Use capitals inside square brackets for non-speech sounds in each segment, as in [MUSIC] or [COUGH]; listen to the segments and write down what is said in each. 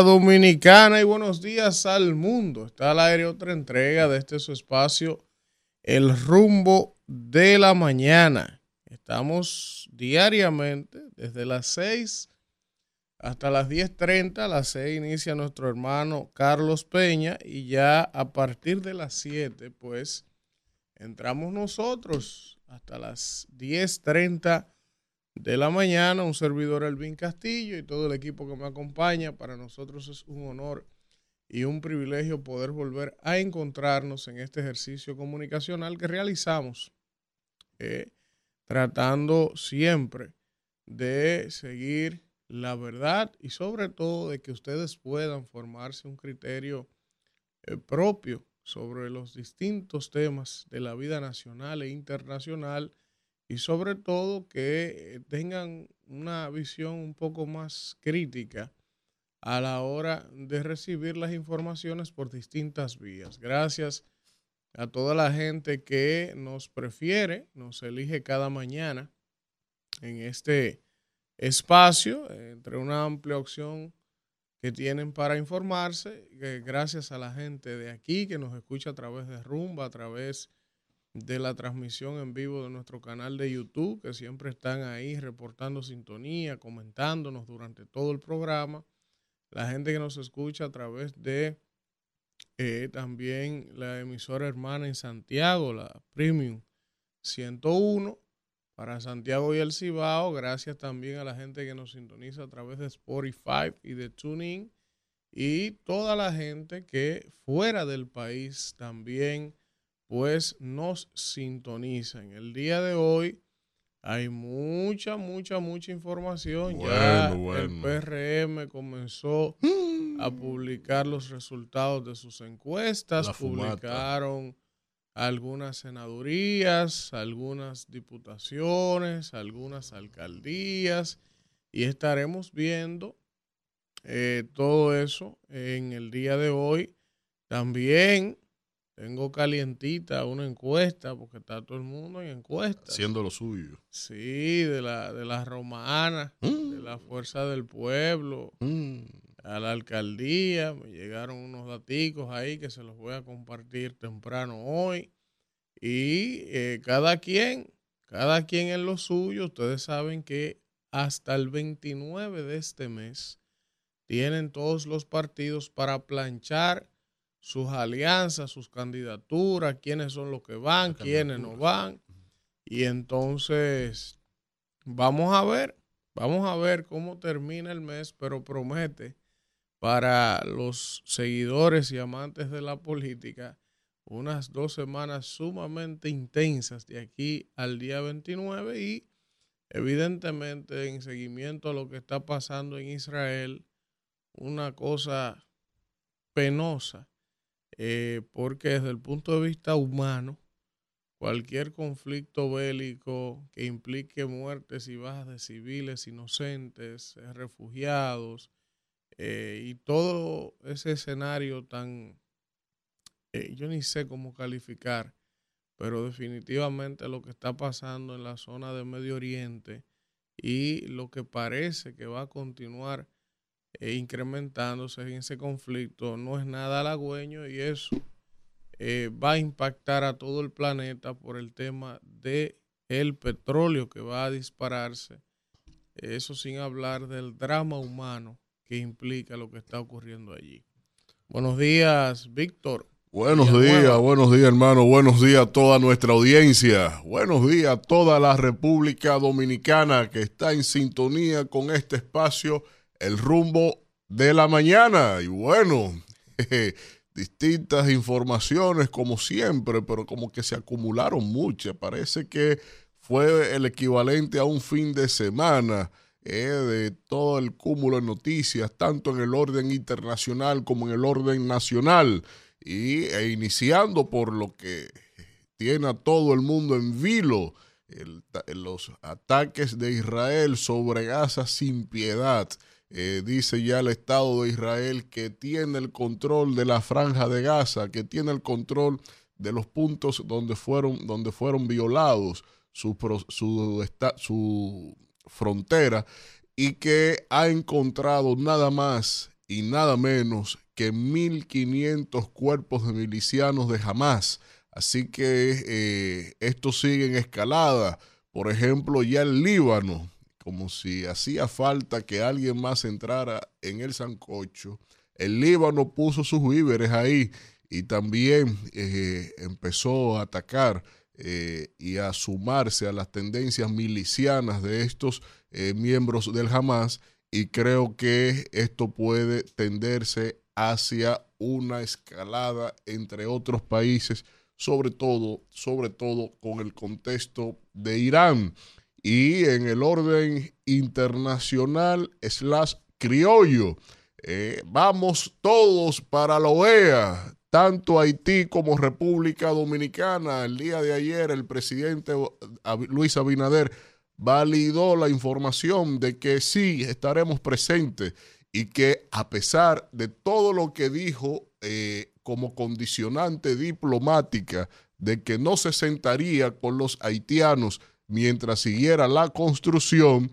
Dominicana y buenos días al mundo. Está al aire otra entrega de este su espacio, El rumbo de la mañana. Estamos diariamente desde las 6 hasta las 10.30. A las 6 inicia nuestro hermano Carlos Peña y ya a partir de las 7 pues entramos nosotros hasta las 10.30 de la mañana, un servidor Elvin Castillo y todo el equipo que me acompaña. Para nosotros es un honor y un privilegio poder volver a encontrarnos en este ejercicio comunicacional que realizamos, eh, tratando siempre de seguir la verdad y sobre todo de que ustedes puedan formarse un criterio eh, propio sobre los distintos temas de la vida nacional e internacional y sobre todo que tengan una visión un poco más crítica a la hora de recibir las informaciones por distintas vías. Gracias a toda la gente que nos prefiere, nos elige cada mañana en este espacio, entre una amplia opción que tienen para informarse. Gracias a la gente de aquí que nos escucha a través de Rumba, a través de de la transmisión en vivo de nuestro canal de YouTube, que siempre están ahí reportando sintonía, comentándonos durante todo el programa. La gente que nos escucha a través de eh, también la emisora hermana en Santiago, la Premium 101 para Santiago y el Cibao. Gracias también a la gente que nos sintoniza a través de Spotify y de TuneIn. Y toda la gente que fuera del país también pues nos sintonizan. El día de hoy hay mucha, mucha, mucha información. ya el PRM comenzó a publicar los resultados de sus encuestas, publicaron algunas senadurías, algunas diputaciones, algunas alcaldías y estaremos viendo eh, todo eso en el día de hoy. También tengo calientita una encuesta, porque está todo el mundo en encuestas. Haciendo lo suyo. Sí, de la, de la romana, de mm. la fuerza del pueblo, mm. a la alcaldía. Me llegaron unos daticos ahí que se los voy a compartir temprano hoy. Y eh, cada quien, cada quien en lo suyo. Ustedes saben que hasta el 29 de este mes tienen todos los partidos para planchar sus alianzas, sus candidaturas, quiénes son los que van, quiénes no van. Y entonces, vamos a ver, vamos a ver cómo termina el mes, pero promete para los seguidores y amantes de la política unas dos semanas sumamente intensas de aquí al día 29 y evidentemente en seguimiento a lo que está pasando en Israel, una cosa penosa eh, porque desde el punto de vista humano, cualquier conflicto bélico que implique muertes y bajas de civiles inocentes, eh, refugiados, eh, y todo ese escenario tan, yo ni sé cómo calificar, pero definitivamente lo que está pasando en la zona de Medio Oriente y lo que parece que va a continuar e incrementándose en ese conflicto no es nada halagüeño y eso eh, va a impactar a todo el planeta por el tema de el petróleo que va a dispararse. Eso sin hablar del drama humano que implica lo que está ocurriendo allí. Buenos días, Víctor. Buenos días, buenos días hermano, buenos días a toda nuestra audiencia, buenos días a toda la República Dominicana que está en sintonía con este espacio el rumbo de la mañana. Y bueno, distintas informaciones como siempre, pero como que se acumularon muchas. Parece que fue el equivalente a un fin de semana eh, de todo el cúmulo de noticias, tanto en el orden internacional como en el orden nacional. Y e iniciando por lo que tiene a todo el mundo en vilo. los ataques de Israel sobre Gaza sin piedad. Eh, dice ya el Estado de Israel que tiene el control de la franja de Gaza, que tiene el control de los puntos donde fueron, donde fueron violados su, su, frontera y que ha encontrado nada más y nada menos que 1.500 cuerpos de milicianos de Hamas. Así que eh, esto sigue en escalada. Por ejemplo, ya el Líbano, como si hacía falta que alguien más entrara en el Sancocho, el Líbano puso sus víveres ahí y también eh, empezó a atacar eh, y a sumarse a las tendencias milicianas de estos eh, miembros del Hamas y creo que esto puede tenderse hacia una escalada entre otros países, sobre todo, sobre todo con el contexto de Irán. Y en el orden internacional slash criollo, eh, vamos todos para la OEA, tanto Haití como República Dominicana. El día de ayer el presidente Luis Abinader validó la información de que sí estaremos presentes y que a pesar de todo lo que dijo eh, como condicionante diplomática de que no se sentaría con los haitianos mientras siguiera la construcción,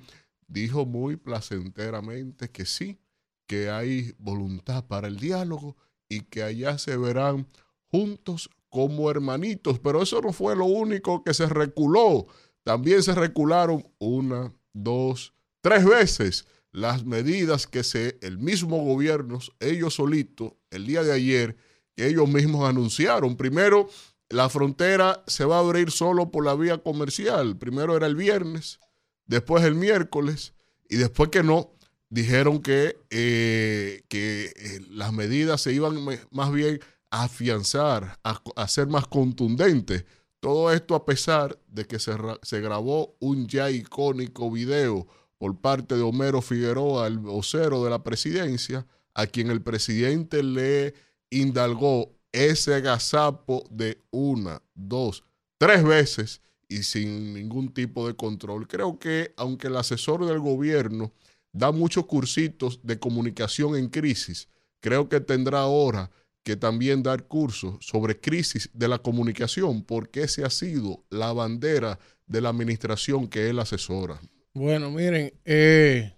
dijo muy placenteramente que sí, que hay voluntad para el diálogo y que allá se verán juntos como hermanitos. Pero eso no fue lo único que se reculó. También se recularon una, dos, tres veces las medidas que se, el mismo gobierno, ellos solitos, el día de ayer, que ellos mismos anunciaron. Primero, la frontera se va a abrir solo por la vía comercial. Primero era el viernes, después el miércoles, y después que no, dijeron que, eh, que eh, las medidas se iban más bien a afianzar, a, ser más contundentes. Todo esto a pesar de que se, se, grabó un ya icónico video por parte de Homero Figueroa, el vocero de la presidencia, a quien el presidente le indalgó ese gazapo de una, dos, tres veces y sin ningún tipo de control. Creo que aunque el asesor del gobierno da muchos cursitos de comunicación en crisis. Creo que tendrá ahora que también dar cursos sobre crisis de la comunicación, porque ese ha sido la bandera de la administración que él asesora. Bueno, miren, eh,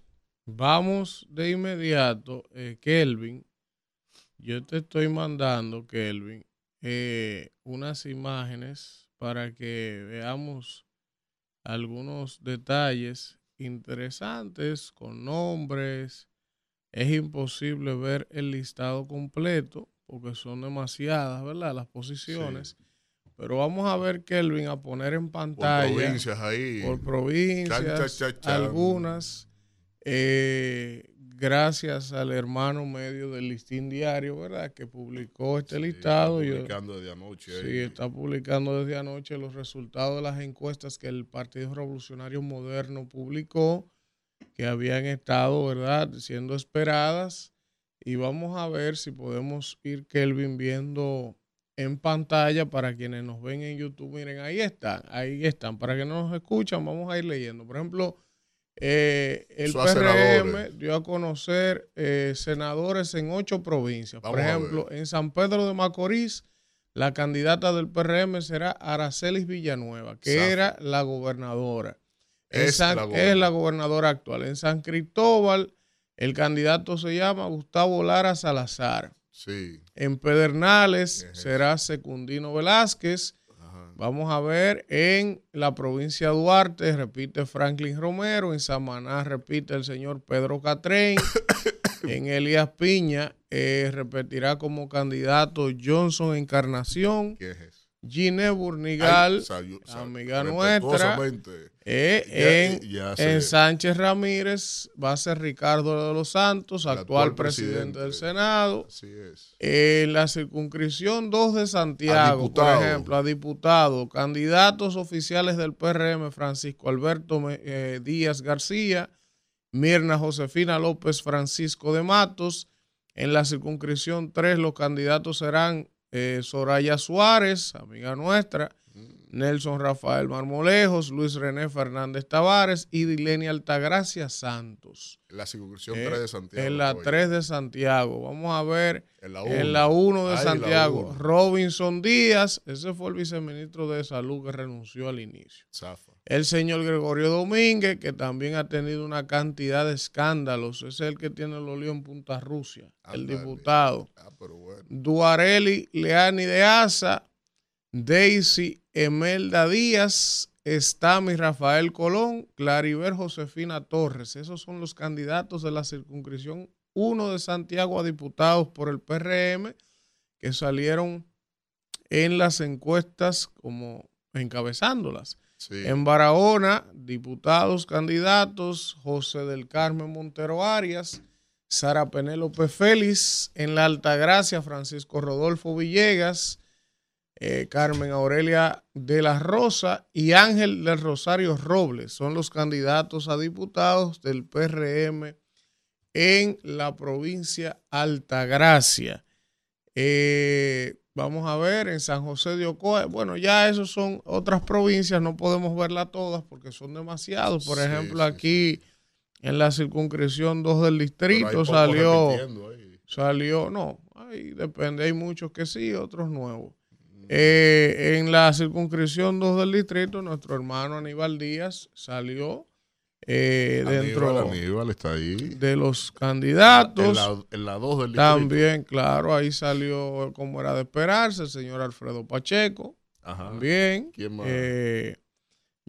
vamos de inmediato, eh, Kelvin. Yo te estoy mandando, Kelvin, eh, unas imágenes para que veamos algunos detalles interesantes con nombres. Es imposible ver el listado completo porque son demasiadas, ¿verdad? Las posiciones. Pero vamos a ver, Kelvin, a poner en pantalla. Por provincias ahí. Por provincias. algunas. Eh, gracias al hermano medio del listín diario, ¿verdad? Que publicó este listado. Está publicando desde anoche. Sí, está publicando desde anoche los resultados de las encuestas que el Partido Revolucionario Moderno publicó, que habían estado, ¿verdad?, siendo esperadas. Y vamos a ver si podemos ir, Kelvin, viendo en pantalla para quienes nos ven en YouTube. Miren, ahí están, ahí están. Para que no nos escuchan, vamos a ir leyendo. Por ejemplo, eh, el PRM dio a conocer eh, senadores en ocho provincias. Por ejemplo, en San Pedro de Macorís, la candidata del PRM será Aracelis Villanueva, que era la gobernadora. Es, la gobernadora. es la gobernadora actual. En San Cristóbal, el candidato se llama Gustavo Lara Salazar. Sí. En Pedernales será Secundino Velázquez. Vamos a ver en la provincia de Duarte, repite Franklin Romero, en Samaná repite el señor Pedro Catrén, [COUGHS] en Elías Piña eh, repetirá como candidato Johnson Encarnación. ¿Qué es Gine Burnigal, amiga nuestra. Eh, en, Sánchez Ramírez va a ser Ricardo de los Santos, actual, presidente, del Senado. Así es. En la circunscripción 2 de Santiago, por ejemplo, a diputado, candidatos oficiales del PRM, Francisco Alberto eh, Díaz García, Mirna Josefina López Francisco de Matos. En la circunscripción 3 los candidatos serán eh, Soraya Suárez, amiga nuestra, Nelson Rafael Marmolejos, Luis René Fernández Tavares y Dilenia Altagracia Santos. La circunscripción 3 de Santiago. En la 3 de Santiago. Vamos a ver. En la 1 de Santiago. Robinson Díaz, ese fue el viceministro de Salud que renunció al inicio. El señor Gregorio Domínguez, que también ha tenido una cantidad de escándalos. es el que tiene el olio en Punta Rusia. el diputado. Ah, Duareli Leani de Asa. Daisy Emelda Díaz, Estami Rafael Colón, Clariver Josefina Torres. Esos son los candidatos de la circunscripción 1 de Santiago a diputados por el PRM que salieron en las encuestas como encabezándolas. En Barahona, diputados candidatos, José del Carmen Montero Arias, Sara Penélope Félix, en la Altagracia, Francisco Rodolfo Villegas, eh, Carmen Aurelia de la Rosa y Ángel del Rosario Robles. Son los candidatos a diputados del PRM en la provincia Altagracia. Eh, vamos a ver, en San José de Ocoa, bueno, ya esos son otras provincias, no podemos verlas todas porque son demasiados. Por ejemplo, aquí en la circunscripción 2 del distrito salió, salió, no, ahí depende, hay muchos que sí, otros nuevos. Eh, en la circunscripción 2 del distrito, nuestro hermano Aníbal Díaz salió eh, dentro Aníbal está ahí. de los candidatos. En la, 2 del distrito. También, claro, ahí salió, como era de esperarse, el señor Alfredo Pacheco. También. ¿Quién más? Eh,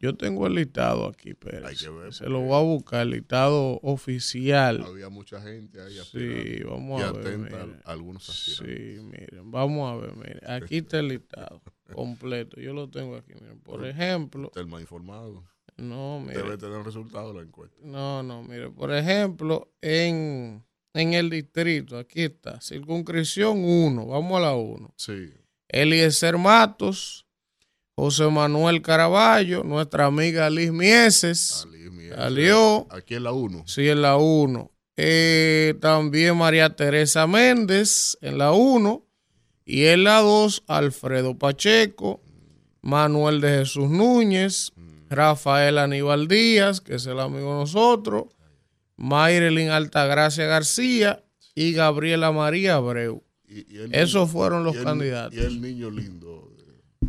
yo tengo el listado aquí, pero se lo voy a buscar, el listado oficial. Había mucha gente ahí. Sí, vamos a ver. algunos Sí, miren, vamos a ver, miren. [LAUGHS] Aquí está el listado completo. Yo lo tengo aquí, miren. Por ejemplo. el más informado. No, mire. Debe tener resultado la encuesta. No, no, mire. Por ejemplo, en, en el distrito, aquí está, circunscripción 1, vamos a la 1. Sí. Eliezer Matos, José Manuel Caraballo, nuestra amiga Liz Mieses. Ah, salió. Aquí en la 1. Sí, en la 1. Eh, también María Teresa Méndez en la 1. Y en la 2, Alfredo Pacheco, Manuel de Jesús Núñez, mm. Rafael Aníbal Díaz, que es el amigo de nosotros, Mayrelin Altagracia García y Gabriela María Abreu. Esos fueron los candidatos. Y el niño lindo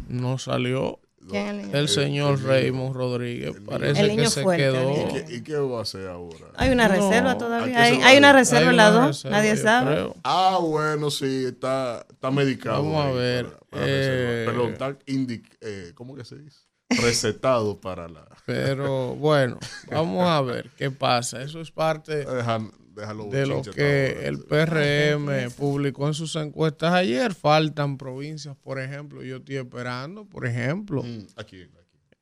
no salió. El señor Raymond Rodríguez. Parece que se quedó. ¿Y qué, va a hacer ahora? Hay una reserva todavía. Hay, una reserva en la 2. Nadie sabe. Ah, bueno, sí, está, está medicado. Vamos a ver. Eh, Pero está eh, ¿cómo que se dice? Recetado para la. Pero bueno, vamos a ver qué pasa. Eso es parte de lo que el PRM publicó en sus encuestas ayer. Faltan provincias, por ejemplo, yo estoy esperando, por ejemplo. Mm, aquí,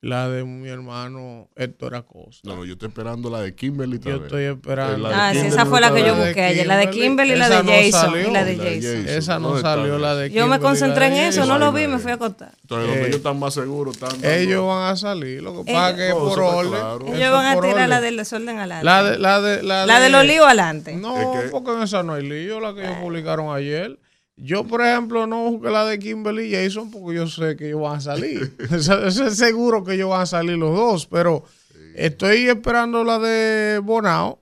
La de mi hermano Héctor Acosta. No, no, yo estoy esperando la de Kimberly Yo estoy esperando. Ah, sí, esa fue la que yo busqué ayer. La de Kimberly y la de Jason. y la de Jason. Esa no salió, la de Kimberly. Yo me concentré en eso, no lo vi, me fui a acostar. Entonces, donde ellos están más seguros, están. Ellos van a salir. Lo que pasa es que por orden. Ellos van a tirar la del desorden adelante. La de, la de, la, la de los líos adelante. No, porque en esa no hay lío, la que ellos publicaron ayer. Yo, por ejemplo, no busqué la de Kimberly y Jason porque yo sé que ellos van a salir. [LAUGHS] es seguro que ellos van a salir los dos, pero estoy esperando la de Bonao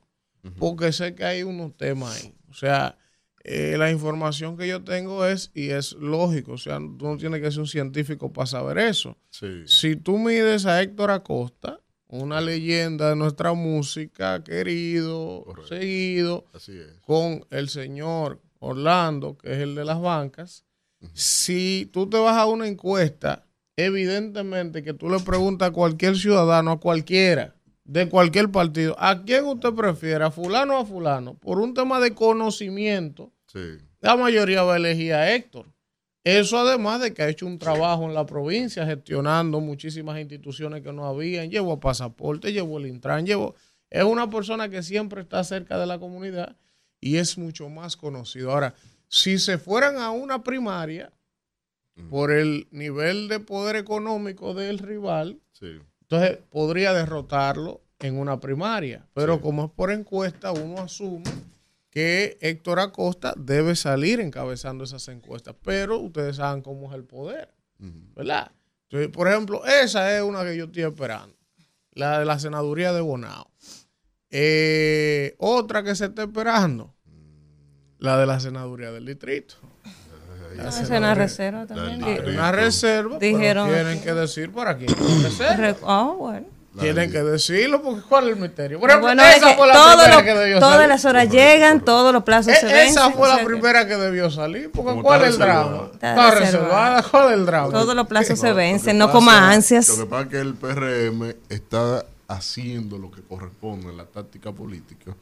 porque sé que hay unos temas ahí. O sea, eh, la información que yo tengo es, y es lógico, o sea, tú no tienes que ser un científico para saber eso. Si tú mides a Héctor Acosta, una leyenda de nuestra música, querido, seguido, con el señor Orlando, que es el de las bancas, si tú te vas a una encuesta, evidentemente que tú le preguntas a cualquier ciudadano, a cualquiera, de cualquier partido, ¿a quién usted prefiere? ¿A fulano o a fulano? Por un tema de conocimiento, la mayoría va a elegir a Héctor. Eso además de que ha hecho un trabajo en la provincia gestionando muchísimas instituciones que no habían, llevó a pasaporte, llevó el Intran, llevó... Es una persona que siempre está cerca de la comunidad y es mucho más conocido. Ahora, si se fueran a una primaria por el nivel de poder económico del rival, entonces podría derrotarlo en una primaria. Pero como es por encuesta, uno asume que Héctor Acosta debe salir encabezando esas encuestas. Pero ustedes saben cómo es el poder, ¿verdad? por ejemplo, esa es una que yo estoy esperando. La de la senaduría de Bonao. Eh, otra que se está esperando. La de la senaduría del distrito. La es una reserva también. Una reserva. Dijeron. tienen que decir para quién. Ah, bueno. Tienen que decirlo porque ¿cuál es el misterio? Por ejemplo, esa fue la primera que debió todas las horas llegan, todos los plazos e- se ven. Esa fue la primera que debió salir, porque ¿cuál es el drama? Está reservada, ¿cuál es el drama? Todos los plazos se vencen, no coma ansias. Lo que pasa es que el PRM está haciendo lo que corresponde en la táctica política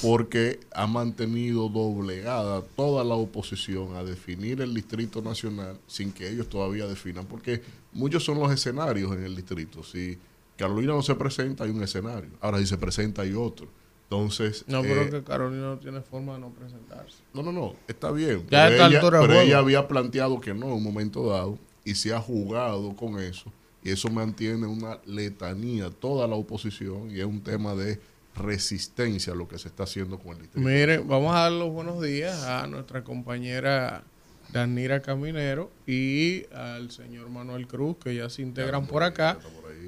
porque ha mantenido doblegada toda la oposición a definir el distrito nacional sin que ellos todavía definan, porque muchos son los escenarios en el distrito. Si Carolina no se presenta, hay un escenario. Ahora, si se presenta, hay otro. Entonces. No, pero eh, que Carolina no tiene forma de no presentarse. No, no, no. Está bien. pero, ella, pero ella, había planteado que no en un momento dado y se ha jugado con eso. Y eso mantiene una letanía toda la oposición y es un tema de resistencia a lo que se está haciendo con el distrito. Mire, vamos a dar los buenos días a nuestra compañera Danira Caminero y al señor Manuel Cruz, que ya se integran por acá,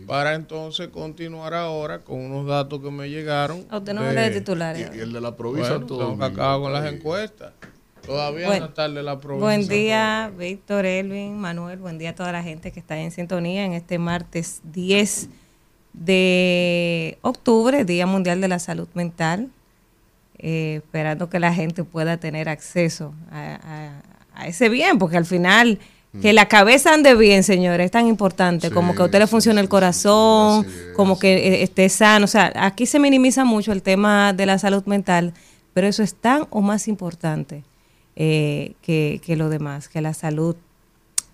para entonces continuar ahora con unos datos que me llegaron. A usted no de, titulares. Y, el de la provincia todo. que acabo con las encuestas. Todavía no está de la provincia. Buen día, Víctor, Elvin, Manuel. Buen día a toda la gente que está en sintonía en este martes 10 de octubre, Día Mundial de la Salud Mental. Eh, esperando que la gente pueda tener acceso a, a ese bien, porque al final que la cabeza ande bien, señores, es tan importante como que a usted le funcione el corazón, como que esté sano. O sea, aquí se minimiza mucho el tema de la salud mental, pero eso es tan o más importante eh, que, que lo demás, que la salud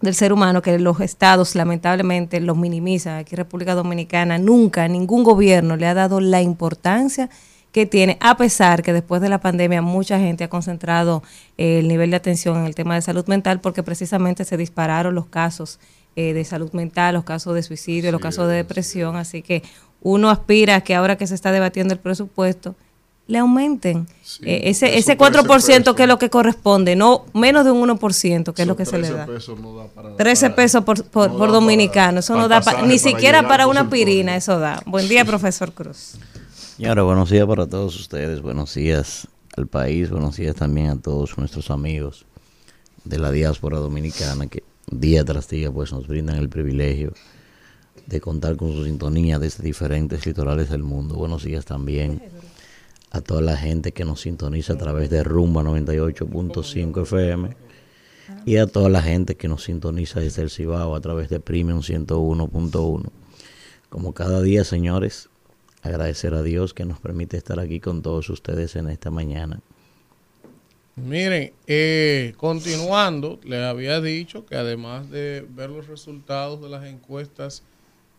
del ser humano, que los estados lamentablemente los minimizan. Aquí República Dominicana nunca ningún gobierno le ha dado la importancia que tiene, a pesar que después de la pandemia mucha gente ha concentrado eh, el nivel de atención en el tema de salud mental porque precisamente se dispararon los casos eh, de salud mental, los casos de suicidio, los casos de depresión, así que uno aspira a que ahora que se está debatiendo el presupuesto, le aumenten eh, ese, ese 4% que es lo que corresponde, no menos de un 1%, que es lo que se le da. 13 pesos por, por, dominicano, eso no da ni siquiera para una pirina, eso da. Buen día, [LAUGHS] profesor Cruz. Señora, buenos días para todos ustedes, buenos días al país, buenos días también a todos nuestros amigos de la diáspora dominicana que día tras día pues nos brindan el privilegio de contar con su sintonía desde diferentes litorales del mundo. Buenos días también a toda la gente que nos sintoniza a través de Rumba 98.5 FM y a toda la gente que nos sintoniza desde el Cibao a través de Premium 101.1. Como cada día, señores, agradecer a Dios que nos permite estar aquí con todos ustedes en esta mañana. Miren, eh, continuando, les había dicho que además de ver los resultados de las encuestas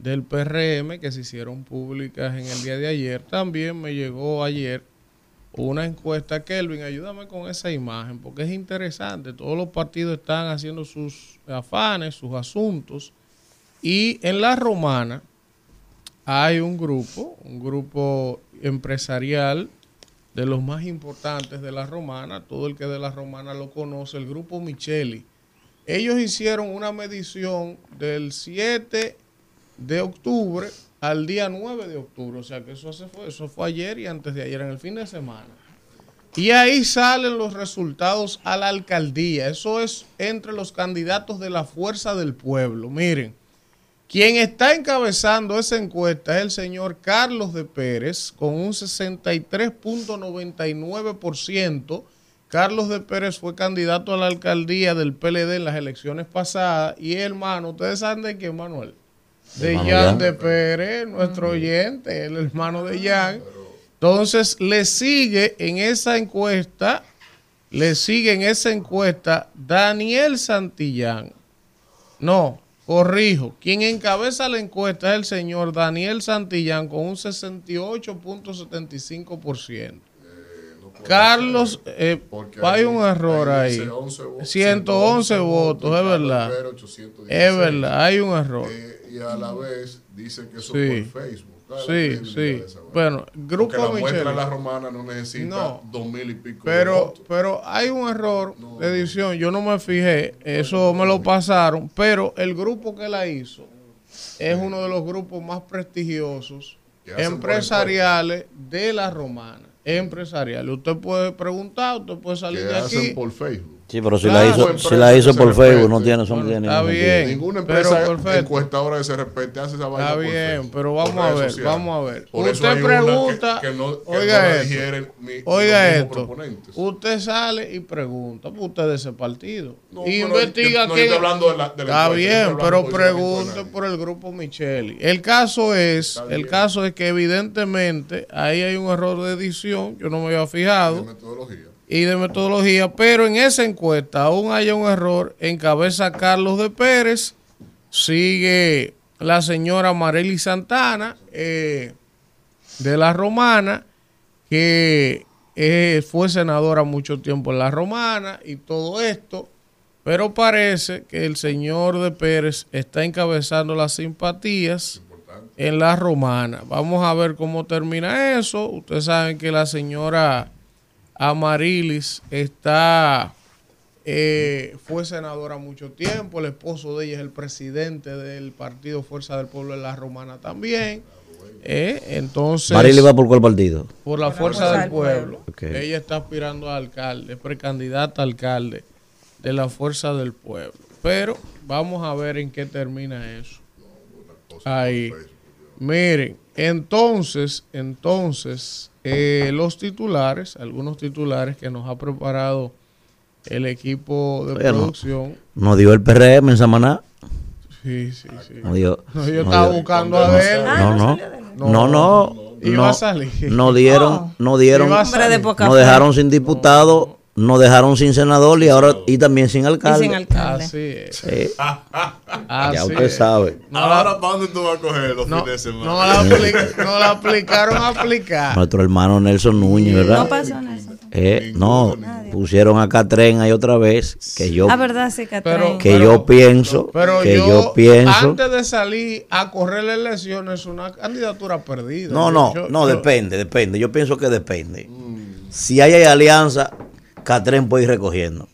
del PRM que se hicieron públicas en el día de ayer, también me llegó ayer una encuesta. Kelvin, ayúdame con esa imagen, porque es interesante. Todos los partidos están haciendo sus afanes, sus asuntos. Y en la romana, hay un grupo, un grupo empresarial de los más importantes de la romana, todo el que de la romana lo conoce, el grupo Micheli. Ellos hicieron una medición del 7 de octubre al día 9 de octubre, o sea que eso, fue, eso fue ayer y antes de ayer, en el fin de semana. Y ahí salen los resultados a la alcaldía. Eso es entre los candidatos de la fuerza del pueblo. Miren, quien está encabezando esa encuesta es el señor Carlos de Pérez con un 63.99%. Carlos de Pérez fue candidato a la alcaldía del PLD en las elecciones pasadas y hermano, ustedes saben de quién, Manuel? De Jan de Pérez, nuestro oyente, el hermano de Jan. Entonces le sigue en esa encuesta, le sigue en esa encuesta Daniel Santillán. No, Corrijo, quien encabeza la encuesta es el señor Daniel Santillán con un 68.75%. Carlos, eh, hay un error ahí. 111 votos, es verdad. Es verdad, hay un error. Eh, y a la vez dicen que eso fue Facebook. ¿Cuál es la Sí, sí. de? Bueno, Porque Grupo la muestra de la romana no necesita No. dos mil y pico. de Pero, votos. pero hay un error de edición. Yo no me fijé. Eso me lo pasaron. Pero el grupo que la hizo es uno de los grupos más prestigiosos por empresariales de la romana. Empresariales. Usted puede preguntar, usted puede salir de hacen aquí. por Facebook. Sí, pero si Claro. la hizo, Empresa si la hizo que por Facebook, no tiene, eso no Bueno, está ningún bien. sentido. Ninguna pero empresa encuestadora que se respete hace esa vaina Está por bien, Facebook, pero vamos a ver, sociales. vamos a ver. Por Usted que- pregunta, que, no, que oiga no esto, Oiga esto, usted sale y pregunta, pues usted de ese partido. No, investiga yo- estoy hablando de la- de la Está bien, pero de pregunte por el grupo Micheli. El caso es, Está el bien. caso es que evidentemente ahí hay un error de edición, yo no me había de fijado, metodología. Y de metodología, pero en esa encuesta aún hay un error, encabeza Carlos de Pérez, sigue la señora Marely Santana eh, de la Romana, que eh, fue senadora mucho tiempo en la Romana y todo esto, pero parece que el señor de Pérez está encabezando las simpatías en la Romana. Vamos a ver cómo termina eso. Ustedes saben que la señora Amarilis está eh, fue senadora mucho tiempo, el esposo de ella es el presidente del partido Fuerza del Pueblo de la Romana también. Eh, entonces, Marily va por cuál partido? por la Fuerza del Pueblo. Ella está aspirando a alcalde, precandidata a alcalde de la Fuerza del Pueblo. Pero vamos a ver en qué termina eso. Ahí. Miren, entonces, entonces, eh, los titulares, algunos titulares que nos ha preparado el equipo de producción. No dio el PRM en Samaná. Sí, sí, sí. No dio. No, yo no estaba dio. buscando a ver. No, no. No, no. Iba no, a salir. No dieron, no [LAUGHS] dieron, no dejaron sin diputado, no dejaron sin senador y ahora y también sin Y alcalde. sin alcalde. Así es. Sí, [LAUGHS] Así ya usted es. sabe. No Ahora, ¿para dónde tú vas a coger los No, fines de semana? no la, apli- [LAUGHS] no la aplicaron a aplicar. Nuestro hermano Nelson Núñez, ¿verdad? No pasó nada. Eh, no, pusieron a Catren ahí otra vez, que yo, Ah, verdad, sí. Pero- que yo pienso, Pero que yo, yo, pienso. antes de salir a correr las elecciones, es una candidatura perdida. No, no, yo- no, yo- depende, depende. Yo pienso que depende. Si hay, hay alianza, Catren puede ir recogiendo.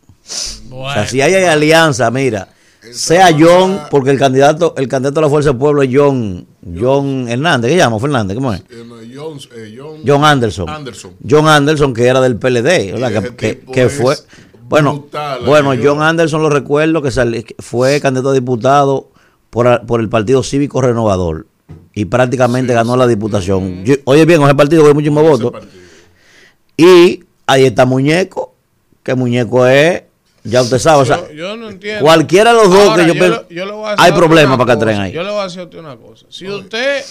O sea, si hay, hay alianza, mira, sea John, porque el candidato, el candidato a la Fuerza del Pueblo es John, John Hernández, ¿qué llama? Fernández, ¿cómo es? Eh, John, eh, John, John Anderson. Anderson. John Anderson, que era del PLD, ¿verdad? Que, fue. Bueno, brutal, bueno. John Anderson lo recuerdo que que fue candidato a diputado por, a- por el Partido Cívico Renovador y prácticamente ganó la diputación. Yo- oye bien, ese partido con muchísimos votos. Y ahí está Muñeco, que Muñeco es, ya usted sabe, o sea, yo, no entiendo. cualquiera de los dos Ahora, que yo, yo pienso- le- yo le voy a decir hay problemas para cosa. Catren ahí. Yo le voy a decir a usted una cosa. Si usted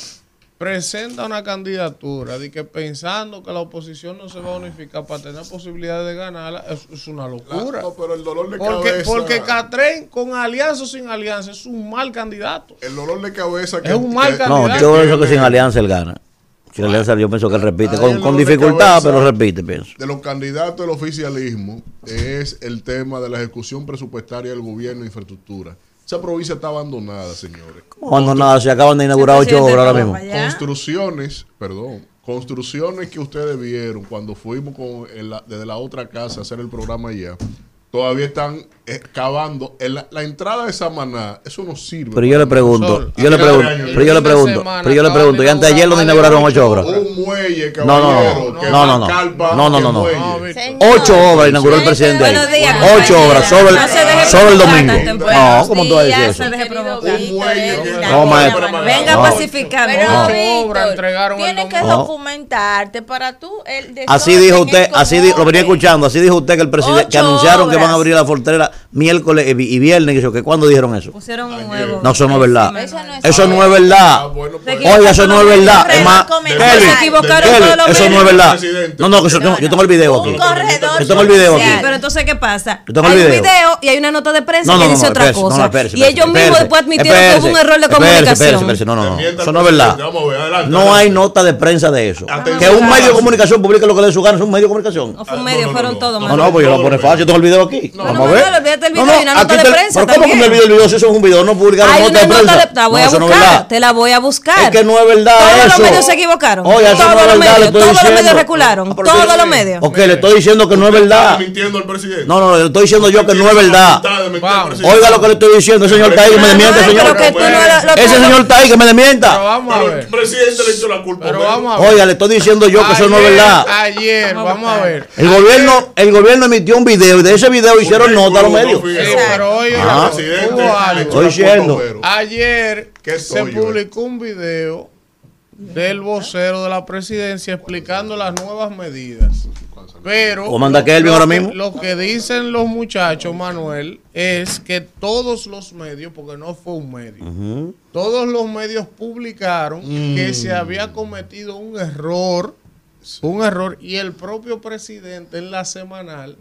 presenta una candidatura de que pensando que la oposición no se va a unificar para tener posibilidades de ganarla, es, es una locura. No, pero el dolor de porque, cabeza. porque Catren, con alianza o sin alianza, es un mal candidato. el dolor de cabeza que Es un mal que- candidato. No, yo pienso que sin alianza él gana. Alianza yo pienso que él repite, Ahí con, con dificultad, cabeza. pero repite, pienso. de los candidatos del oficialismo es el tema de la ejecución presupuestaria del gobierno de infraestructura. Esa provincia está abandonada, señores. Cuando nada, se acaban de inaugurar ocho obras ahora mismo. allá. Construcciones, perdón, construcciones que ustedes vieron cuando fuimos con el- desde la otra casa a hacer el programa allá, todavía están cavando. En la, la entrada de Samaná, eso no sirve. Pero yo le pregunto, Sol, yo le pregunto, pero yo le pregunto, pero yo le pregunto, y antes de ayer lo inaugurar inauguraron ocho obras. Un muelle, No, no, no, caballero, no, que no, no, no. No, no, no, no. Ocho obras inauguró el presidente Ocho obras, solo el, solo el domingo. No, ¿cómo tú vas a decir eso? Un muelle que-. Venga a pacificarme. Tienes que documentarte para tú el Así dijo usted, así lo venía escuchando, así dijo usted que el presidente, que anunciaron que van a abrir la frontera miércoles y vi- y viernes, y que cuándo dijeron eso. Pusieron un huevo. No, eso no es verdad. Eso no es Ah, verdad. Se pues, Oiga, eso no es verdad. Es más, Comenzar. Kelly, Se equivocaron Kelly, todos los eso no es verdad. No, no, que eso- yo, yo tengo el video aquí. Yo tengo el video aquí. Pero entonces, ¿qué pasa? Yo tengo hay el un video. y hay una nota de prensa que dice otra cosa. y ellos mismos después admitieron que hubo un error de comunicación. espérese, espérese, no, no, no, eso no es verdad. No hay nota de prensa de eso. Que un medio de comunicación publique lo que le dé su gana, es un medio de comunicación. No fue un Ah, medio, no, no, fueron todos. No, no, pues yo lo pone fácil, yo tengo el video aquí. No, Vamos no, a ver. no, olvídate del video y una nota aquí de te- prensa ¿Pero cómo que también. me olvidé el video? Si eso es un video, no publicaron Hay nota una de nota prensa. de, la voy No, a no buscar, te la voy a buscar. Es que no es verdad Todos eso. los medios se equivocaron. Oye, eso todos no es los verdad, medios, estoy todos los medios diciendo. recularon. Ah, pero todos los medios. Ok, le estoy diciendo que no es ¿Está verdad. mintiendo el presidente? No, no, le estoy diciendo yo que no es verdad. Oiga lo que le estoy diciendo, señor está ahí que me desmiente, señor. pero no Ese señor está ahí que me Pero desmienta. vamos a Pero el ver. presidente le echó la culpa. Pero Homero. vamos a ver. Oiga, le estoy diciendo yo que eso no es verdad. Ayer, vamos a ver. El gobierno emitió un video y de ese video hicieron Porque nota a los medios. Sí, pero el Ah. Estoy diciendo. Ayer se publicó un video del vocero de la presidencia explicando las nuevas medidas. Pero ¿Cómo anda lo- Kelvin ahora que- mismo? Lo que dicen los muchachos, Manuel, es que todos los medios, porque no fue un medio, todos los medios publicaron que se había cometido un error, un error, y el propio presidente en la semanal.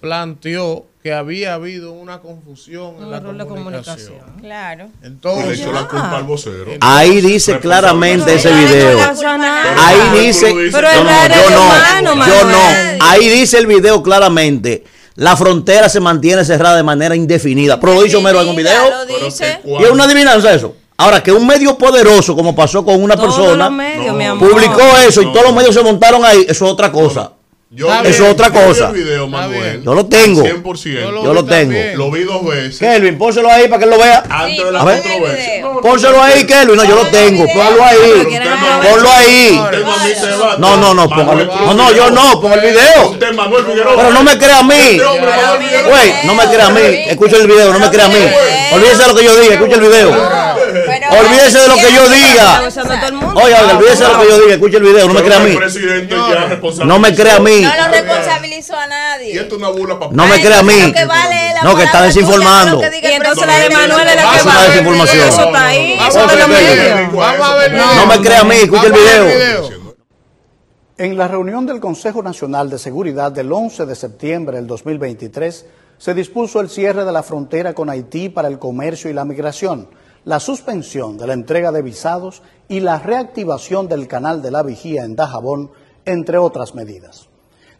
Planteó que había habido una confusión en la comunicación. comunicación. Claro. Le Entonces, echó la culpa al vocero. Ahí dice claramente ese video. Ahí dice. Pero no, yo no, yo no. Ahí dice el video claramente. La frontera se mantiene cerrada de manera indefinida. Pero lo dice Homero en un video. Y es una adivinanza eso. Ahora, que un medio poderoso, como pasó con una Todos persona, medios, No. publicó eso y todos los medios se montaron ahí, eso es otra cosa. Yo vi-. Eso es otra yo vi cosa. el video, Manuel. Yo lo tengo. 100%. Yo lo vi tengo. también. Lo vi dos veces. Kelvin, pónselo ahí para que él lo vea. Antes Sí, de la a ver. controversia. video. No, no, Pónselo ahí, Kelvin. No, yo lo tengo. Ponlo ahí. Ponlo ahí. No. No, no, no. Manuel No, no, yo no. Pon el video. Usted, Manuel. Pero no me crea a mí. Este. Güey, no me crea a mí. Escucha el video, no me crea a mí. Olvídese de lo que yo diga, escucha el video. Pero- Olvídese de lo que yo diga. Está usando todo el mundo. Oye, oye, olvídese de lo que yo diga, escucha el video, no me crea a mí. presidente ya responsabilizó. No me crea a mí. No lo responsabilizó a nadie. Y esto es una burla para No me crea a mí. lo que vale es la No, que está desinformando. Y entonces la de. Manuel es la que va. desinformación. Eso está ahí. Eso el video. No me crea a mí, escucha el video. En la reunión del Consejo Nacional de Seguridad del 11 de septiembre del 2023, se dispuso el cierre de la frontera con Haití para el comercio y la migración, la suspensión de la entrega de visados y la reactivación del canal de la vigía en Dajabón, entre otras medidas.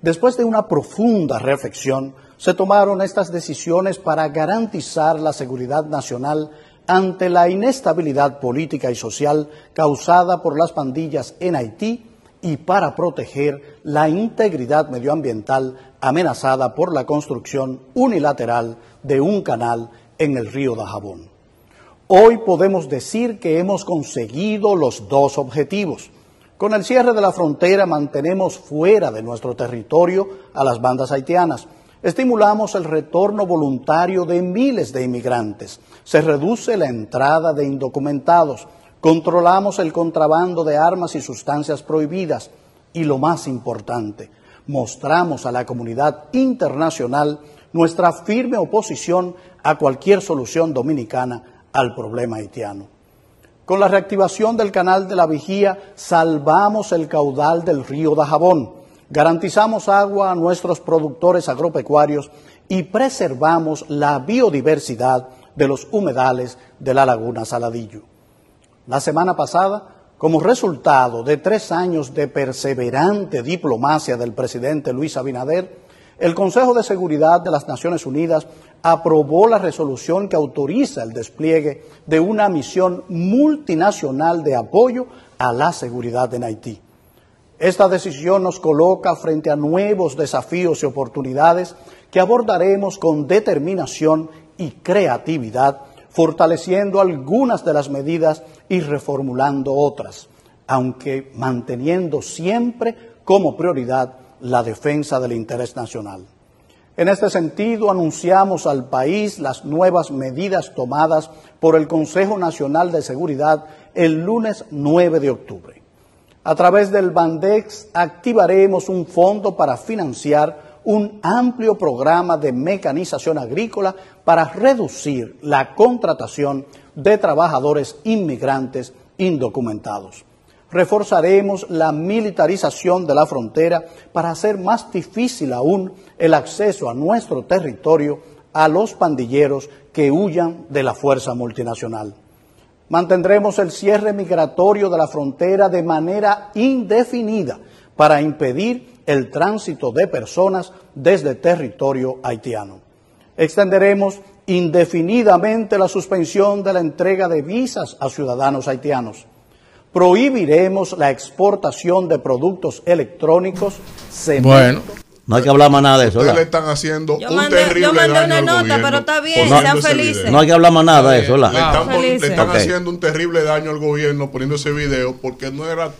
Después de una profunda reflexión, se tomaron estas decisiones para garantizar la seguridad nacional ante la inestabilidad política y social causada por las pandillas en Haití y para proteger la integridad medioambiental amenazada por la construcción unilateral de un canal en el río Dajabón. Hoy podemos decir que hemos conseguido los dos objetivos. Con el cierre de la frontera mantenemos fuera de nuestro territorio a las bandas haitianas. Estimulamos el retorno voluntario de miles de inmigrantes. Se reduce la entrada de indocumentados. Controlamos el contrabando de armas y sustancias prohibidas. Y lo más importante, mostramos a la comunidad internacional nuestra firme oposición a cualquier solución dominicana al problema haitiano. Con la reactivación del canal de la vigía, salvamos el caudal del río Dajabón, garantizamos agua a nuestros productores agropecuarios y preservamos la biodiversidad de los humedales de la laguna Saladillo. La semana pasada, como resultado de tres años de perseverante diplomacia del presidente Luis Abinader, el Consejo de Seguridad de las Naciones Unidas aprobó la resolución que autoriza el despliegue de una misión multinacional de apoyo a la seguridad en Haití. Esta decisión nos coloca frente a nuevos desafíos y oportunidades que abordaremos con determinación y creatividad, fortaleciendo algunas de las medidas y reformulando otras, aunque manteniendo siempre como prioridad la defensa del interés nacional. En este sentido, anunciamos al país las nuevas medidas tomadas por el Consejo Nacional de Seguridad el lunes 9 de octubre. A través del Bandex activaremos un fondo para financiar un amplio programa de mecanización agrícola para reducir la contratación de trabajadores inmigrantes indocumentados. Reforzaremos la militarización de la frontera para hacer más difícil aún el acceso a nuestro territorio a los pandilleros que huyan de la fuerza multinacional. Mantendremos el cierre migratorio de la frontera de manera indefinida para impedir el tránsito de personas desde territorio haitiano. Extenderemos indefinidamente la suspensión de la entrega de visas a ciudadanos haitianos. Prohibiremos la exportación de productos electrónicos, cemento, Bueno, No hay que hablar más nada de eso. Ustedes le ¿verdad? están haciendo Yo un mandé- terrible yo mandé daño una al nota, gobierno pero está bien, sean felices. No hay que hablar más nada de eso, Le ¿verdad? están, pon- le están haciendo un terrible daño al gobierno poniendo ese video porque no era,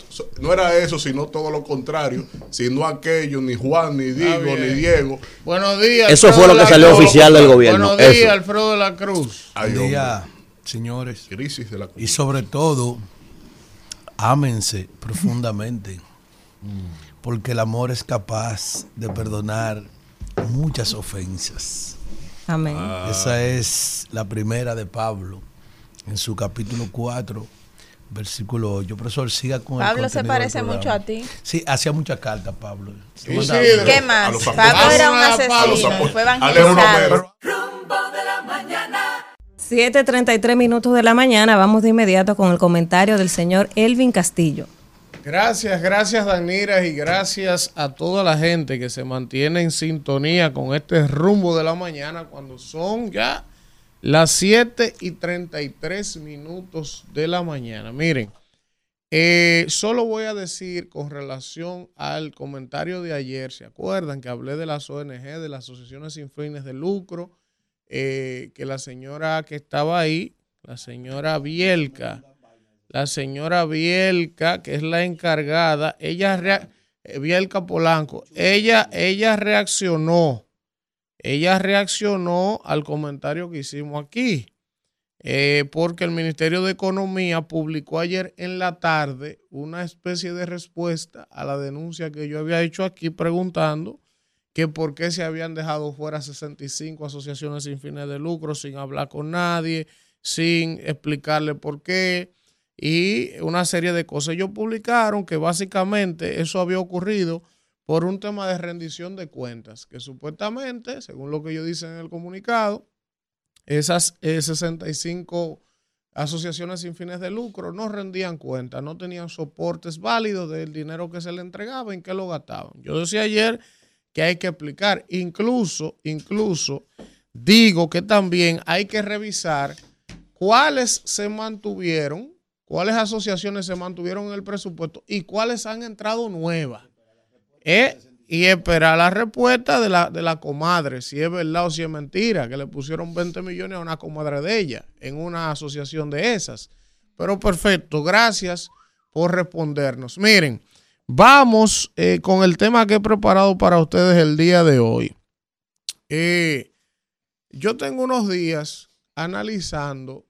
no era eso, sino todo lo contrario. Sino aquello, ni Juan, ni Diego, ni Diego. buenos días. Eso Alfredo fue lo que la salió Cruz. oficial del gobierno. Buenos días, Eso. Alfredo de la Cruz. Ay, Buen hombre. día, señores. Crisis de la Y sobre todo, ámense profundamente. [LAUGHS] Porque el amor es capaz de perdonar muchas ofensas. Amén. Esa es la primera de Pablo, en su capítulo 4, versículo 8. Profesor, siga con el Pablo se parece mucho a ti. Sí, hacía muchas cartas, Pablo. Sí, Mandaba- sí, ¿Qué más? Pablo era un A los asesino, apóstoles. fue Alejandro evangelizado. Romero. 7.33 minutos de la mañana. Vamos de inmediato con el comentario del señor Elvin Castillo. Gracias, gracias Danira y gracias a toda la gente que se mantiene en sintonía con este rumbo de la mañana cuando son ya las 7 y 33 minutos de la mañana. Miren, eh, solo voy a decir con relación al comentario de ayer, ¿se acuerdan que hablé de las ONG, de las asociaciones sin fines de lucro? Eh, que la señora que estaba ahí, la señora Bielka, la señora Bielka, que es la encargada, ella, eh, Bielka Polanco, ella, ella reaccionó, ella reaccionó al comentario que hicimos aquí, eh, porque el Ministerio de Economía publicó ayer en la tarde una especie de respuesta a la denuncia que yo había hecho aquí preguntando que por qué se habían dejado fuera 65 asociaciones sin fines de lucro sin hablar con nadie, sin explicarle por qué y una serie de cosas. Ellos publicaron que básicamente eso había ocurrido por un tema de rendición de cuentas, que supuestamente, según lo que ellos dicen en el comunicado, esas eh, 65 asociaciones sin fines de lucro no rendían cuentas, no tenían soportes válidos del dinero que se le entregaba, en qué lo gastaban. Yo decía ayer que hay que explicar, incluso, incluso digo que también hay que revisar cuáles se mantuvieron, cuáles asociaciones se mantuvieron en el presupuesto y cuáles han entrado nuevas. Eh, y esperar la respuesta de la, de la comadre, si es verdad o si es mentira, que le pusieron 20 millones a una comadre de ella en una asociación de esas. Pero perfecto, gracias por respondernos. Miren, vamos eh, con el tema que he preparado para ustedes el día de hoy. Eh, yo tengo unos días analizando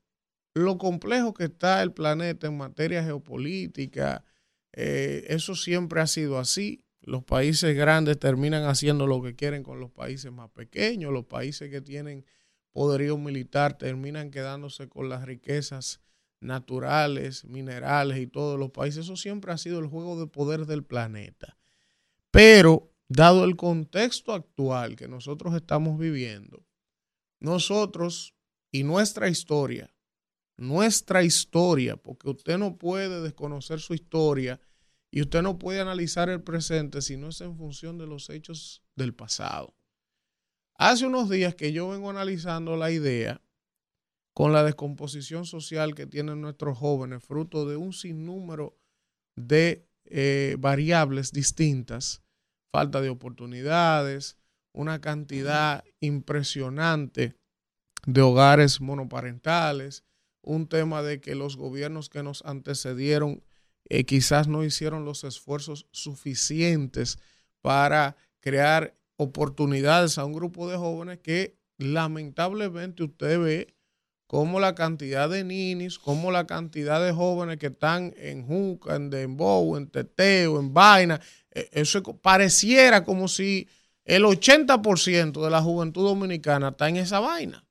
lo complejo que está el planeta en materia geopolítica. Eh, eso siempre ha sido así. Los países grandes terminan haciendo lo que quieren con los países más pequeños. Los países que tienen poderío militar terminan quedándose con las riquezas naturales, minerales y todos los países. Eso siempre ha sido el juego de poder del planeta. Pero, dado el contexto actual que nosotros estamos viviendo, nosotros y nuestra historia, nuestra historia, porque usted no puede desconocer su historia y usted no puede analizar el presente si no es en función de los hechos del pasado. Hace unos días que yo vengo analizando la idea con la descomposición social que tienen nuestros jóvenes, fruto de un sinnúmero de eh, variables distintas, falta de oportunidades, una cantidad impresionante de hogares monoparentales, un tema de que los gobiernos que nos antecedieron eh, quizás no hicieron los esfuerzos suficientes para crear oportunidades a un grupo de jóvenes que lamentablemente usted ve como la cantidad de ninis, como la cantidad de jóvenes que están en Juca, en Dembow, en Teteo, en Vaina, eh, eso pareciera como si el 80% de la juventud dominicana está en esa vaina.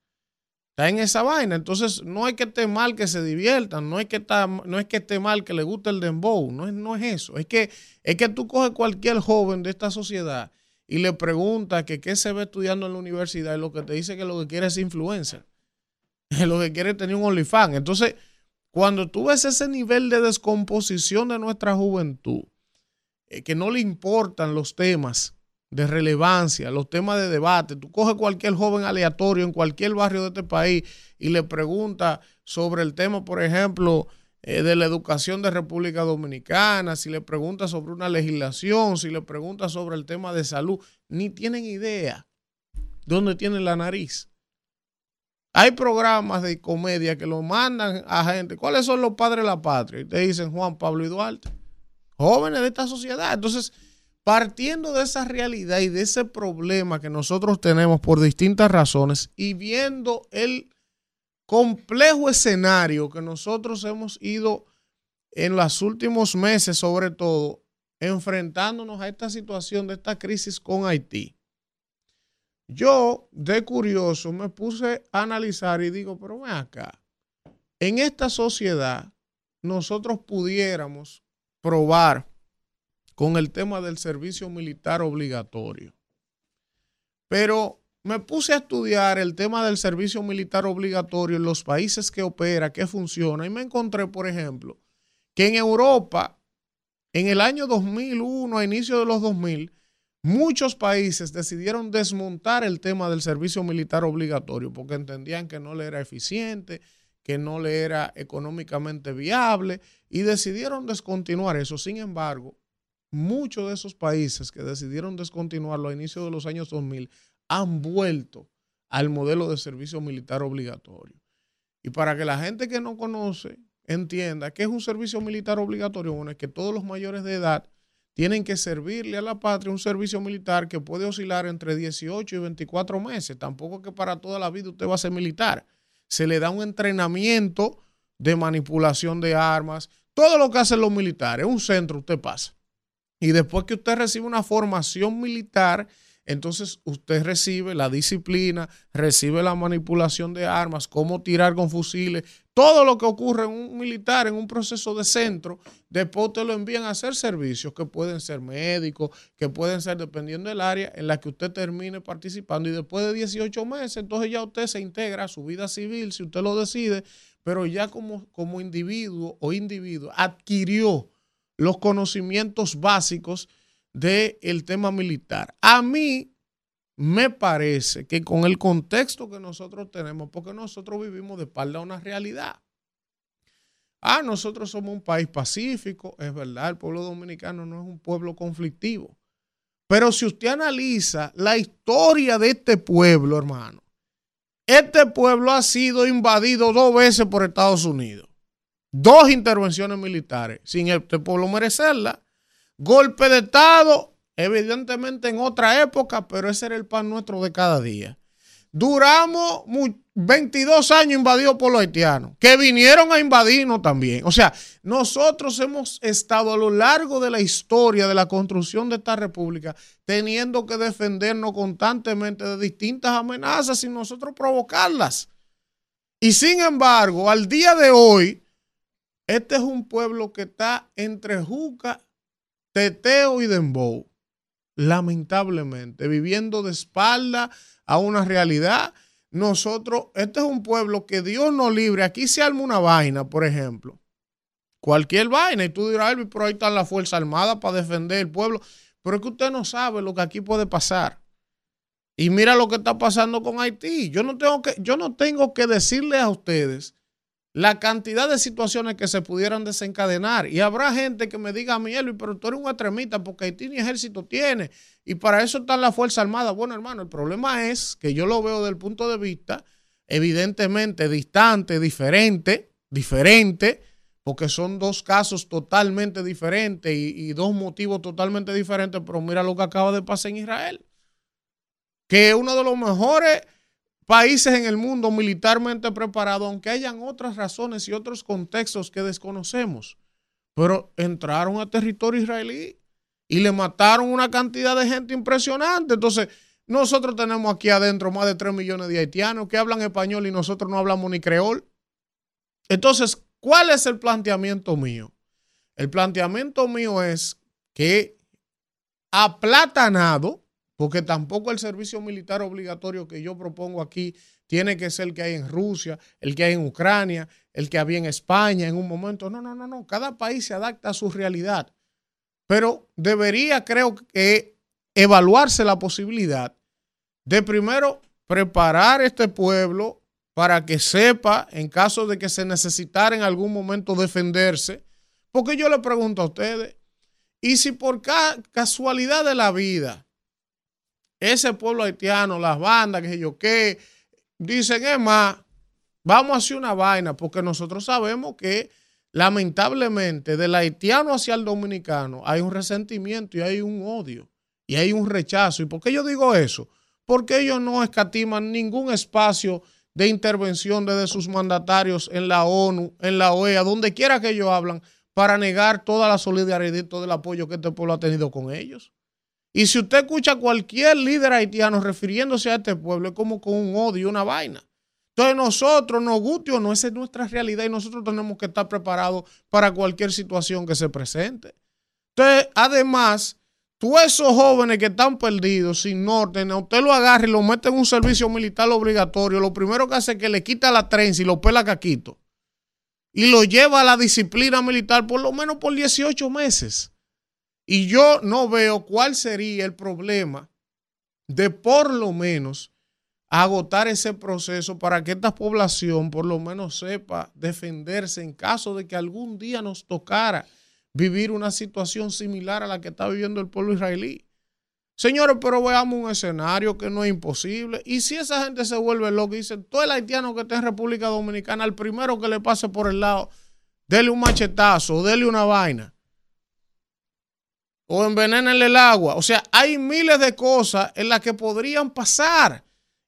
Está en esa vaina. Entonces, no es que esté mal que se diviertan, no es que, está, no es que esté mal que le guste el dembow, no es, no es eso. Es que, es que tú coges cualquier joven de esta sociedad y le preguntas que qué se ve estudiando en la universidad y lo que te dice que lo que quiere es influencer. [LAUGHS] Lo que quiere es tener un OnlyFans. Entonces, cuando tú ves ese nivel de descomposición de nuestra juventud, eh, que no le importan los temas de relevancia, los temas de debate. Tú coges cualquier joven aleatorio en cualquier barrio de este país y le preguntas sobre el tema, por ejemplo, eh, de la educación de República Dominicana, si le preguntas sobre una legislación, si le preguntas sobre el tema de salud, ni tienen idea dónde tienen la nariz. Hay programas de comedia que lo mandan a gente. ¿Cuáles son los padres de la patria? Y te dicen Juan Pablo y Duarte. Jóvenes de esta sociedad. Entonces, partiendo de esa realidad y de ese problema que nosotros tenemos por distintas razones y viendo el complejo escenario que nosotros hemos ido en los últimos meses, sobre todo, enfrentándonos a esta situación de esta crisis con Haití. Yo, de curioso, me puse a analizar y digo, pero ven acá, en esta sociedad nosotros pudiéramos probar con el tema del servicio militar obligatorio. Pero me puse a estudiar el tema del servicio militar obligatorio en los países que opera, que funciona, y me encontré, por ejemplo, que en Europa, en el año 2001, a inicio de los 2000, muchos países decidieron desmontar el tema del servicio militar obligatorio porque entendían que no le era eficiente, que no le era económicamente viable y decidieron descontinuar eso. Sin embargo, muchos de esos países que decidieron descontinuarlo a inicio de los años 2000 han vuelto al modelo de servicio militar obligatorio. Y para que la gente que no conoce entienda que es un servicio militar obligatorio, bueno, es que todos los mayores de edad tienen que servirle a la patria un servicio militar que puede oscilar entre 18 y 24 meses. Tampoco que para toda la vida usted va a ser militar. Se le da un entrenamiento de manipulación de armas, todo lo que hacen los militares, un centro usted pasa. Y después que usted recibe una formación militar, entonces usted recibe la disciplina, recibe la manipulación de armas, cómo tirar con fusiles, todo lo que ocurre en un militar, en un proceso de centro, después te lo envían a hacer servicios que pueden ser médicos, que pueden ser dependiendo del área en la que usted termine participando y después de 18 meses, entonces ya usted se integra a su vida civil, si usted lo decide, pero ya como, como individuo o individuo adquirió los conocimientos básicos del tema militar. A mí me parece que con el contexto que nosotros tenemos, porque nosotros vivimos de espalda a una realidad. Ah, nosotros somos un país pacífico, es verdad, el pueblo dominicano no es un pueblo conflictivo. Pero si usted analiza la historia de este pueblo, hermano, este pueblo ha sido invadido dos veces por Estados Unidos. Dos intervenciones militares, sin este pueblo merecerla. Golpe de Estado, evidentemente en otra época, pero ese era el pan nuestro de cada día. Duramos 22 años invadidos por los haitianos, que vinieron a invadirnos también. O sea, nosotros hemos estado a lo largo de la historia de la construcción de esta república teniendo que defendernos constantemente de distintas amenazas sin nosotros provocarlas. Y sin embargo, al día de hoy, este es un pueblo que está entre Juca teteo y dembow, lamentablemente, viviendo de espalda a una realidad. Nosotros, este es un pueblo que Dios nos libre. Aquí se arma una vaina, por ejemplo. Cualquier vaina. Y tú dirás, pero ahí está la Fuerza Armada para defender el pueblo. Pero es que usted no sabe lo que aquí puede pasar. Y mira lo que está pasando con Haití. Yo no tengo que, yo no tengo que decirle a ustedes la cantidad de situaciones que se pudieran desencadenar. Y habrá gente que me diga a mí, pero tú eres un extremista porque Haití ni ejército tiene. Y para eso está la Fuerza Armada. Bueno, hermano, el problema es que yo lo veo desde el punto de vista, evidentemente, distante, diferente, diferente, porque son dos casos totalmente diferentes y, y dos motivos totalmente diferentes. Pero mira lo que acaba de pasar en Israel. Que uno de los mejores países en el mundo militarmente preparados, aunque hayan otras razones y otros contextos que desconocemos. Pero entraron a territorio israelí y le mataron una cantidad de gente impresionante. Entonces, nosotros tenemos aquí adentro más de 3 millones de haitianos que hablan español y nosotros no hablamos ni creol. Entonces, ¿cuál es el planteamiento mío? El planteamiento mío es que aplatanado, porque tampoco el servicio militar obligatorio que yo propongo aquí tiene que ser el que hay en Rusia, el que hay en Ucrania, el que había en España en un momento. No, no, no, no. Cada país se adapta a su realidad. pero debería, creo que, evaluarse la posibilidad de primero preparar este pueblo para que sepa, en caso de que se necesitara en algún momento defenderse, porque yo le pregunto a ustedes, y si por ca- casualidad de la vida, ese pueblo haitiano, las bandas, que yo qué, dicen, es más, vamos a hacer una vaina, porque nosotros sabemos que lamentablemente del haitiano hacia el dominicano hay un resentimiento y hay un odio y hay un rechazo. ¿Y por qué yo digo eso? Porque ellos no escatiman ningún espacio de intervención desde sus mandatarios en la ONU, en la OEA, donde quiera que ellos hablan, para negar toda la solidaridad y todo el apoyo que este pueblo ha tenido con ellos. Y si usted escucha a cualquier líder haitiano refiriéndose a este pueblo, es como con un odio, una vaina. Entonces nosotros, nos guste o no, esa es nuestra realidad y nosotros tenemos que estar preparados para cualquier situación que se presente. Entonces, además, tú esos jóvenes que están perdidos, sin norte, a usted lo agarra y lo mete en un servicio militar obligatorio, lo primero que hace es que le quita la trenza y lo pela caquito. Y lo lleva a la disciplina militar por lo menos por 18 meses. Y yo no veo cuál sería el problema de por lo menos agotar ese proceso para que esta población por lo menos sepa defenderse en caso de que algún día nos tocara vivir una situación similar a la que está viviendo el pueblo israelí. Señores, pero veamos un escenario que no es imposible. Y si esa gente se vuelve loca y dice, todo el haitiano que esté en República Dominicana, al primero que le pase por el lado, dele un machetazo, dele una vaina. O envenenenle el agua. O sea, hay miles de cosas en las que podrían pasar.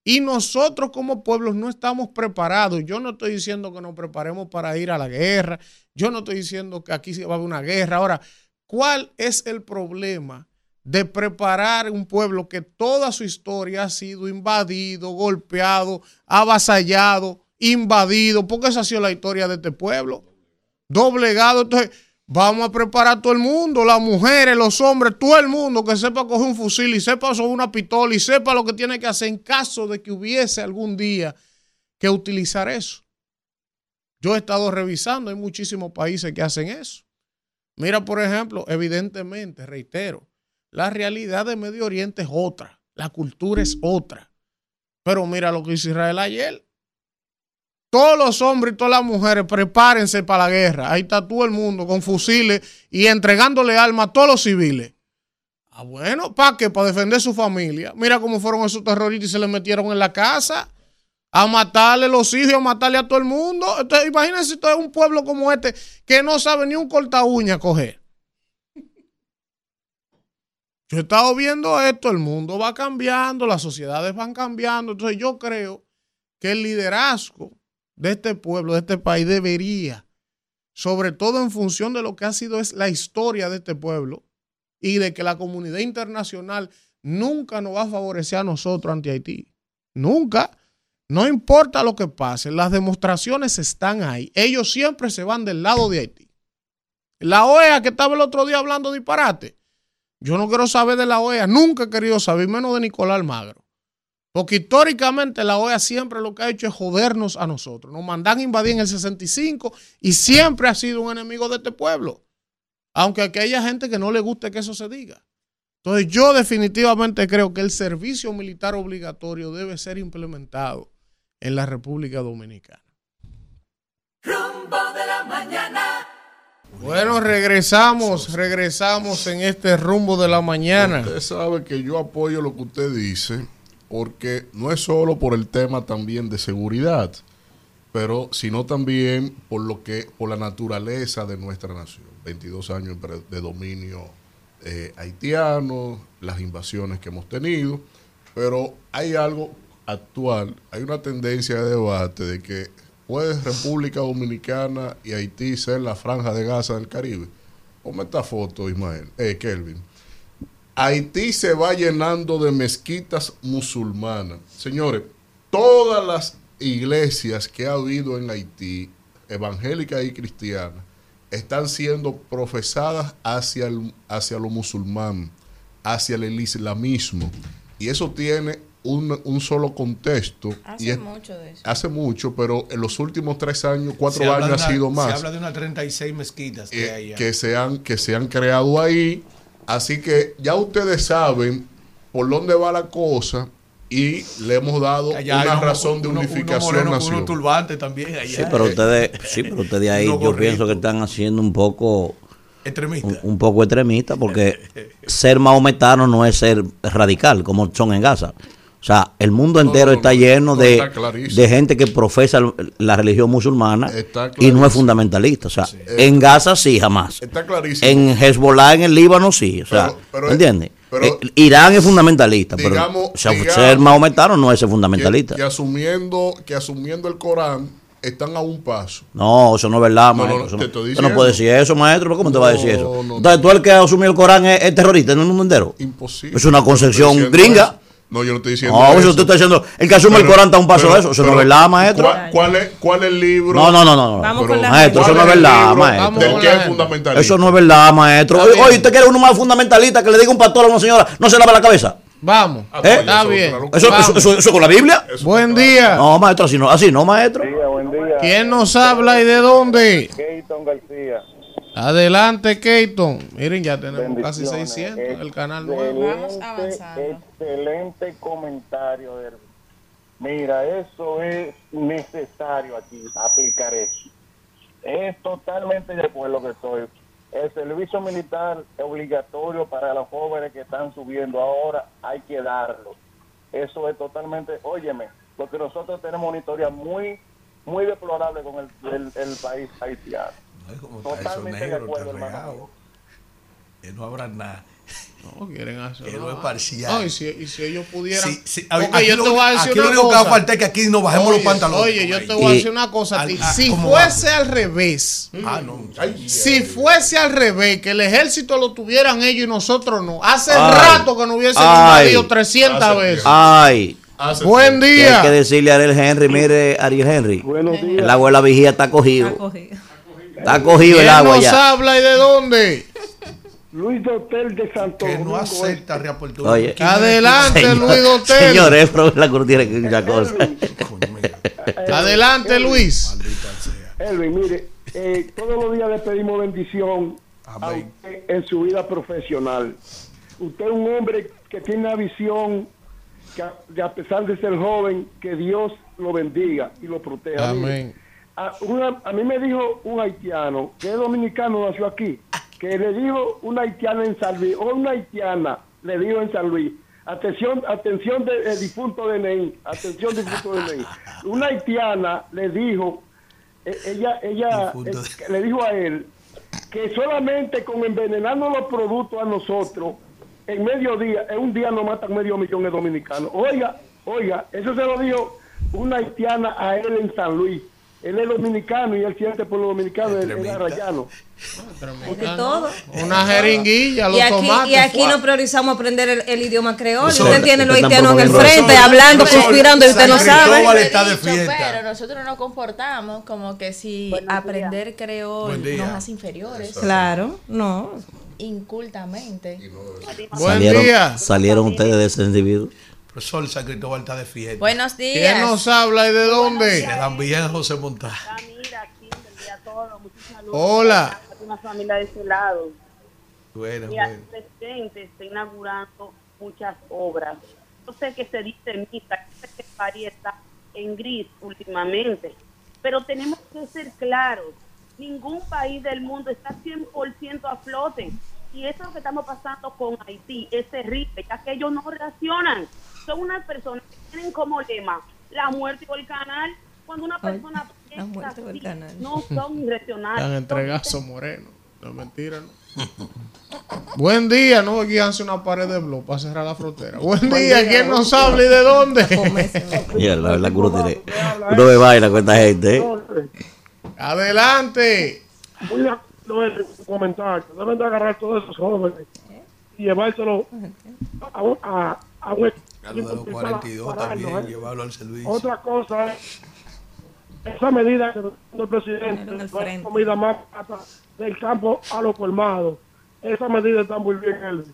Y nosotros como pueblos no estamos preparados. Yo no estoy diciendo que nos preparemos para ir a la guerra. Yo no estoy diciendo que aquí va a haber una guerra. Ahora, ¿cuál es el problema de preparar un pueblo que toda su historia ha sido invadido, golpeado, avasallado, invadido? Porque esa ha sido la historia de este pueblo. Doblegado. Entonces, vamos a preparar a todo el mundo, las mujeres, los hombres, todo el mundo que sepa coger un fusil y sepa sobre una pistola y sepa lo que tiene que hacer en caso de que hubiese algún día que utilizar eso. Yo he estado revisando, hay muchísimos países que hacen eso. Mira, por ejemplo, evidentemente, reitero, la realidad de Medio Oriente es otra, la cultura es otra. Pero mira lo que hizo Israel ayer. Todos los hombres y todas las mujeres prepárense para la guerra. Ahí está todo el mundo con fusiles y entregándole armas a todos los civiles. Ah, bueno, ¿para qué? Para defender su familia. Mira cómo fueron esos terroristas y se les metieron en la casa a matarle los hijos a matarle a todo el mundo. Entonces, imagínense todo un pueblo como este que no sabe ni un corta uña coger. Yo he estado viendo esto, el mundo va cambiando, las sociedades van cambiando. Entonces yo creo que el liderazgo de este pueblo, de este país, debería, sobre todo en función de lo que ha sido es la historia de este pueblo y de que la comunidad internacional nunca nos va a favorecer a nosotros ante Haití. Nunca. No importa lo que pase, las demostraciones están ahí. Ellos siempre se van del lado de Haití. La OEA que estaba el otro día hablando disparate. Yo no quiero saber de la OEA, nunca he querido saber, menos de Nicolás Almagro. Porque históricamente la OEA siempre lo que ha hecho es jodernos a nosotros. Nos mandan a invadir en el 65 y siempre ha sido un enemigo de este pueblo. Aunque aquí haya gente que no le guste que eso se diga. Entonces yo definitivamente creo que el servicio militar obligatorio debe ser implementado en la República Dominicana. Rumbo de la mañana. Bueno, regresamos, regresamos en este rumbo de la mañana. Usted sabe que yo apoyo lo que usted dice, porque no es solo por el tema también de seguridad, pero sino también por lo que, por la naturaleza de nuestra nación. 22 años de dominio eh, haitiano, las invasiones que hemos tenido, pero hay algo actual, hay una tendencia de debate de que puede República Dominicana y Haití ser la franja de Gaza del Caribe. Ponme esta foto, Ismael, eh, Kelvin. Haití se va llenando de mezquitas musulmanas. Señores, todas las iglesias que ha habido en Haití, evangélicas y cristianas, están siendo profesadas hacia, el, hacia lo musulmán, hacia el islamismo. Y eso tiene un, un solo contexto. y Hace es- mucho de eso. hace mucho, pero en los últimos tres años, cuatro Se años ha sido Se más. habla de unas 36 mezquitas que eh, hay que, se han, que se han creado ahí. Así que ya ustedes saben por dónde va la cosa y le hemos dado Allá una uno- razón de uno- uno unificación con nacional. unos turbantes también allá. Sí, pero ustedes, sí, pero ustedes ahí yo pienso que están haciendo un poco Extremista. un, un poco extremista porque ser maometano no es ser radical como son en Gaza. O sea, el mundo entero no, está no, lleno no, de, está clarísimo. de gente que profesa la religión musulmana y no es fundamentalista. O sea, en Gaza sí, jamás. Está clarísimo. En Hezbollah, en el Líbano, sí. O sea, Pero- pero- ¿me ¿entiendes? pero- Eh, Irán es fundamentalista, Digamos- pero o sea, ser maometano no es que, fundamentalista. que asumiendo, que asumiendo el Corán están a un paso. No, eso no es verdad, No, no, maestro. te no, no puede decir eso, maestro. ¿pero ¿Cómo te va a decir eso? no, Entonces, tú el que asumió el Corán es, es terrorista en el mundo entero. Imposible. Es una concepción gringa. eso. No, yo no estoy diciendo No, eso. eso usted está diciendo. El que asume el Pero- Corán está un paso pero- de eso. Eso no es verdad, maestro. ¿Cuál, cuál es, ¿Cuál es el libro? No, no, no, no. Vamos Pero, con la maestro, eso ¿cuál no es el verdad, maestro. Del la es fundamentalista. Eso no es verdad, maestro. Oye, usted quiere uno más fundamentalista que le diga a un pastor a una señora, no se lave la cabeza. Vamos. Ah, ¿Eh? Está eso, bien. ¿Eso, Vamos. eso, eso, eso con la Biblia? Buen día. No, maestro, así no, así no, maestro. ¿Quién nos habla y de dónde? Keyton García. Adelante, Keyton. Miren, ya tenemos casi Bendiciones. 600 en el canal Excelente, nuevo. Vamos avanzando. Excelente comentario. Mira, eso es necesario aquí, aplicar eso. Es totalmente de acuerdo que estoy. El servicio militar es obligatorio para los jóvenes que están subiendo ahora, hay que darlo. Eso es totalmente, óyeme, porque nosotros tenemos una historia muy, muy deplorable con el, el- el país haitiano. Ay, como está eso Totalmente de negro, acuerdo, está hermano. regado. Que no habrá nada. [LAUGHS] No, quieren hacer. Que no es parcial. No, y si, y si ellos pudieran. Sí, sí, Porque aquí yo lo- te voy a decir aquí lo una que cosa. va a faltar es que aquí nos bajemos los Oye, pantalones. Oye, yo te voy a decir una cosa a ti. al- a- Si ¿cómo fuese al revés, Ah, no. si fuese al revés, que el ejército lo tuvieran ellos y nosotros no, hace Ay. rato que nos hubiesen Ay. invadido 300 Hace veces. Ay, Hace Buen tiempo. y hay que día. decirle a Ariel Henry, mire, Ariel Henry, Buenos días. el agua de la vigía está Está cogido. Está cogido el ¿Quién agua nos ya. habla y de dónde? Luis Dotel de Santo Que no Domingo acepta reapertura. Oye. Adelante, Señor- Luis Dotel. Señores, la tiene que cosas. Coño, mira, Adelante, Luis. maldita sea. Elvin, mire, eh, todos los días le pedimos bendición a usted en su vida profesional. Usted es un hombre que tiene una visión que a, que a pesar de ser joven, que Dios lo bendiga y lo proteja. Mire, Amén. A, una- a mí me dijo un haitiano, que es dominicano, nació aquí, que le dijo una haitiana en San Luis, o una haitiana le dijo en San Luis, atención, atención de, de difunto de Ney, atención difunto de Ney. Una haitiana le dijo, eh, ella, ella eh, le dijo a él que solamente con envenenando los productos a nosotros, en medio día, en un día nos matan medio millón de dominicanos. Oiga, oiga, eso se lo dijo una haitiana a él en San Luis. Él es dominicano y él siente por los dominicanos, él era rayano. De todo. Una jeringuilla, los Y aquí, tomates. y aquí no priorizamos aprender el, el idioma creol. Usted tiene los haitianos en el frente, hablando, Profesor, suspirando y usted no sabe. Pero nosotros nos comportamos como que si aprender creol nos hace inferiores, Claro, no. incultamente. Buen Salieron, día. salieron ustedes de ese individuo. Profesor San Cristóbal está de fiesta. Buenos ¿Quién días. nos habla y de dónde? dan bien a José Montá. Mira, aquí a todos, saludos. Hola. Una familia de ese lado. Bueno, bueno. el presidente está inaugurando muchas obras. Yo sé que se dice mixta, sé que está en gris últimamente, pero tenemos que ser claros. Ningún país del mundo está 100% a flote. Y eso es lo que estamos pasando con Haití, es terrible, ya que ellos no reaccionan. Son unas personas que tienen como lema la muerte por el canal. Cuando una Ay, persona la piensa muerte por el así, canal. no son irracionales. Tan entregazo moreno. No es mentira, ¿no? [LAUGHS] Buen día, no aquí hace una pared de blog para cerrar la frontera. Buen día, ¿quién nos habla y de dónde? [LAUGHS] Ya, [LAUGHS] la verdad que uno tiene. Uno ve vaina con esta gente. ¿eh? Adelante. En su comentario. Deben de agarrar todos esos jóvenes y llevárselo a, un- a, a un A lo de los 42 también, llevarlo al servicio. Otra cosa es esa medida que el presidente, la comida más barata del campo a los colmados. Esa medida está muy bien, Elvis.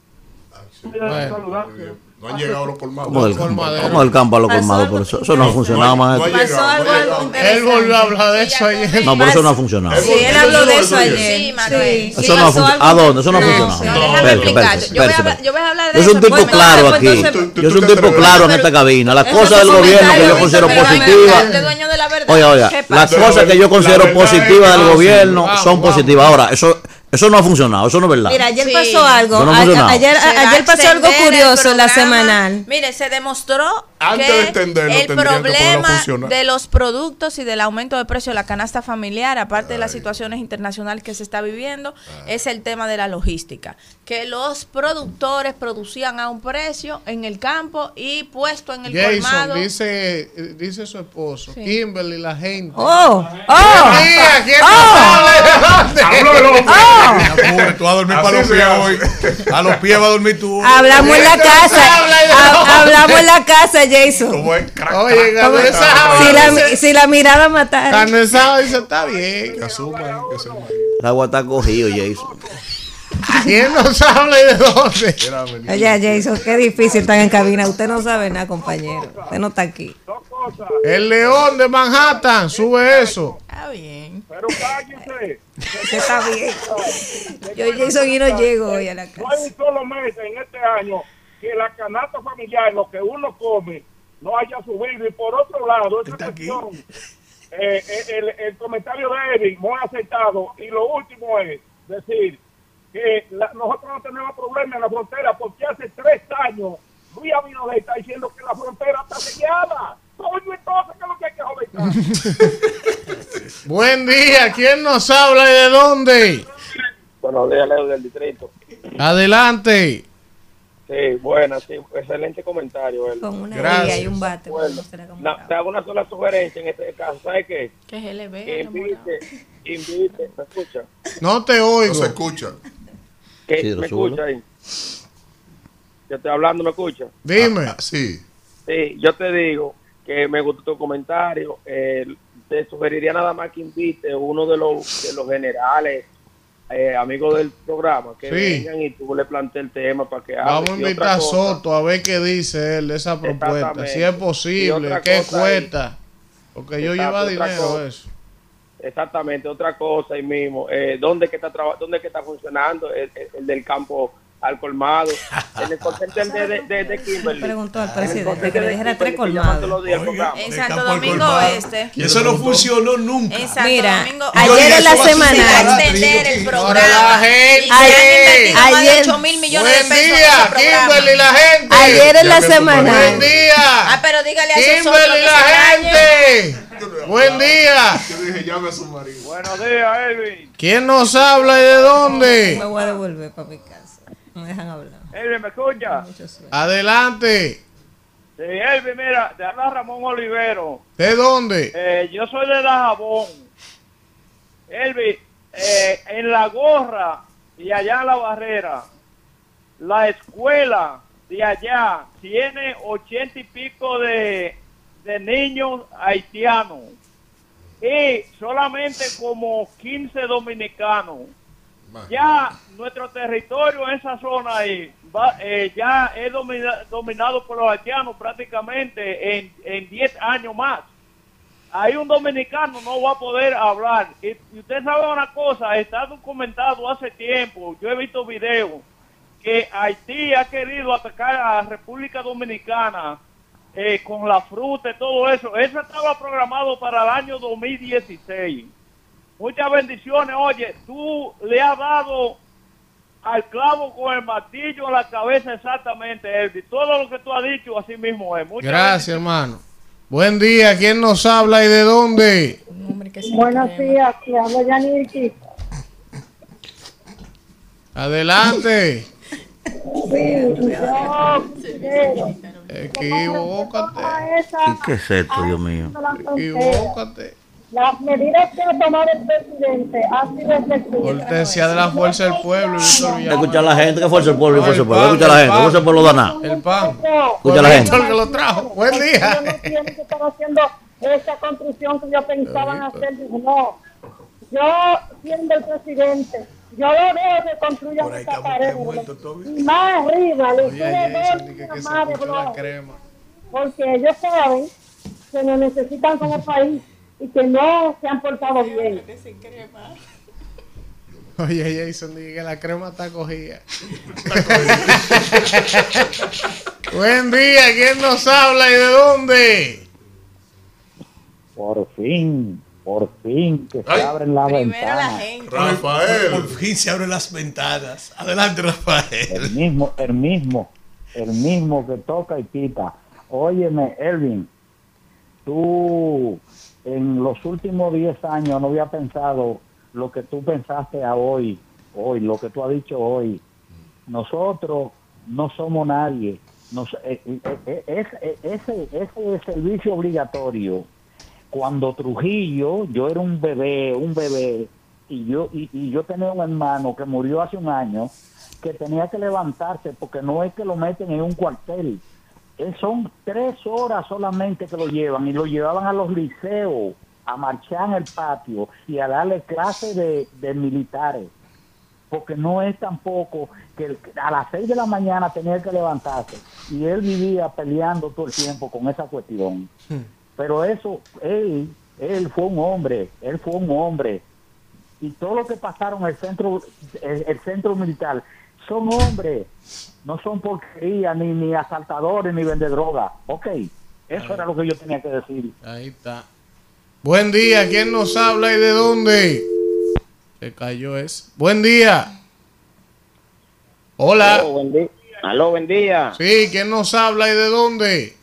Medida Bueno, saludable. Muy bien. No han llegado los colmados. ¿Cómo del campo? ¿Cómo del campo a los colmados? Por eso, eso no ha funcionado más. Él volvió a hablar de eso ayer. No, por eso no ha funcionado. Sí, él habló de eso ayer. Sí, Manuel. Sí. Eso no ha funcionado. ¿A dónde? Eso no ha funcionado. Yo voy a hablar- yo voy a hablar de Yo soy un eso, tipo pues, claro pues, aquí. entonces- Tú- tú Yo soy un tipo claro en esta cabina. Las Eso cosas del gobierno que yo considero positivas. De. Oiga, oiga, ¿Qué las cosas que yo considero positivas del no, gobierno son positivas. Ahora, eso eso no ha funcionado, eso no es verdad. Mira, ayer Sí. pasó algo. No ha a- funcionado. ayer, a ayer pasó algo curioso en la semanal. Mire, se demostró Antes que de el que problema de los productos y del aumento de precio de la canasta familiar, aparte de las situaciones internacionales que se está viviendo, es el tema de la logística. Que los productores producían a un precio en el campo y puesto en el colmado. Jason, dice, dice su esposo, Sí. Kimberly, la gente. ¡Oh! ¡Oh! el hombre. Pobre, tú vas a dormir para los pies hoy. A los pies vas a dormir tú. hoy. Hablamos en la ¿Quién nos casa. Hablamos en la casa, Jason. ¿Cómo es? Crack, Oye, Si la, si la mirada matara. Carnesado dice, está bien. Que se El agua está cogido, Jason. ¿Quién nos habla y de dónde? Oye, Jason, qué difícil estar en cabina. Usted no sabe nada, compañero. Usted no está aquí. El león de Manhattan, sube eso. Está bien. Pero cállense. Usted está bien. Yo, Jason, y no llego hoy a la No casa. hay un solo mes en este año que la canasta familiar, lo que uno come, no haya subido. Y por otro lado, aquí. cuestión, eh, eh, el, el comentario de Eric, muy aceptado. Y lo último es decir que la- nosotros no tenemos problema en la frontera porque hace tres años Luis Abinader está diciendo que la frontera está sellada. Coño, entonces, ¿qué es lo que hay que joder? [LAUGHS] Buen día, ¿quién nos habla y de dónde? Buenos días, Leo del distrito. Adelante. Sí, buena, sí, excelente comentario. Con una Gracias. y un bate. Bueno, no te hago una sola sugerencia en este caso. ¿Sabes qué? Que es LB. Que invite, invite, ¿me escucha? No te No oigo. se escucha. Sí, lo me subo, escucha ahí. Yo estoy hablando, ¿me escucha? Dime. Ah, sí. Sí, yo te digo que me gustó tu comentario. Eh, te sugeriría nada más que invite uno de los, de los generales, eh, amigos del programa, que Sí. vengan y tú le plantees el tema para que hable. Vamos a invitar a Soto a ver qué dice él de esa propuesta. Si es posible, qué cuesta. Porque yo lleva dinero cosa. eso. Exactamente, otra cosa ahí mismo. Eh, ¿dónde, que está traba- ¿Dónde que está funcionando el, el- el del campo al colmado? [LAUGHS] En el concepto de, de, de, de Kimberly. Preguntó al presidente que le dijera tres colmados. En Santo Domingo. Oeste. Y eso no funcionó nunca. En Santo Mira, Domingo ayer en la eso va a se va a semanal. extender el Ahora programa. la gente. Y se han invertido más de Ayer- 8 mil millones Buen de pesos. Kimberly, la gente. Ayer en la semanal. Buen día. Ah, pero dígale a Kimberly, la gente. Buen día. Yo dije, llame a su marido. Buenos días, Elvin. ¿Quién nos habla y de dónde? Me voy a devolver para mi casa. No me dejan hablar. Elvin, ¿me escucha? Adelante. Sí, Elvin, mira, te habla Ramón Olivero. ¿De dónde? Eh, yo soy de Dajabón. Elvin, eh, en la gorra y allá en la barrera, la escuela de allá tiene ochenta y pico de, de niños haitianos y solamente como 15 dominicanos. Ya nuestro territorio en esa zona ahí va, eh, ya es domina- dominado por los haitianos prácticamente en, en 10 años más. Ahí un dominicano no va a poder hablar. Y, y usted sabe una cosa, está documentado hace tiempo, yo he visto videos, que Haití ha querido atacar a la República Dominicana eh, con la fruta y todo eso. Eso estaba programado para el año 2016. Muchas bendiciones. Oye, tú le has dado al clavo con el martillo en la cabeza exactamente, Elvi. Todo lo que tú has dicho, así mismo es. Muchas Gracias, hermano. Buen día. ¿Quién nos habla y de dónde? Hombre Buenos días, te hablo Yanirki. Adelante. Sí, yo. Equivócate. ¿Y qué es esto, Dios mío? Equivócate. Las medidas que ha tomado el presidente han sido efectivas. Cortesía de la fuerza del pueblo. Escucha a la gente, que fuerza el pueblo, No, fuerza el el pueblo. Escucha a la el gente, fuerza el pueblo daná. El pan. Escucha a la gente. Víctor que lo trajo. Buen día. no tienen que estar haciendo esa construcción que ellos pensaban hacer. Dijo, no, yo siendo el presidente, Yo lo veo que construyan esta pared. Y más arriba, le sube más la crema. Porque ellos saben que nos necesitan como país y que no se han portado bien. Oye, Jason, dije que la crema está cogida. Buen día, ¿quién nos habla y de dónde? Por fin, por fin que Ay. se abren las Primero la ventanas. gente. Rafael. Por fin se abren las ventanas. Adelante, Rafael. El mismo, el mismo, el mismo que toca y quita. Óyeme, Elvin, tú en los últimos 10 años no había pensado lo que tú pensaste a hoy, hoy, lo que tú has dicho hoy. Nosotros no somos nadie. Nos, eh, eh, eh, eh, ese, ese, ese servicio obligatorio cuando Trujillo, yo era un bebé, un bebé, y yo, y, y yo tenía un hermano que murió hace un año, que tenía que levantarse, porque no es que lo meten en un cuartel, Eh, son tres horas solamente que lo llevan, y lo llevaban a los liceos, a marchar en el patio, y a darle clases de, de militares, porque no es tampoco que a las seis de la mañana tenía que levantarse, y él vivía peleando todo el tiempo con esa cuestión pero eso, él, él fue un hombre, él fue un hombre. Y todo lo que pasaron en el centro, el, el centro militar, son hombres, no son porquería, ni, ni asaltadores, ni vende droga. Ok, eso era lo que yo tenía que decir. Ahí está. Buen día, ¿quién nos habla y de dónde? Se cayó ese. Buen día. Hola. Aló, buen día. Aló, buen día. Sí, ¿quién nos habla y de dónde?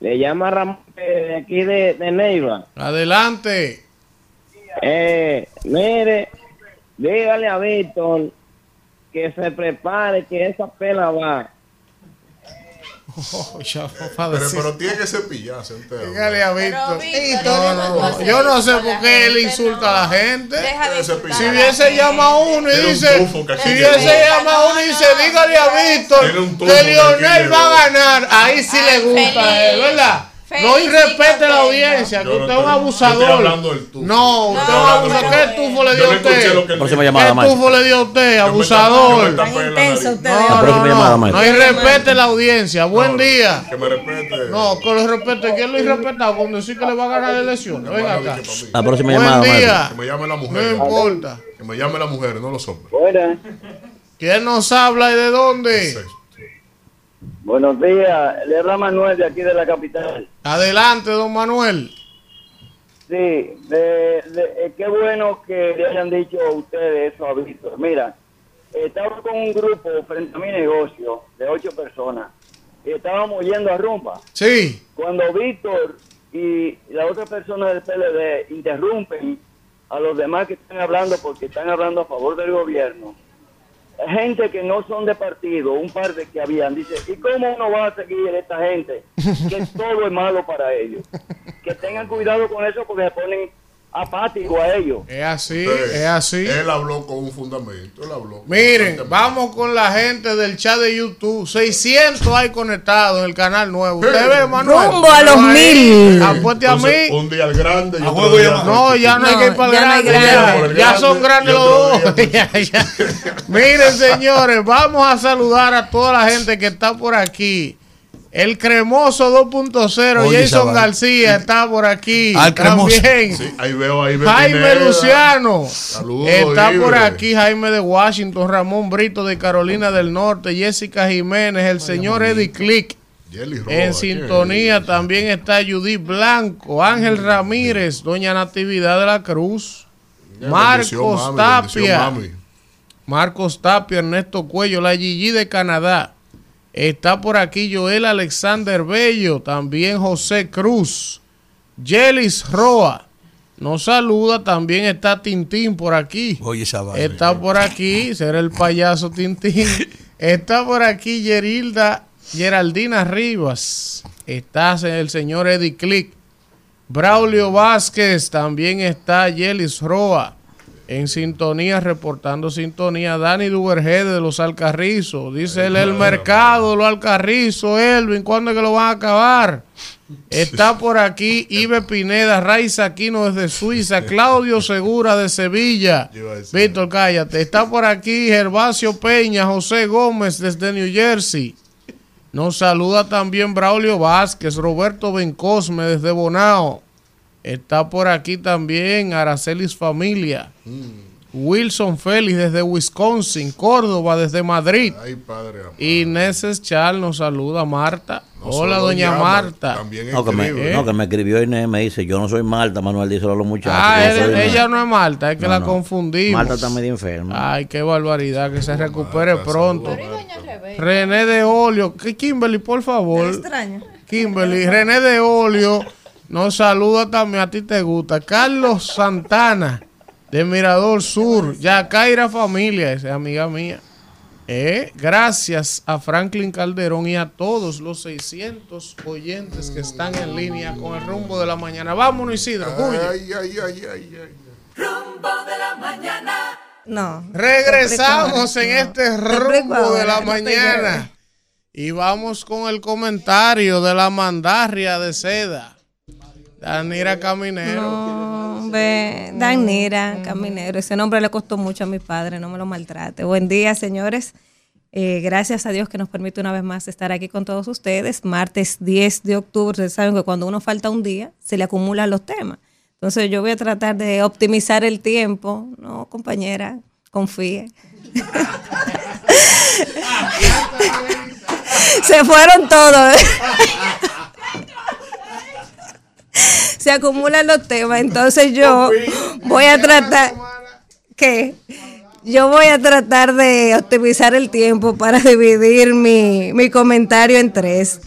Le llama Ramón de aquí de, de Neiva. Adelante. Eh, mire, dígale a Víctor que se prepare, que esa pela va. Oh, [LAUGHS] ya, Pero, tiene que cepillarse entero. Dígale a Víctor. Víctor, No, no, no. Yo no sé por qué él insulta a la gente. Deja de insultar Si hubiese gente. llamado a uno y dice, si hubiese llamado a uno y dice, dígale a Víctor que Lionel va a ganar, ahí sí le gusta a él. ¿verdad? No irrespete la audiencia, que no usted es un abusador. No, usted es un No, abusador. ¿Qué tufo le dio a no usted? Próxima llamada, ¿Qué maestro. tufo le dio a usted, abusador? No, no, no, no irrespete la audiencia. Buen día. Que me respete. No, que lo respete. ¿Quién lo irrespeta con decir que le va a ganar la elección? Venga acá. La próxima Buen llamada, maestro. día. Que me llame la No mujer. importa. Que me llame la mujer, no los hombres. Buenas. ¿Quién nos habla y de dónde? Buenos días. Le habla Manuel de aquí de la capital. Adelante, don Manuel. Sí, de, de- eh, qué bueno que le hayan dicho a ustedes eso a Víctor. Mira, estaba con un grupo frente a mi negocio de ocho personas y estábamos yendo a rumba. Sí. Cuando Víctor y la otra persona del PLD interrumpen a los demás que están hablando porque están hablando a favor del gobierno, gente que no son de partido, un par de que habían, dice, ¿y cómo uno va a seguir esta gente? Que [LAUGHS] todo es malo para ellos. Que tengan cuidado con eso porque se ponen apáticos a ellos. Es así, Sí. es así. Él habló con un fundamento. Él habló. Miren, vamos con la gente del chat de YouTube. 600 hay conectados en el canal nuevo. ¿Usted ve, Manuel? Rumbo a los mil. Apueste a mí. un día al grande juego día No, ya no hay que ir para el no grande. ya. El son grandes los dos. [LAUGHS] Miren, señores, vamos a saludar a toda la gente que está por aquí. El cremoso 2.0, Oye, Jason chaval. García está por aquí. Al cremoso. También. Sí, ahí veo ahí Jaime Pineda. Luciano. Saludos, Está por aquí Jaime de Washington, Ramón Brito de Carolina del Norte, Jessica Jiménez, el señor Eddie Click. En ¿quién sintonía es? también está Judith Blanco, Ángel Ramírez, Doña Natividad de la Cruz, Marcos mami, Tapia, mami. Marcos Tapia, Ernesto Cuello, la Gigi de Canadá. Está por aquí Joel Alexander Bello, también José Cruz, Yelis Roa. Nos saluda, también está Tintín por aquí. Oye, esa. [LAUGHS] Está por aquí, será el payaso Tintín. Está por aquí Gerilda, Geraldina Rivas. Está el señor Eddie Click. Braulio Vázquez, también está Yelis Roa. En sintonía, reportando sintonía. Dani Duvergede de los Alcarrizos. Dice él, el mercado de los Alcarrizos, Elvin, ¿cuándo es que lo van a acabar? Está por aquí Ibe Pineda, Raiza Aquino desde Suiza, Claudio Segura de Sevilla. Víctor, cállate. Está por aquí Gervasio Peña, José Gómez desde New Jersey. Nos saluda también Braulio Vázquez, Roberto Bencosme desde Bonao. Está por aquí también Aracelis Familia. Wilson Félix desde Wisconsin, Córdoba desde Madrid. Ay, padre. amado. Inés Chal nos saluda, Marta. No Hola, doña llama, Marta. También No que, me, no, que me escribió Inés, me dice, yo no soy Marta, Manuel, díselo a los muchachos. Ah, yo él- soy Inés". ella no es Marta, es que No, la no. confundimos. Marta está medio enferma. Ay, qué barbaridad, que se recupere pronto. René de Olio, que Kimberly, por favor. extraña. Kimberly, René de Olio nos saluda también, a ti te gusta. Carlos Santana, de Mirador Sur, Yacaira Familia, esa es amiga mía. Eh, gracias a Franklin Calderón y a todos los 600 oyentes que están en línea con el rumbo de la mañana. Vámonos, Isidro. Ay, ay, ay, ay, ay. Rumbo de la mañana. No. Regresamos en este rumbo de la no mañana. Y vamos con el comentario de la mandarria de seda. Danira Caminero. No, ve, Danira, caminero. Ese nombre le costó mucho a mi padre, no me lo maltrate. Buen día, señores. Eh, gracias a Dios que nos permite una vez más estar aquí con todos ustedes. Martes 10 de octubre, ustedes saben que cuando uno falta un día, se le acumulan los temas. Entonces yo voy a tratar de optimizar el tiempo. No, compañera, confíe. [LAUGHS] se fueron todos. [LAUGHS] [LAUGHS] se acumulan los temas. Entonces yo voy a tratar. ¿Qué? Yo voy a tratar de optimizar el tiempo para [LAUGHS] dividir mi, mi comentario en tres.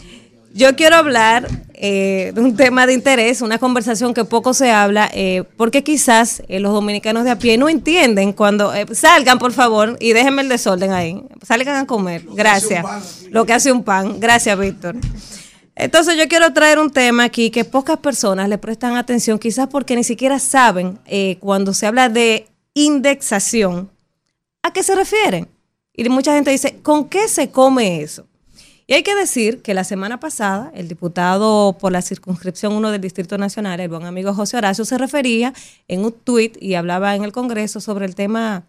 Yo quiero hablar eh, de un tema de interés, una conversación que poco se habla, eh, porque quizás eh, los dominicanos de a pie no entienden cuando salgan, por favor, y déjenme el desorden ahí. Salgan a comer. Gracias. Lo que hace un pan. Gracias, Víctor. Entonces yo quiero traer un tema aquí que pocas personas le prestan atención, quizás porque ni siquiera saben eh, cuando se habla de indexación, ¿a qué se refieren? Y mucha gente dice, ¿con qué se come eso? Y hay que decir que la semana pasada, el diputado por la circunscripción 1 del Distrito Nacional, el buen amigo José Horacio, se refería en un tuit y hablaba en el Congreso sobre el tema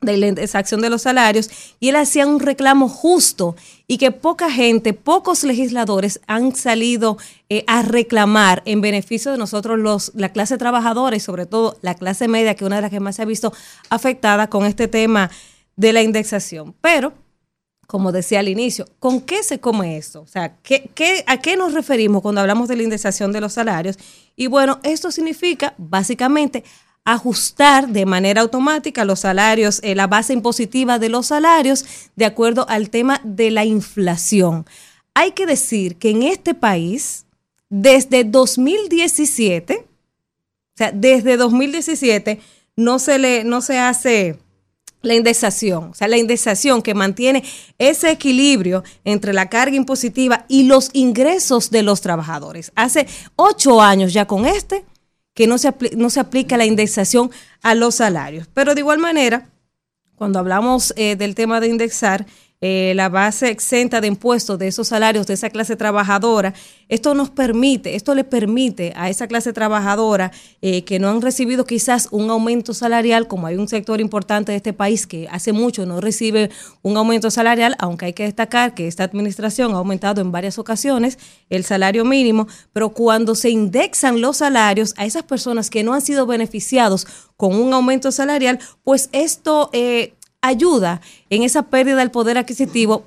de la indexación de los salarios y él hacía un reclamo justo y que poca gente, pocos legisladores han salido eh, a reclamar en beneficio de nosotros los la clase trabajadora y sobre todo la clase media que es una de las que más se ha visto afectada con este tema de la indexación. Pero como decía al inicio, ¿con qué se come esto? O sea, ¿qué, qué, ¿a qué nos referimos cuando hablamos de la indexación de los salarios? Y bueno, esto significa básicamente ajustar de manera automática los salarios, eh, la base impositiva de los salarios de acuerdo al tema de la inflación. Hay que decir que en este país, desde 2017, o sea, desde 2017 no se le, no se hace la indexación, o sea, la indexación que mantiene ese equilibrio entre la carga impositiva y los ingresos de los trabajadores. Hace ocho años ya con este que no se, no se aplica la indexación a los salarios. Pero de igual manera, cuando hablamos eh, del tema de indexar eh, la base exenta de impuestos de esos salarios de esa clase trabajadora, esto nos permite, esto le permite a esa clase trabajadora eh, que no han recibido quizás un aumento salarial, como hay un sector importante de este país que hace mucho no recibe un aumento salarial, aunque hay que destacar que esta administración ha aumentado en varias ocasiones el salario mínimo, pero cuando se indexan los salarios a esas personas que no han sido beneficiados con un aumento salarial, pues esto eh, ayuda en esa pérdida del poder adquisitivo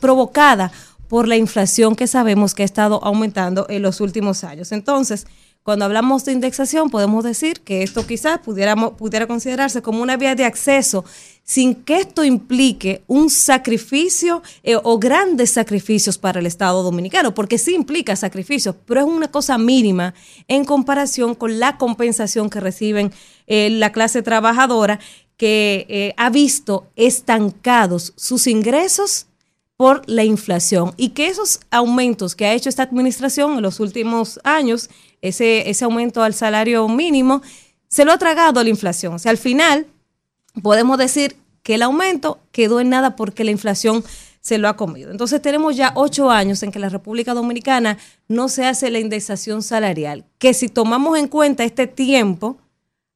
provocada por la inflación que sabemos que ha estado aumentando en los últimos años. Entonces, cuando hablamos de indexación, podemos decir que esto quizás pudiéramos, pudiera considerarse como una vía de acceso sin que esto implique un sacrificio eh, o grandes sacrificios para el Estado dominicano, porque sí implica sacrificios, pero es una cosa mínima en comparación con la compensación que reciben eh, la clase trabajadora que eh, ha visto estancados sus ingresos por la inflación y que esos aumentos que ha hecho esta administración en los últimos años, ese, ese aumento al salario mínimo, se lo ha tragado la inflación. O sea, al final podemos decir que el aumento quedó en nada porque la inflación se lo ha comido. Entonces tenemos ya ocho años en que la República Dominicana no se hace la indexación salarial, que si tomamos en cuenta este tiempo,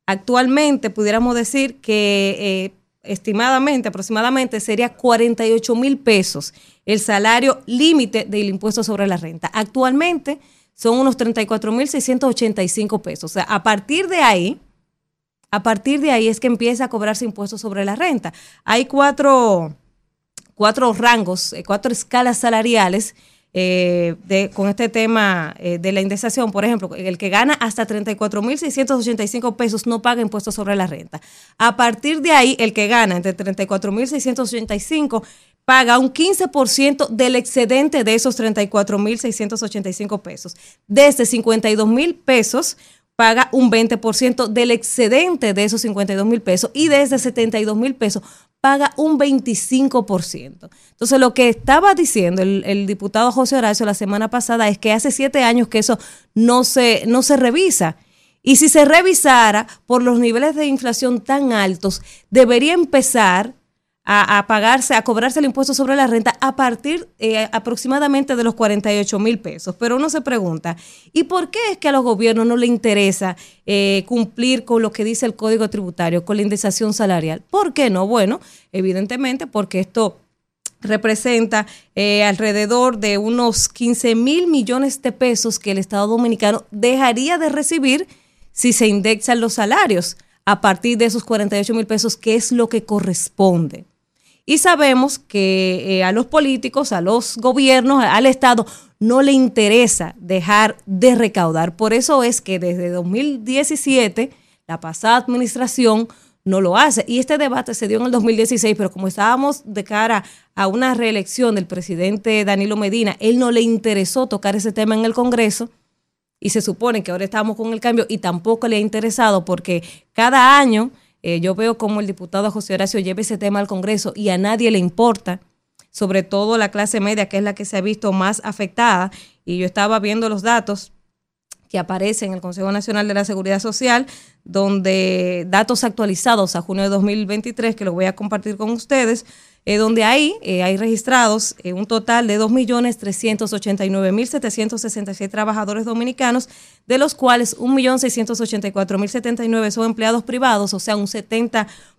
actualmente pudiéramos decir que eh, estimadamente, aproximadamente, sería 48 mil pesos el salario límite del impuesto sobre la renta. Actualmente son unos 34 mil 685 pesos. O sea, a partir de ahí, a partir de ahí es que empieza a cobrarse impuestos sobre la renta. Hay cuatro, cuatro rangos, eh, cuatro escalas salariales eh, de, con este tema eh, de la indexación, por ejemplo, el que gana hasta 34.685 pesos no paga impuestos sobre la renta. A partir de ahí, el que gana entre 34.685 paga un 15% del excedente de esos 34.685 pesos. Desde 52 mil pesos paga un 20% del excedente de esos 52 mil pesos y desde 72 mil pesos paga un 25%. Entonces, lo que estaba diciendo el, diputado José Horacio la semana pasada es que hace siete años que eso no se, no se revisa. Y si se revisara por los niveles de inflación tan altos, debería empezar a, pagarse, a cobrarse el impuesto sobre la renta a partir eh, aproximadamente de los 48 mil pesos. Pero uno se pregunta, ¿y por qué es que a los gobiernos no les interesa eh, cumplir con lo que dice el Código Tributario, con la indexación salarial? ¿Por qué no? Bueno, evidentemente porque esto representa eh, alrededor de unos 15 mil millones de pesos que el Estado Dominicano dejaría de recibir si se indexan los salarios a partir de esos 48 mil pesos, que es lo que corresponde. Y sabemos que eh, a los políticos, a los gobiernos, al Estado, no le interesa dejar de recaudar. Por eso es que desde 2017, la pasada administración no lo hace. Y este debate se dio en el 2016, pero como estábamos de cara a una reelección del presidente Danilo Medina, él no le interesó tocar ese tema en el Congreso. Y se supone que ahora estamos con el cambio y tampoco le ha interesado porque cada año eh, yo veo como el diputado José Horacio lleva ese tema al Congreso y a nadie le importa, sobre todo la clase media, que es la que se ha visto más afectada. Y yo estaba viendo los datos que aparecen en el Consejo Nacional de la Seguridad Social, donde datos actualizados a junio de 2023, que los voy a compartir con ustedes, eh, donde hay, eh, hay registrados eh, un total de 2.389.766 trabajadores dominicanos, de los cuales 1.684.079 son empleados privados, o sea, un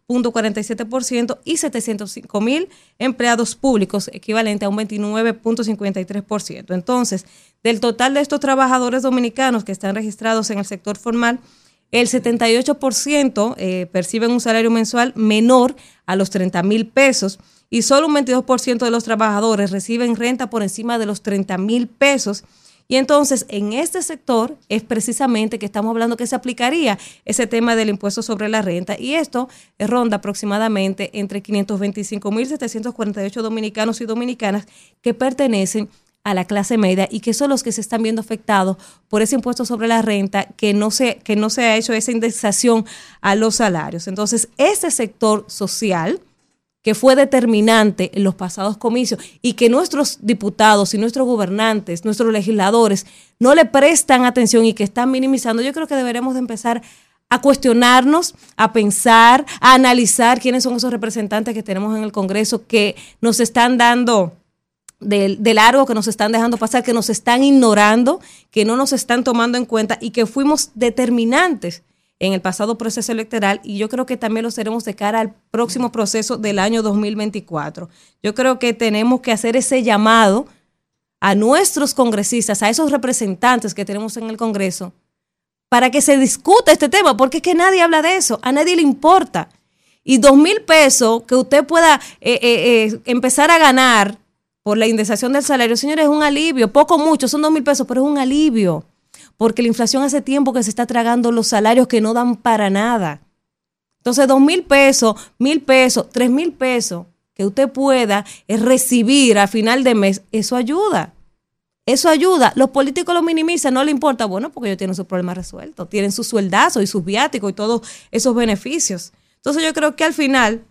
70.47%, y 705.000 empleados públicos, equivalente a un 29.53%. Entonces, del total de estos trabajadores dominicanos que están registrados en el sector formal, el 78% eh, perciben un salario mensual menor a los 30 mil pesos y solo un 22% de los trabajadores reciben renta por encima de los 30 mil pesos. Y entonces en este sector es precisamente que estamos hablando que se aplicaría ese tema del impuesto sobre la renta y esto ronda aproximadamente entre 525 mil 748 dominicanos y dominicanas que pertenecen a la clase media y que son los que se están viendo afectados por ese impuesto sobre la renta que no se, que no se ha hecho esa indexación a los salarios. Entonces, este sector social que fue determinante en los pasados comicios y que nuestros diputados y nuestros gobernantes, nuestros legisladores no le prestan atención y que están minimizando, yo creo que deberemos de empezar a cuestionarnos, a pensar, a analizar quiénes son esos representantes que tenemos en el Congreso que nos están dando de, de, largo, que nos están dejando pasar, que nos están ignorando, que no nos están tomando en cuenta y que fuimos determinantes en el pasado proceso electoral y yo creo que también lo seremos de cara al próximo proceso del año 2024. Yo creo que tenemos que hacer ese llamado a nuestros congresistas, a esos representantes que tenemos en el Congreso, para que se discuta este tema, porque es que nadie habla de eso, a nadie le importa. Y dos mil pesos que usted pueda eh, eh, eh, empezar a ganar por la indexación del salario, señores, es un alivio, poco mucho, son dos mil pesos, pero es un alivio porque la inflación hace tiempo que se está tragando los salarios que no dan para nada. Entonces, dos mil pesos, mil pesos, tres mil pesos que usted pueda recibir a final de mes, eso ayuda. Eso ayuda. Los políticos lo minimizan, no le importa. Bueno, porque ellos tienen sus problemas resueltos, tienen su sueldazo y sus viáticos y todos esos beneficios. Entonces, yo creo que al final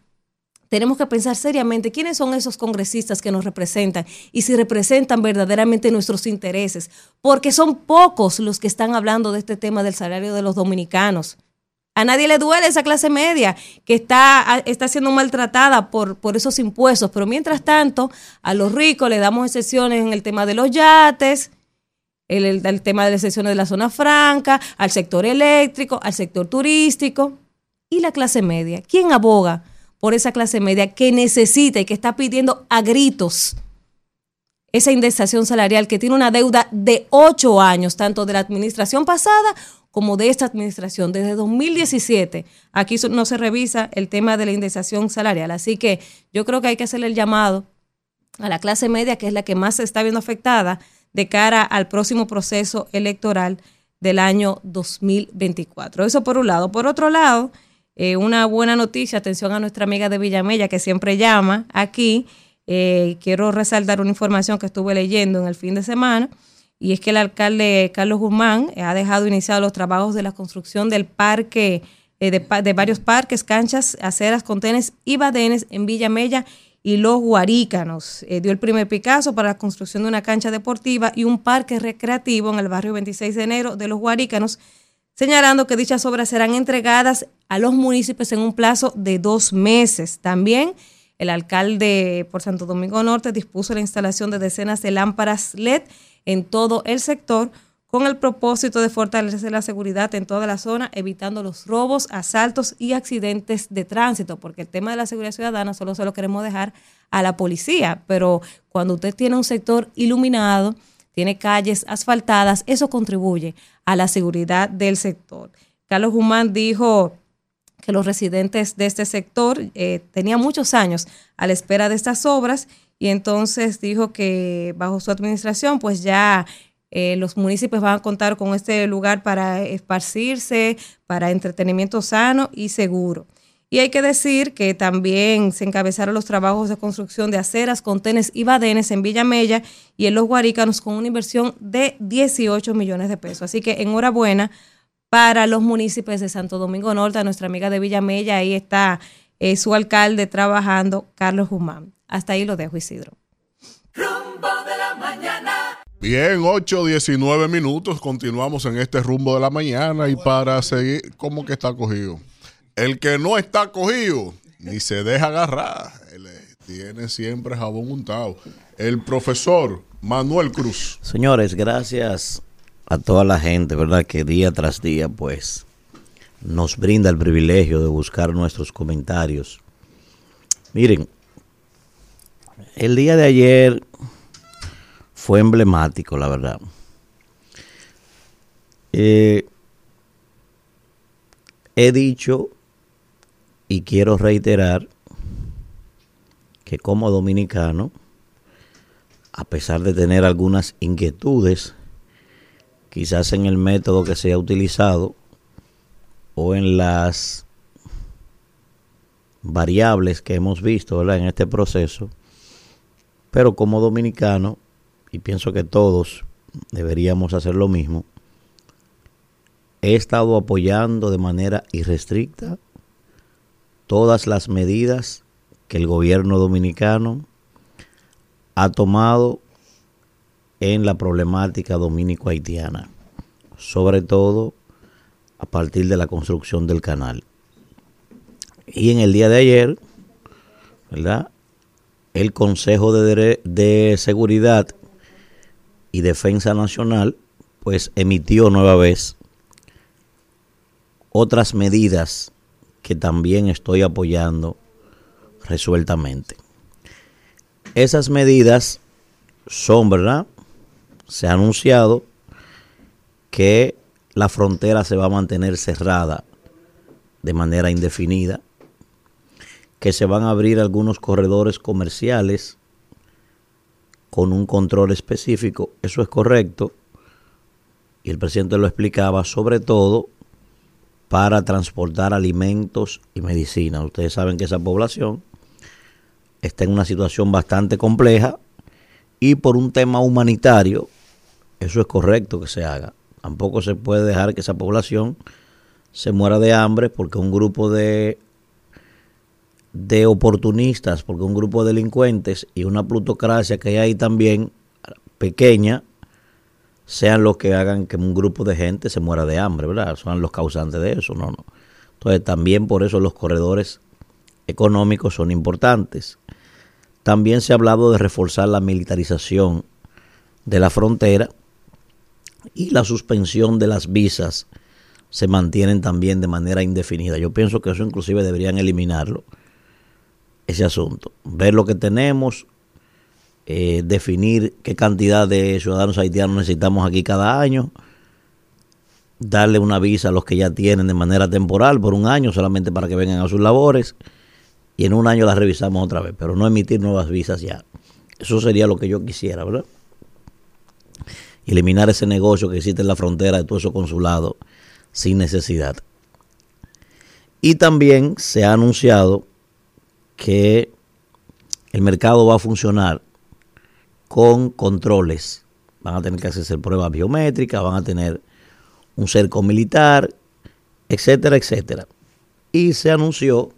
tenemos que pensar seriamente quiénes son esos congresistas que nos representan y si representan verdaderamente nuestros intereses, porque son pocos los que están hablando de este tema del salario de los dominicanos. A nadie le duele esa clase media que está, está siendo maltratada por, por esos impuestos. Pero mientras tanto, a los ricos le damos excepciones en el tema de los yates, el, el- el tema de las excepciones de la zona franca, al sector eléctrico, al sector turístico. ¿Y la clase media? ¿Quién aboga por esa clase media que necesita y que está pidiendo a gritos esa indexación salarial que tiene una deuda de ocho años, tanto de la administración pasada como de esta administración, desde 2017. Aquí no se revisa el tema de la indexación salarial. Así que yo creo que hay que hacerle el llamado a la clase media, que es la que más se está viendo afectada de cara al próximo proceso electoral del año 2024. Eso por un lado. Por otro lado, eh, una buena noticia, atención a nuestra amiga de Villamella que siempre llama aquí. Eh, quiero resaltar una información que estuve leyendo en el fin de semana y es que el alcalde Carlos Guzmán eh, ha dejado iniciados los trabajos de la construcción del parque, de, varios parques, canchas, aceras, contenes y badenes en Villa Mella y los Guarícanos. Dio el primer Picasso para la construcción de una cancha deportiva y un parque recreativo en el barrio 26 de enero de los Guarícanos, señalando que dichas obras serán entregadas a los municipios en un plazo de dos meses. También el alcalde por Santo Domingo Norte dispuso la instalación de decenas de lámparas LED en todo el sector con el propósito de fortalecer la seguridad en toda la zona, evitando los robos, asaltos y accidentes de tránsito, porque el tema de la seguridad ciudadana solo se lo queremos dejar a la policía, pero cuando usted tiene un sector iluminado, tiene calles asfaltadas, eso contribuye a la seguridad del sector. Carlos Guzmán dijo que los residentes de este sector eh, tenían muchos años a la espera de estas obras y entonces dijo que bajo su administración pues ya eh, los municipios van a contar con este lugar para esparcirse, para entretenimiento sano y seguro. Y hay que decir que también se encabezaron los trabajos de construcción de aceras, contenes y badenes en Villa Mella y en Los Guarícanos con una inversión de 18 millones de pesos. Así que enhorabuena para los municipios de Santo Domingo Norte, a nuestra amiga de Villa Mella, ahí está eh, su alcalde trabajando, Carlos Guzmán. Hasta ahí lo dejo, Isidro. Rumbo de la mañana. Bien, 8, 19 minutos. Continuamos en este rumbo de la mañana y para seguir, ¿cómo que está cogido? El que no está cogido ni se deja agarrar. Él tiene siempre jabón untado. El profesor Manuel Cruz. Señores, gracias a toda la gente, ¿verdad? Que día tras día, pues, nos brinda el privilegio de buscar nuestros comentarios. Miren, el día de ayer fue emblemático, la verdad. Eh, he dicho y quiero reiterar que como dominicano, a pesar de tener algunas inquietudes, quizás en el método que se ha utilizado o en las variables que hemos visto en este proceso, pero como dominicano, y pienso que todos deberíamos hacer lo mismo, he estado apoyando de manera irrestricta todas las medidas que el gobierno dominicano ha tomado en la problemática dominico-haitiana, sobre todo a partir de la construcción del canal. Y en el día de ayer, ¿verdad? El Consejo de, Seguridad y Defensa Nacional, pues emitió nueva vez otras medidas que también estoy apoyando resueltamente. Esas medidas son, ¿verdad? Se ha anunciado que la frontera se va a mantener cerrada de manera indefinida, que se van a abrir algunos corredores comerciales con un control específico, eso es correcto, y el presidente lo explicaba, sobre todo para transportar alimentos y medicinas. Ustedes saben que esa población está en una situación bastante compleja y por un tema humanitario, eso es correcto que se haga. Tampoco se puede dejar que esa población se muera de hambre porque un grupo de de oportunistas, porque un grupo de delincuentes y una plutocracia que hay ahí también pequeña sean los que hagan que un grupo de gente se muera de hambre, ¿verdad? Son los causantes de eso, no, no. Entonces también por eso los corredores económicos son importantes. También se ha hablado de reforzar la militarización de la frontera y la suspensión de las visas se mantienen también de manera indefinida. Yo pienso que eso inclusive deberían eliminarlo, ese asunto. Ver lo que tenemos, eh, definir qué cantidad de ciudadanos haitianos necesitamos aquí cada año, darle una visa a los que ya tienen de manera temporal por un año solamente para que vengan a sus labores y en un año las revisamos otra vez, pero no emitir nuevas visas ya. Eso sería lo que yo quisiera, ¿verdad? Eliminar ese negocio que existe en la frontera de todos esos consulados sin necesidad. Y también se ha anunciado que el mercado va a funcionar con controles. Van a tener que hacerse pruebas biométricas, van a tener un cerco militar, etcétera, etcétera. Y se anunció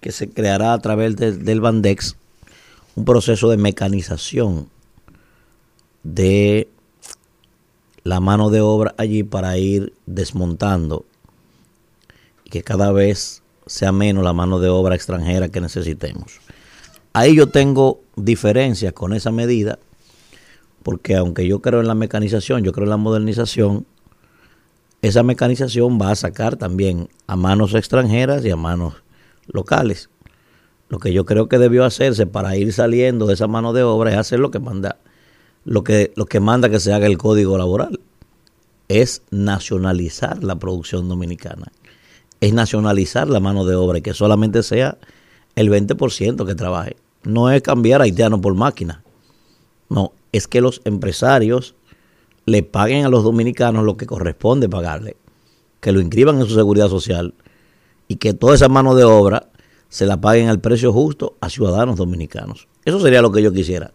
que se creará a través del Bandex un proceso de mecanización de la mano de obra allí para ir desmontando y que cada vez sea menos la mano de obra extranjera que necesitemos. Ahí yo tengo diferencias con esa medida, porque aunque yo creo en la mecanización, yo creo en la modernización, esa mecanización va a sacar también a manos extranjeras y a manos locales. Lo que yo creo que debió hacerse para ir saliendo de esa mano de obra es hacer lo que manda, lo que, lo que manda que se haga el código laboral. Es nacionalizar la producción dominicana. Es nacionalizar la mano de obra y que solamente sea el 20% que trabaje. No es cambiar haitiano por máquina. No, es que los empresarios le paguen a los dominicanos lo que corresponde pagarle, que lo inscriban en su seguridad social y que toda esa mano de obra se la paguen al precio justo a ciudadanos dominicanos. Eso sería lo que yo quisiera.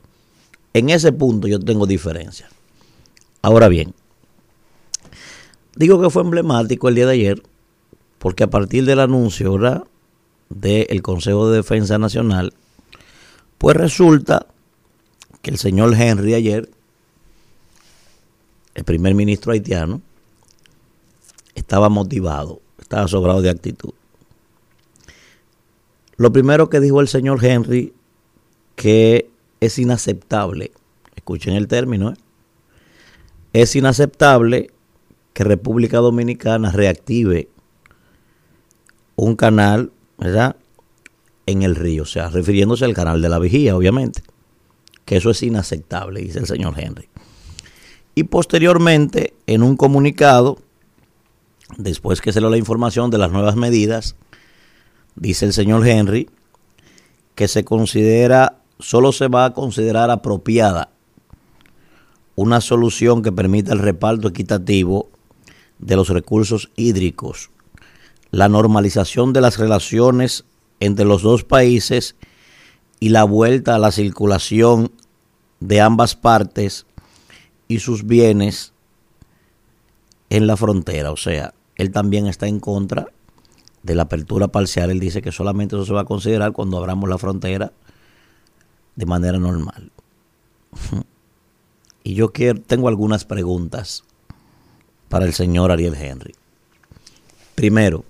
En ese punto yo tengo diferencia. Ahora bien, digo que fue emblemático el día de ayer porque a partir del anuncio del Consejo de Defensa Nacional, pues resulta que el señor Henry ayer el primer ministro haitiano, estaba motivado, estaba sobrado de actitud. Lo primero que dijo el señor Henry, que es inaceptable, escuchen el término, ¿eh? es inaceptable que República Dominicana reactive un canal, ¿verdad? En el río, o sea, refiriéndose al canal de la vigía, obviamente, que eso es inaceptable, dice el señor Henry. Y posteriormente, en un comunicado, después que se dio la información de las nuevas medidas, dice el señor Henry que se considera, solo se va a considerar apropiada una solución que permita el reparto equitativo de los recursos hídricos, la normalización de las relaciones entre los dos países y la vuelta a la circulación de ambas partes y sus bienes en la frontera. O sea, él también está en contra de la apertura parcial. Él dice que solamente eso se va a considerar cuando abramos la frontera de manera normal. Y yo quiero, tengo algunas preguntas para el señor Ariel Henry. Primero,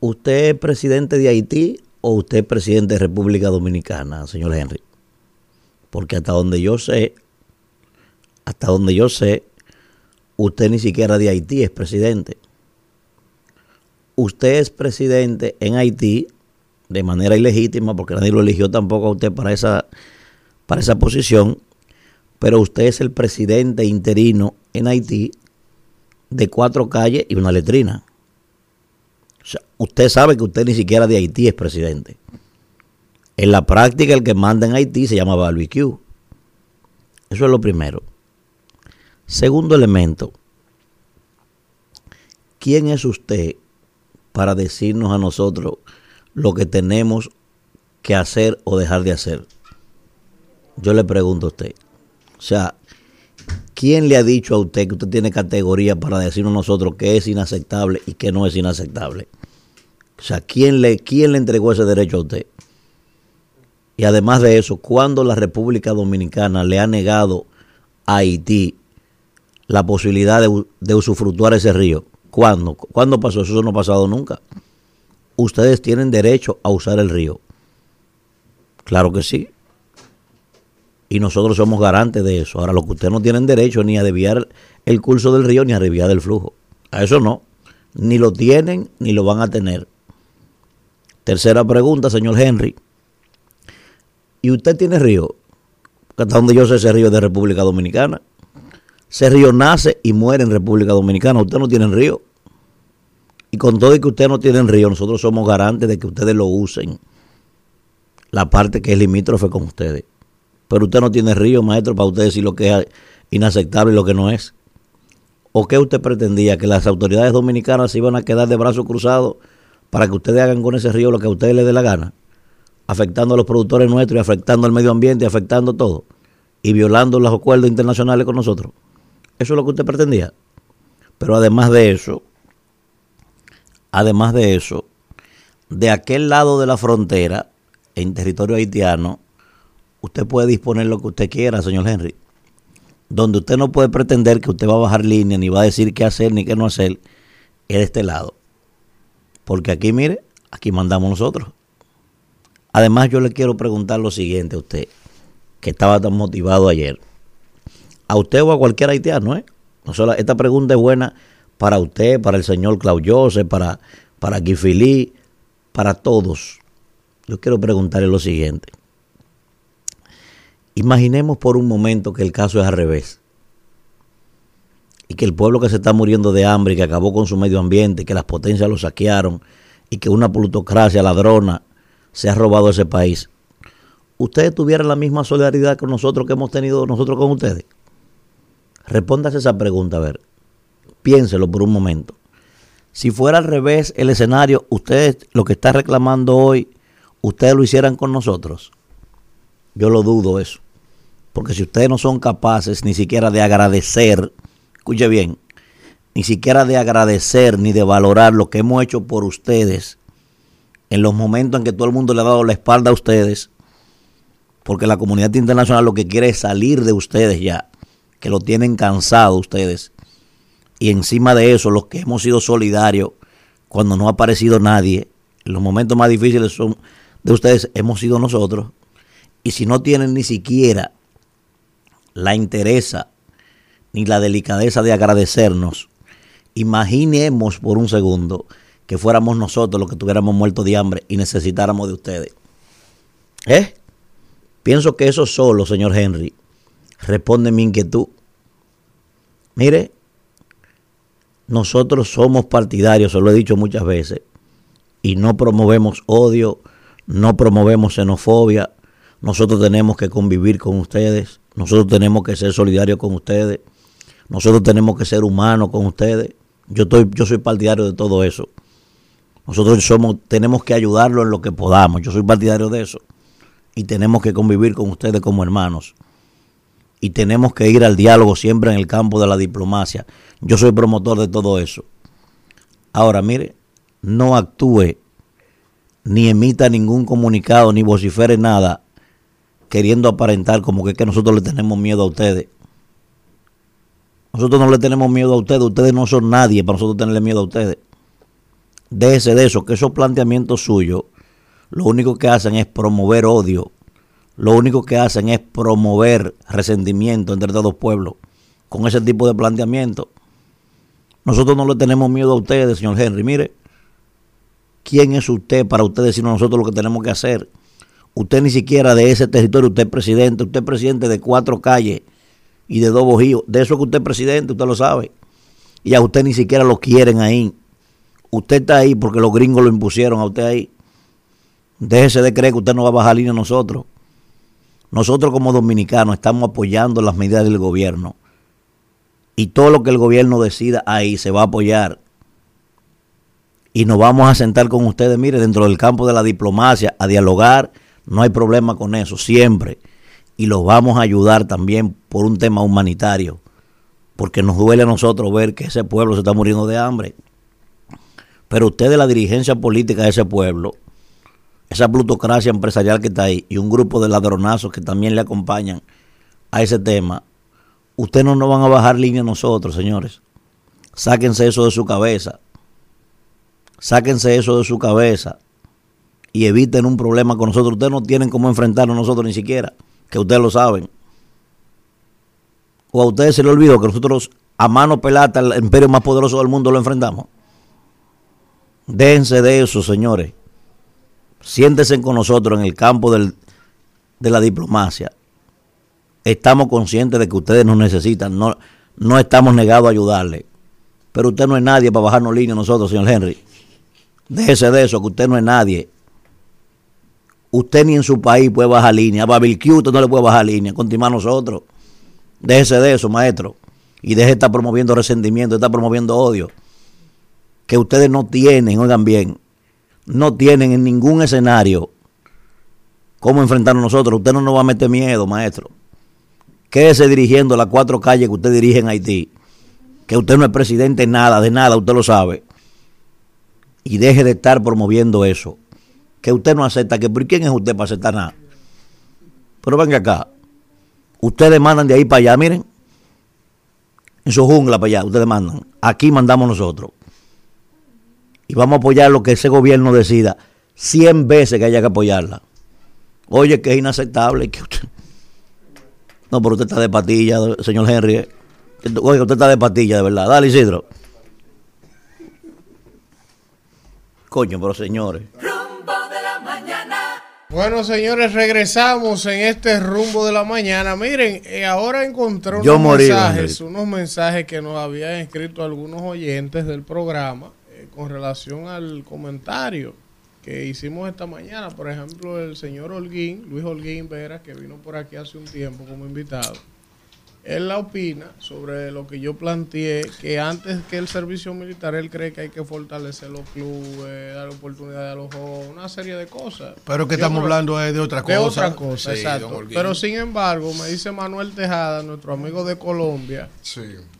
¿usted es presidente de Haití o usted es presidente de República Dominicana, señor Henry? Porque hasta donde yo sé, hasta donde yo sé, usted ni siquiera de Haití es presidente. Usted es presidente en Haití de manera ilegítima, porque nadie lo eligió tampoco a usted para esa, para esa posición, pero usted es el presidente interino en Haití de cuatro calles y una letrina. O sea, usted sabe que usted ni siquiera de Haití es presidente. En la práctica el que manda en Haití se llama barbecue. Eso es lo primero. Segundo elemento, ¿quién es usted para decirnos a nosotros lo que tenemos que hacer o dejar de hacer? Yo le pregunto a usted. O sea, ¿quién le ha dicho a usted que usted tiene categoría para decirnos nosotros qué es inaceptable y qué no es inaceptable? O sea, ¿quién le, quién le entregó ese derecho a usted? Y además de eso, ¿cuándo la República Dominicana le ha negado a Haití la posibilidad de, usufructuar ese río? ¿Cuándo? ¿Cuándo pasó? Eso no ha pasado nunca. Ustedes tienen derecho a usar el río. Claro que sí. Y nosotros somos garantes de eso. Ahora, lo que ustedes no tienen derecho ni a desviar el curso del río ni a desviar el flujo. A eso no. Ni lo tienen ni lo van a tener. Tercera pregunta, señor Henry. ¿Y usted tiene río? Hasta donde yo sé, ese río de República Dominicana. Ese río nace y muere en República Dominicana. Usted no tiene río. Y con todo y que usted no tiene río, nosotros somos garantes de que ustedes lo usen. La parte que es limítrofe con ustedes. Pero usted no tiene río, maestro, para usted decir lo que es inaceptable y lo que no es. ¿O qué usted pretendía? ¿Que las autoridades dominicanas se iban a quedar de brazos cruzados para que ustedes hagan con ese río lo que a ustedes les dé la gana? Afectando a los productores nuestros y afectando al medio ambiente y afectando todo. Y violando los acuerdos internacionales con nosotros. Eso es lo que usted pretendía. Pero además de eso, además de eso, de aquel lado de la frontera, en territorio haitiano, usted puede disponer lo que usted quiera, señor Henry. Donde usted no puede pretender que usted va a bajar línea, ni va a decir qué hacer, ni qué no hacer, es de este lado. Porque aquí, mire, aquí mandamos nosotros. Además, yo le quiero preguntar lo siguiente a usted, que estaba tan motivado ayer. A usted o a cualquier haitiano, ¿eh? No solo, esta pregunta es buena para usted, para el señor Claudiose, para, para Guifilí, para todos. Yo quiero preguntarle lo siguiente. Imaginemos por un momento que el caso es al revés. Y que el pueblo que se está muriendo de hambre y que acabó con su medio ambiente, que las potencias lo saquearon y que una plutocracia ladrona se ha robado ese país. ¿Ustedes tuvieran la misma solidaridad con nosotros que hemos tenido nosotros con ustedes? Respóndase esa pregunta, a ver. Piénselo por un momento. Si fuera al revés el escenario, ustedes lo que está reclamando hoy, ustedes lo hicieran con nosotros. Yo lo dudo eso. Porque si ustedes no son capaces ni siquiera de agradecer, escuche bien, ni siquiera de agradecer ni de valorar lo que hemos hecho por ustedes en los momentos en que todo el mundo le ha dado la espalda a ustedes, porque la comunidad internacional lo que quiere es salir de ustedes ya, que lo tienen cansado ustedes. Y encima de eso, los que hemos sido solidarios cuando no ha aparecido nadie, en los momentos más difíciles son de ustedes, hemos sido nosotros. Y si no tienen ni siquiera la interesa ni la delicadeza de agradecernos, imaginemos por un segundo que fuéramos nosotros los que tuviéramos muerto de hambre y necesitáramos de ustedes. ¿Eh? Pienso que eso solo, señor Henry, responde mi inquietud. Mire, nosotros somos partidarios, se lo he dicho muchas veces, y no promovemos odio, no promovemos xenofobia. Nosotros tenemos que convivir con ustedes, nosotros tenemos que ser solidarios con ustedes, nosotros tenemos que ser humanos con ustedes. Yo estoy, yo soy partidario de todo eso. Nosotros somos, tenemos que ayudarlo en lo que podamos. Yo soy partidario de eso. Y tenemos que convivir con ustedes como hermanos. Y tenemos que ir al diálogo siempre en el campo de la diplomacia. Yo soy promotor de todo eso. Ahora, mire, no actúe, ni emita ningún comunicado, ni vocifere nada, queriendo aparentar como que, que nosotros le tenemos miedo a ustedes. Nosotros no le tenemos miedo a ustedes, ustedes no son nadie para nosotros tenerle miedo a ustedes. Déjese de eso, que esos planteamientos suyos lo único que hacen es promover odio, lo único que hacen es promover resentimiento entre todos los pueblos con ese tipo de planteamiento. Nosotros no le tenemos miedo a ustedes, señor Henry. Mire, ¿quién es usted para usted decirnos nosotros lo que tenemos que hacer? Usted ni siquiera de ese territorio, usted es presidente, usted es presidente de cuatro calles y de dos bojíos. De eso que usted es presidente, usted lo sabe. Y a usted ni siquiera lo quieren ahí. Usted está ahí porque los gringos lo impusieron a usted ahí. Déjese de creer que usted no va a bajar línea nosotros. Nosotros como dominicanos estamos apoyando las medidas del gobierno. Y todo lo que el gobierno decida ahí se va a apoyar. Y nos vamos a sentar con ustedes, mire, dentro del campo de la diplomacia, a dialogar. No hay problema con eso, siempre. Y los vamos a ayudar también por un tema humanitario. Porque nos duele a nosotros ver que ese pueblo se está muriendo de hambre. Pero ustedes, la dirigencia política de ese pueblo, esa plutocracia empresarial que está ahí y un grupo de ladronazos que también le acompañan a ese tema, ustedes no nos van a bajar línea nosotros, señores. Sáquense eso de su cabeza. Sáquense eso de su cabeza y eviten un problema con nosotros. Ustedes no tienen cómo enfrentarnos nosotros ni siquiera, que ustedes lo saben. O a ustedes se les olvidó que nosotros a mano pelata, el imperio más poderoso del mundo, lo enfrentamos. Déjense de eso, señores. Siéntense con nosotros en el campo de la diplomacia. Estamos conscientes de que ustedes nos necesitan, no, no estamos negados a ayudarle. Pero usted no es nadie para bajarnos línea nosotros, señor Henry. Déjese de eso, que usted no es nadie. Usted ni en su país puede bajar línea. A usted no le puede bajar línea. Continuar nosotros. Déjese de eso, maestro. Y deje de estar promoviendo resentimiento, de estar promoviendo odio. Que ustedes no tienen, oigan bien, no tienen en ningún escenario cómo enfrentarnos nosotros. Usted no nos va a meter miedo, maestro. Quédese dirigiendo las cuatro calles que usted dirige en Haití. Que usted no es presidente de nada, de nada, usted lo sabe. Y deje de estar promoviendo eso. Que usted no acepta, que ¿por quién es usted para aceptar nada? Pero venga acá. Ustedes mandan de ahí para allá, miren. En su jungla para allá, ustedes mandan. Aquí mandamos nosotros. Y vamos a apoyar lo que ese gobierno decida. Cien veces que haya que apoyarla. Oye, que es inaceptable que usted... No, pero usted está de patilla, señor Henry. eh. Oye, usted está de patilla, de verdad. Dale, Isidro. Coño, pero señores. Rumbo de la mañana. Bueno, señores, regresamos en este rumbo de la mañana. Miren, eh, ahora encontré unos Yo morí, mensajes, Henry. unos mensajes que nos habían escrito algunos oyentes del programa con relación al comentario que hicimos esta mañana. Por ejemplo, el señor Holguín, Luis Holguín Vera, que vino por aquí hace un tiempo como invitado. Él la opina sobre lo que yo planteé, que antes que el servicio militar, él cree que hay que fortalecer los clubes, dar oportunidad a los jóvenes, una serie de cosas. Pero que Yo estamos creo- hablando es de otra de cosa. otra cosa, Sí, exacto. Pero sin embargo, me dice Manuel Tejada, nuestro amigo de Colombia.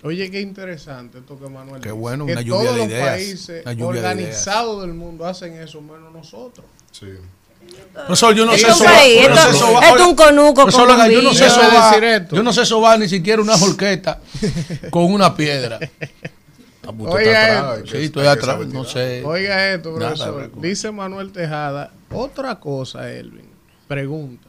Oye, qué interesante esto que Manuel Qué dice, bueno, que una lluvia todos de los ideas, países lluvia de organizados del mundo hacen eso, menos nosotros. Profesor, yo no sé Esto no sé esto- es un conuco profesor, con yo no sé esto. Yo no sé eso va ni siquiera una jorqueta con una piedra. Oiga atrás. esto. Sí, estoy atrás, no sé. Oiga esto, Nada, profesor. recuerdo. Dice Manuel Tejada, otra cosa, Elvin. Pregunta.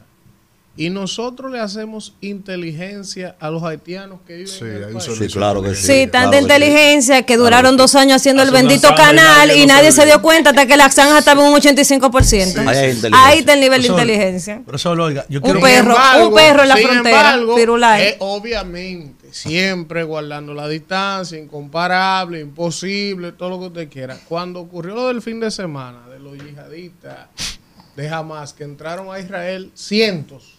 ¿Y nosotros le hacemos inteligencia a los haitianos que viven en el país? Sí, claro que sí. Sí, tanta claro que sí. inteligencia que duraron dos años haciendo el Hace bendito y canal nadie y nadie se dio cuenta hasta que la zanja estaba en un 85%. Ahí hay inteligencia. Ahí está el nivel de inteligencia. Profesor, oiga, yo Un perro, un perro en la frontera, embargo, eh, obviamente, siempre guardando la distancia, incomparable, imposible, todo lo que usted quiera. Cuando ocurrió lo del fin de semana de los yihadistas de Hamas que entraron a Israel, cientos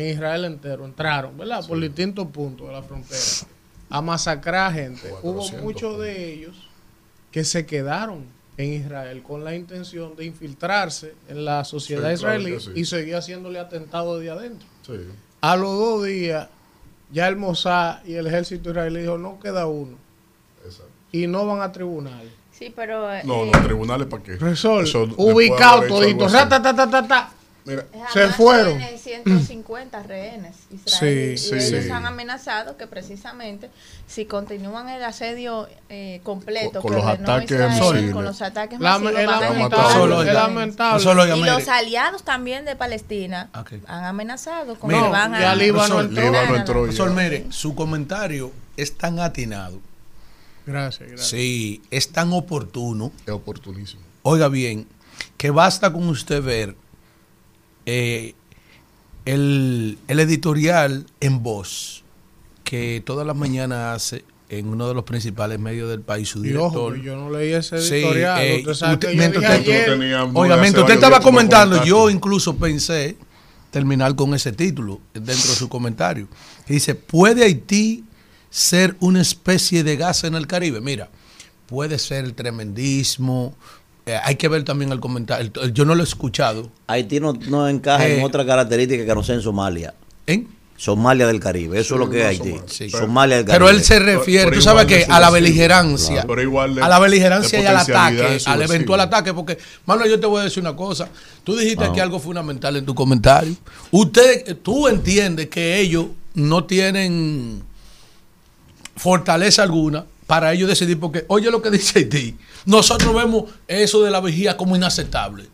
en Israel entero entraron, ¿verdad? Por distintos puntos de la frontera a masacrar gente. Hubo muchos de ellos que se quedaron en Israel con la intención de infiltrarse en la sociedad Sí, israelí sí. y seguir haciéndole atentado de adentro. A los dos días, ya el Mossad y el ejército israelí dijo, no queda uno. Y no van a tribunales. Sí, pero... No, eh, no, tribunales para qué. De ubicado todito, algo así. ratatatatata, Mira, se fueron. tiene 150 rehenes israelíes Sí, y sí. ellos Sí. han amenazado que precisamente si continúan el asedio eh, completo Con que los ataques Israel, con los ataques La- masivos es van a lamentable, lamentable. y los aliados también de Palestina han amenazado con Mire, que van a Líbano entró ya. profesor, mire, su comentario es tan atinado. Gracias, gracias. Sí, es tan oportuno. Es oportunísimo. Oiga bien, que basta con usted ver eh, el, el editorial en voz que todas las mañanas hace en uno de los principales medios del país su Y ojo, director. que yo no leí ese Sí, editorial. eh, usted sabe usted- que yo ayer- estaba comentando, yo incluso pensé terminar con ese título dentro de su comentario. Que dice, ¿puede Haití ser una especie de gas en el Caribe? Mira, puede ser el tremendismo. Eh, hay que ver también el comentario. el- el- yo no lo he escuchado. Haití no, no encaja en Eh, otra característica que no sea en Somalia. ¿En? Somalia del Caribe, eso es lo que es Haití. Somalia del Caribe. Pero él se refiere, tú sabes que a la beligerancia, Pero igual de- a la beligerancia y al ataque, al eventual ataque, porque, Manuel, yo te voy a decir una cosa. Tú dijiste Vamos. que algo fundamental en tu comentario. Usted, tú entiendes que ellos no tienen fortaleza alguna para ellos decidir, porque oye lo que dice Haití, nosotros vemos eso de la vigía como inaceptable.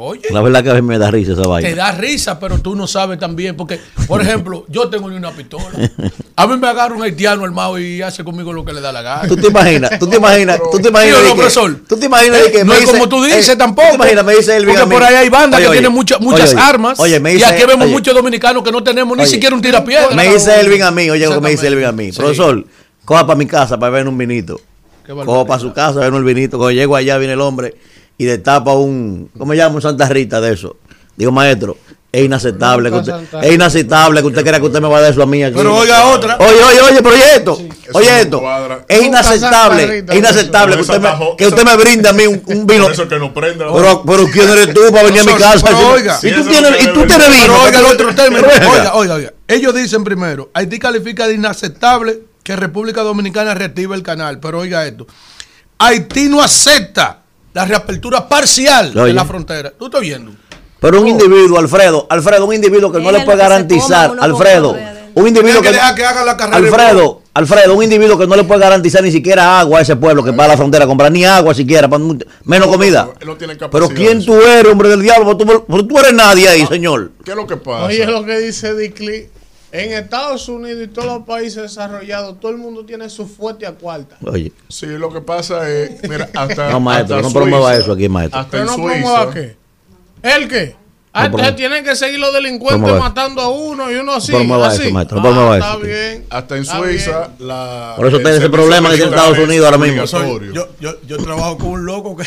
Oye. La verdad que a veces me da risa esa vaina. Te da risa, pero tú no sabes también. Porque, por ejemplo, yo tengo ni una pistola. A mí me agarra un haitiano armado y hace conmigo lo que le da la gana. ¿Tú te imaginas? ¿Tú te imaginas? ¿Tú te imaginas? Tío, profesor. ¿Tú te imaginas eh, que No es como tú dices tampoco. ¿tú te imaginas? Me dice él, Porque por ahí hay bandas que tienen mucha, muchas armas. Oye, me dice, y aquí vemos muchos dominicanos que no tenemos ni siquiera un tirapiedra. Me dice Elvin a mí, oye, lo que me dice Elvin a mí. Sí. Profesor coja para mi casa para ver un vinito. Cojo para su casa, ver un vinito. Cuando llego allá, viene el hombre y destapa un, ¿cómo se llama? Un Santa Rita de eso. Digo, maestro, es inaceptable, que usted, es inaceptable que usted crea que usted me va a dar eso a mí aquí. Pero oiga otra. Oye, oye, oye, pero oye esto. Oye esto. Es inaceptable. Es inaceptable que usted, me, que brinde a mí un, vino. [LAUGHS] Pero, pero ¿quién eres tú para venir a mi casa? Pero, oiga. Y tú si tienes, tú tienes vino. Oiga el otro término. Oiga, oiga, oiga. Ellos dicen primero, Haití califica de inaceptable que República Dominicana reactive el canal. Pero oiga esto, Haití no acepta la reapertura parcial de la frontera. ¿Tú estás viendo? Pero un oh. individuo, Alfredo, Alfredo, un individuo que no le puede garantizar, Alfredo, un individuo que, no, haga la Alfredo, Alfredo, un individuo que no le puede garantizar ni siquiera agua a ese pueblo que va a la frontera a comprar ni agua siquiera, menos comida. Pero quién tú eres, hombre del diablo, tú, tú eres nadie ahí, ah, señor. ¿Qué es lo que pasa? Oye, lo que dice Dicli en Estados Unidos y todos los países desarrollados, todo el mundo tiene su fuerte a cuarta. Oye. Sí, lo que pasa es. Mira, [LAUGHS] hasta. No, maestro, no promueva eso aquí, maestro. Hasta Suiza. promueva qué. ¿El qué? Ah, no tienen que seguir los delincuentes matando a uno y uno así. No promueva eso, maestro. No promueva ah, eso. Está bien. Hasta en Suiza. La, Por eso tiene ese problema que tiene Estados Unidos ahora mismo. Yo, yo, yo trabajo con un loco que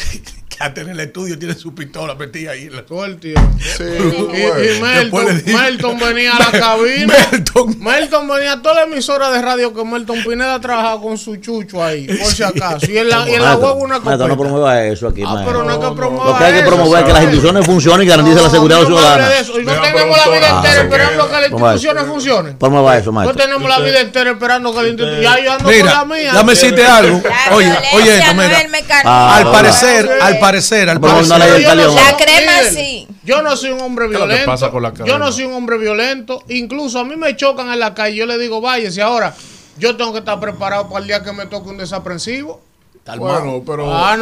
que hasta en el estudio tiene su pistola metida ahí en la suerte. Y, Melton, Melton, venía a la [LAUGHS] cabina. Melton. Melton venía a toda la emisora de radio que Melton Pineda trabajaba con su chucho ahí, [LAUGHS] por si acaso. Y en la, y en la web una cosa. no promueva eso aquí. Ah, pero no, que Lo hay que promover que las instituciones funcionen y garanticen no, la seguridad ciudadana. De eso. Y no ah, tenemos la vida entera esperando que las instituciones funcionen. Promueva eso, maestro. No tenemos la vida entera esperando que las instituciones. Ya yo ando con la mía. Dame algo. Oye, oye, Al ah, parecer, al parecer, al parecer. No la, yo no la crema sí. Yo no soy un hombre violento. Yo no soy un hombre violento. Incluso a mí me chocan en la calle. Yo le digo, váyese ahora. Yo tengo que estar preparado para el día que me toque un desaprensivo. Tal bueno, pero ah,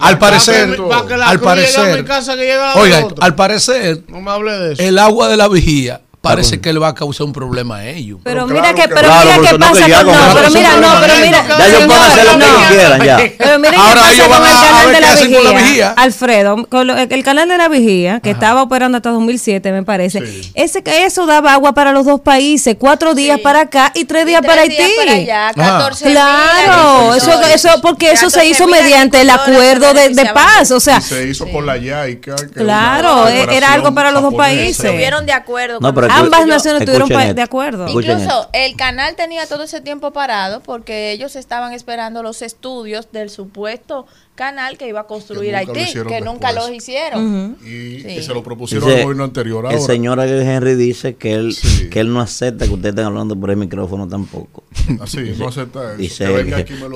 al parecer, para que, para que al parecer, casa que oiga, al parecer, no me hable de eso. El agua de la vigía parece ah, que él va a causar un problema a ellos. Pero, pero mira claro, que, pero claro, mira qué pasa no, con, no, pero mira, no, pero mira, ya ellos van a hacer lo que quieran ya. Pero mira Ahora ellos van a, a ver qué hacen la vigía. Alfredo, con lo, el canal de la vigía que Ajá. estaba operando hasta 2007 me parece, sí. ese eso daba agua para los dos países, cuatro días sí. para acá y tres días y tres para Haití. Días para allá, 14 claro, eso, eso porque eso se hizo mediante el acuerdo de, paz, o sea, se hizo con la YAICA. Claro, era algo para los dos países. Estuvieron de acuerdo. Ambas naciones estuvieron de acuerdo. Incluso el canal tenía todo ese tiempo parado porque ellos estaban esperando los estudios del supuesto canal que iba a construir Haití, que nunca, los hicieron. Y se lo propusieron al gobierno anterior. Ahora. El señor Henry dice que él, que él no acepta que usted esté hablando por el micrófono tampoco. Ah, Así, no acepta eso.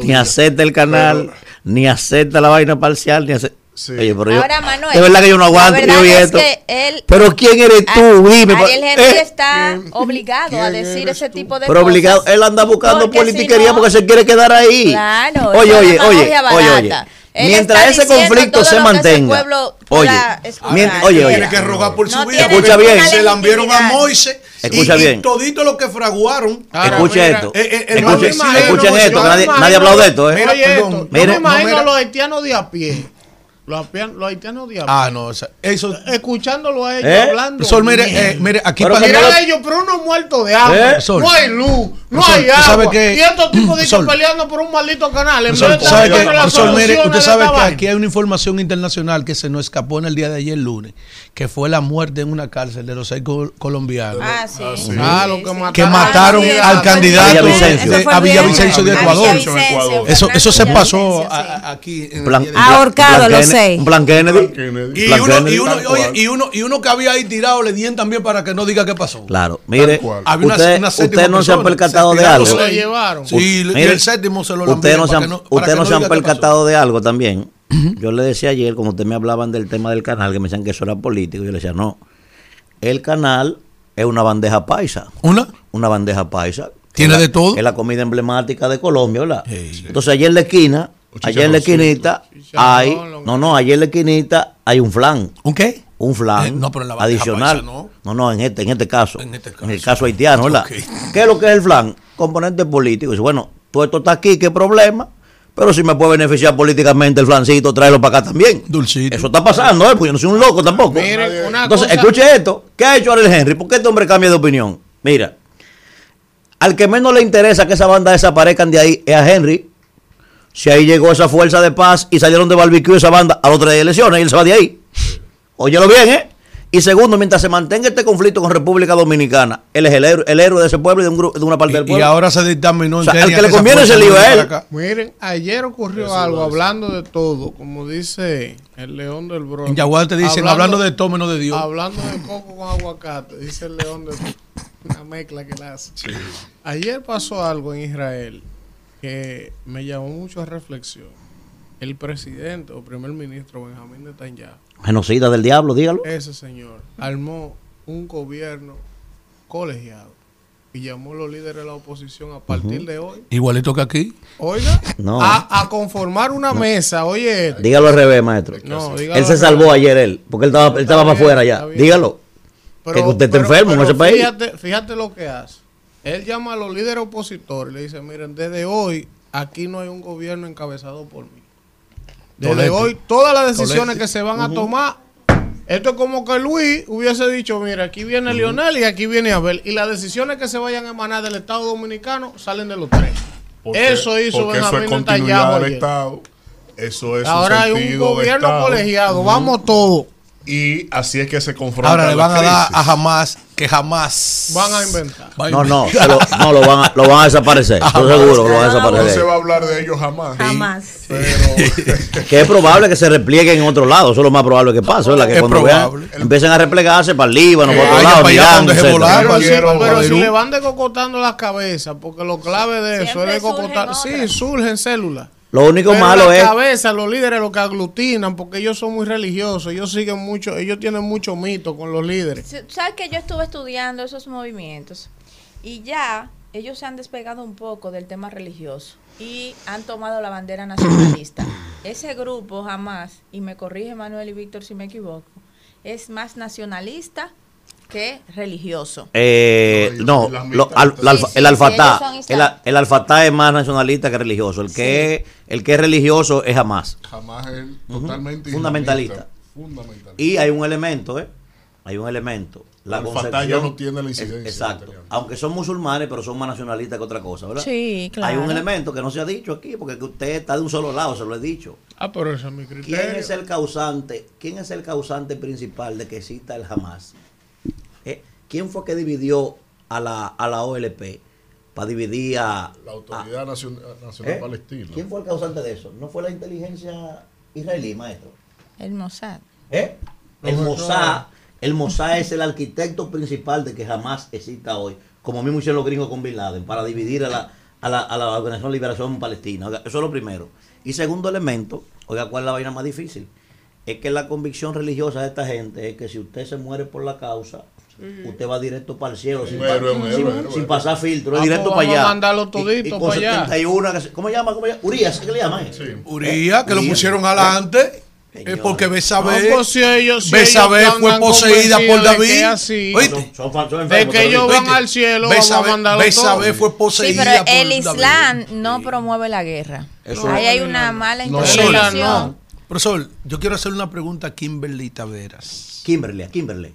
Ni acepta el canal, ni acepta la vaina parcial, ni acepta Sí. Oye, pero Ahora, Manuel, de verdad que yo no aguanto. Yo es esto. Que él, pero ¿quién eres tú? Dime. Ariel Henry eh, está [LAUGHS] obligado a decir ese tipo de pero cosas. Pero obligado, él anda buscando porque politiquería si no, porque se quiere quedar ahí. Claro. Oye, oye, oye, oye, oye. Él mientras ese conflicto se mantenga. Oye, mientras, oye, oye, Tiene que rogar por no su vida. Escucha bien. Se la lambieron a Moise. Escucha y, bien. Y todito lo que fraguaron. Ahora, escucha mira, esto. Eh, eh, escuchen no escuche esto. Nadie, nadie ha hablado de esto. ¿eh? Mira, esto. Mira, yo me imagino a los haitianos de a pie los, los, haitianos diablos. Ah, no, o sea, eso. Escuchándolo a ellos ¿Eh? hablando. Sol, mire, eh, mire, aquí pero para mirar a ellos, pero uno muerto de hambre. ¿Eh? No hay luz, no hay agua. Y estos tipos [CLEARS THROAT] de peleando por un maldito canal. En vez de sabe que, la Sol, usted sabe que aquí hay una información internacional que se nos escapó en el día de ayer, lunes, que fue la muerte en una cárcel de los seis colombianos. Ah, sí. Ah, ah, que mataron, al candidato Villavicencio. De, a Villavicencio de Ecuador. Eso, eso se pasó aquí. En Plan, ahorcado los seis. Plan Kennedy. Y, uno, y, uno, que había ahí tirado le dieron también para que no diga qué pasó. Claro. Mire, había usted, una, una usted no se ha percatado de algo. Se lo llevaron. Sí, mire, el séptimo se lo Usted no se ha percatado de algo también yo le decía ayer, como ustedes me hablaban del tema del canal, que me decían que eso era político, yo le decía, no. El canal es una bandeja paisa. ¿Una? Una bandeja paisa. Tiene la- de todo. Es la comida emblemática de Colombia, ¿verdad? Entonces, allí en la esquina, allá en la esquinita, hay. No, no, allí en la esquinita hay un flan. ¿Un qué? Un flan Eh, no, pero en la adicional. paisa no. no, no, en este, en este caso. En este En el caso haitiano, ¿verdad? ¿Qué es lo que es el flan? Componente político. Dice, bueno, todo esto está aquí, ¿qué problema? Pero si me puede beneficiar políticamente el flancito, tráelo para acá también. Dulcito. Eso está pasando, ¿eh? Porque yo no soy un loco tampoco. Miren, una Entonces, cosa- escuche esto. ¿Qué ha hecho Ariel Henry? ¿Por qué este hombre cambia de opinión? Mira, al que menos le interesa que esa banda desaparezcan de ahí es a Henry. Si ahí llegó esa fuerza de paz y salieron de barbecue esa banda a los tres de elecciones y él se va de ahí. Óyelo bien, ¿eh? Y segundo, mientras se mantenga este conflicto con República Dominicana, él es el héroe, el héroe de ese pueblo y de, un grupo, de una parte del Y pueblo. ahora se dictaminó O sea, al que le conviene él. para acá. Miren, ayer ocurrió algo hablando de todo, como dice el león del Bronx. En Yaguar te dicen, hablando de todo menos de Dios. Hablando de coco con aguacate, dice el león del Una mezcla que la hace. Ayer pasó algo en Israel que me llamó mucho a reflexión. El presidente o primer ministro Benjamín Netanyahu, Genocida del diablo, dígalo. ese señor, armó un gobierno colegiado y llamó a los líderes de la oposición a partir de hoy Igualito que aquí. Oiga, [LAUGHS] No. a, a conformar una mesa, oye. esto. Dígalo al revés, maestro. No, dígalo él se al salvó revés. ayer, él, porque él estaba, él estaba para afuera ya. Dígalo. que usted está enfermo en ese país. Fíjate, fíjate lo que hace. Él llama a los líderes opositores y le dice, miren, desde hoy aquí no hay un gobierno encabezado por mí. Desde Tolete. hoy todas las decisiones Tolete. que se van a tomar, esto es como que Luis hubiese dicho, mira, aquí viene Lionel y aquí viene Abel. Y las decisiones que se vayan a emanar del Estado Dominicano salen de los tres. Porque- eso hizo porque eso es Benjamín continuidad Netanyahu. Estado. Eso es un Ahora hay un gobierno Estado. colegiado, vamos todos. Y así es que se confronta Ahora le la van a dar a jamás que jamás van a inventar. No, no, lo, no lo, van a, lo van a desaparecer. Estoy seguro que lo van a No se va a hablar de ellos jamás. Jamás. Que es probable que se replieguen en otro lado. Eso es lo más probable que pase. ¿verdad? Que Es cuando vean, empiecen a replegarse para el Líbano, para otro lado, Irán. Pero, si, pero le van decocotando las cabezas, porque lo clave de eso Siempre es decocotar. Sí, surgen células. Lo único Pero malo la es. cabeza, los líderes lo que aglutinan, porque ellos son muy religiosos, ellos siguen mucho, ellos tienen mucho mito con los líderes. ¿Sabes que yo estuve estudiando esos movimientos? Y ya ellos se han despegado un poco del tema religioso y han tomado la bandera nacionalista. [COUGHS] Ese grupo jamás, y me corrige Manuel y Víctor si me equivoco, es más nacionalista que religioso. Eh, no, lo- al- la Sí, el sí, alfatá. el, alfatá es más nacionalista que religioso. El que, es, el que es religioso es jamás. Jamás es totalmente Fundamentalista. Fundamentalista. Y hay un elemento, ¿eh? Hay un elemento. La El ya no tiene la incidencia Es- Exacto. Aunque son musulmanes, pero son más nacionalistas que otra cosa, ¿verdad? Sí, claro. Hay un elemento que no se ha dicho aquí, porque que usted está de un solo lado, se lo he dicho. Ah, pero ese es mi ¿Quién criterio. es el causante? ¿Quién es el causante principal de que exista el Hamas? ¿Eh? ¿Quién fue que dividió a la, a la OLP para dividir a, La Autoridad Nacion- Nacional ¿Eh? Palestina. ¿Quién fue el causante de eso? ¿No fue la inteligencia israelí, maestro? El Mossad. ¿Eh? El Mossad, el Mossad es el arquitecto principal de que jamás exista hoy, como mismo hicieron los gringos con Bin Laden, para dividir a la, a la, a la Organización de Liberación Palestina. Oiga, eso es lo primero. Y segundo elemento, oiga, ¿cuál es la vaina más difícil? Es que la convicción religiosa de esta gente es que si usted se muere por la causa, usted va directo para el cielo, sin, pa- pasar filtro, es Ah, directo pues para allá. a mandarlo Y- y todito con para allá. 71 que se- ¿Cómo llama? ¿Cómo llama? Urias, ¿qué le llaman? eh? Uría, que lo pusieron adelante. Es Señor. porque Besabé, No, pues si ellos- si Besabé ellos fue poseída por David. es así. ¿Oíste? Son, son, son De que ellos van al cielo, vamos a Besabé- Besabé fue Sí, poseída pero por el David. Islam no promueve la guerra. Eso- Ahí hay una mala No, interpretación. no. Profesor, yo quiero hacer una pregunta a Kimberly Taveras. Kimberly, a Kimberly.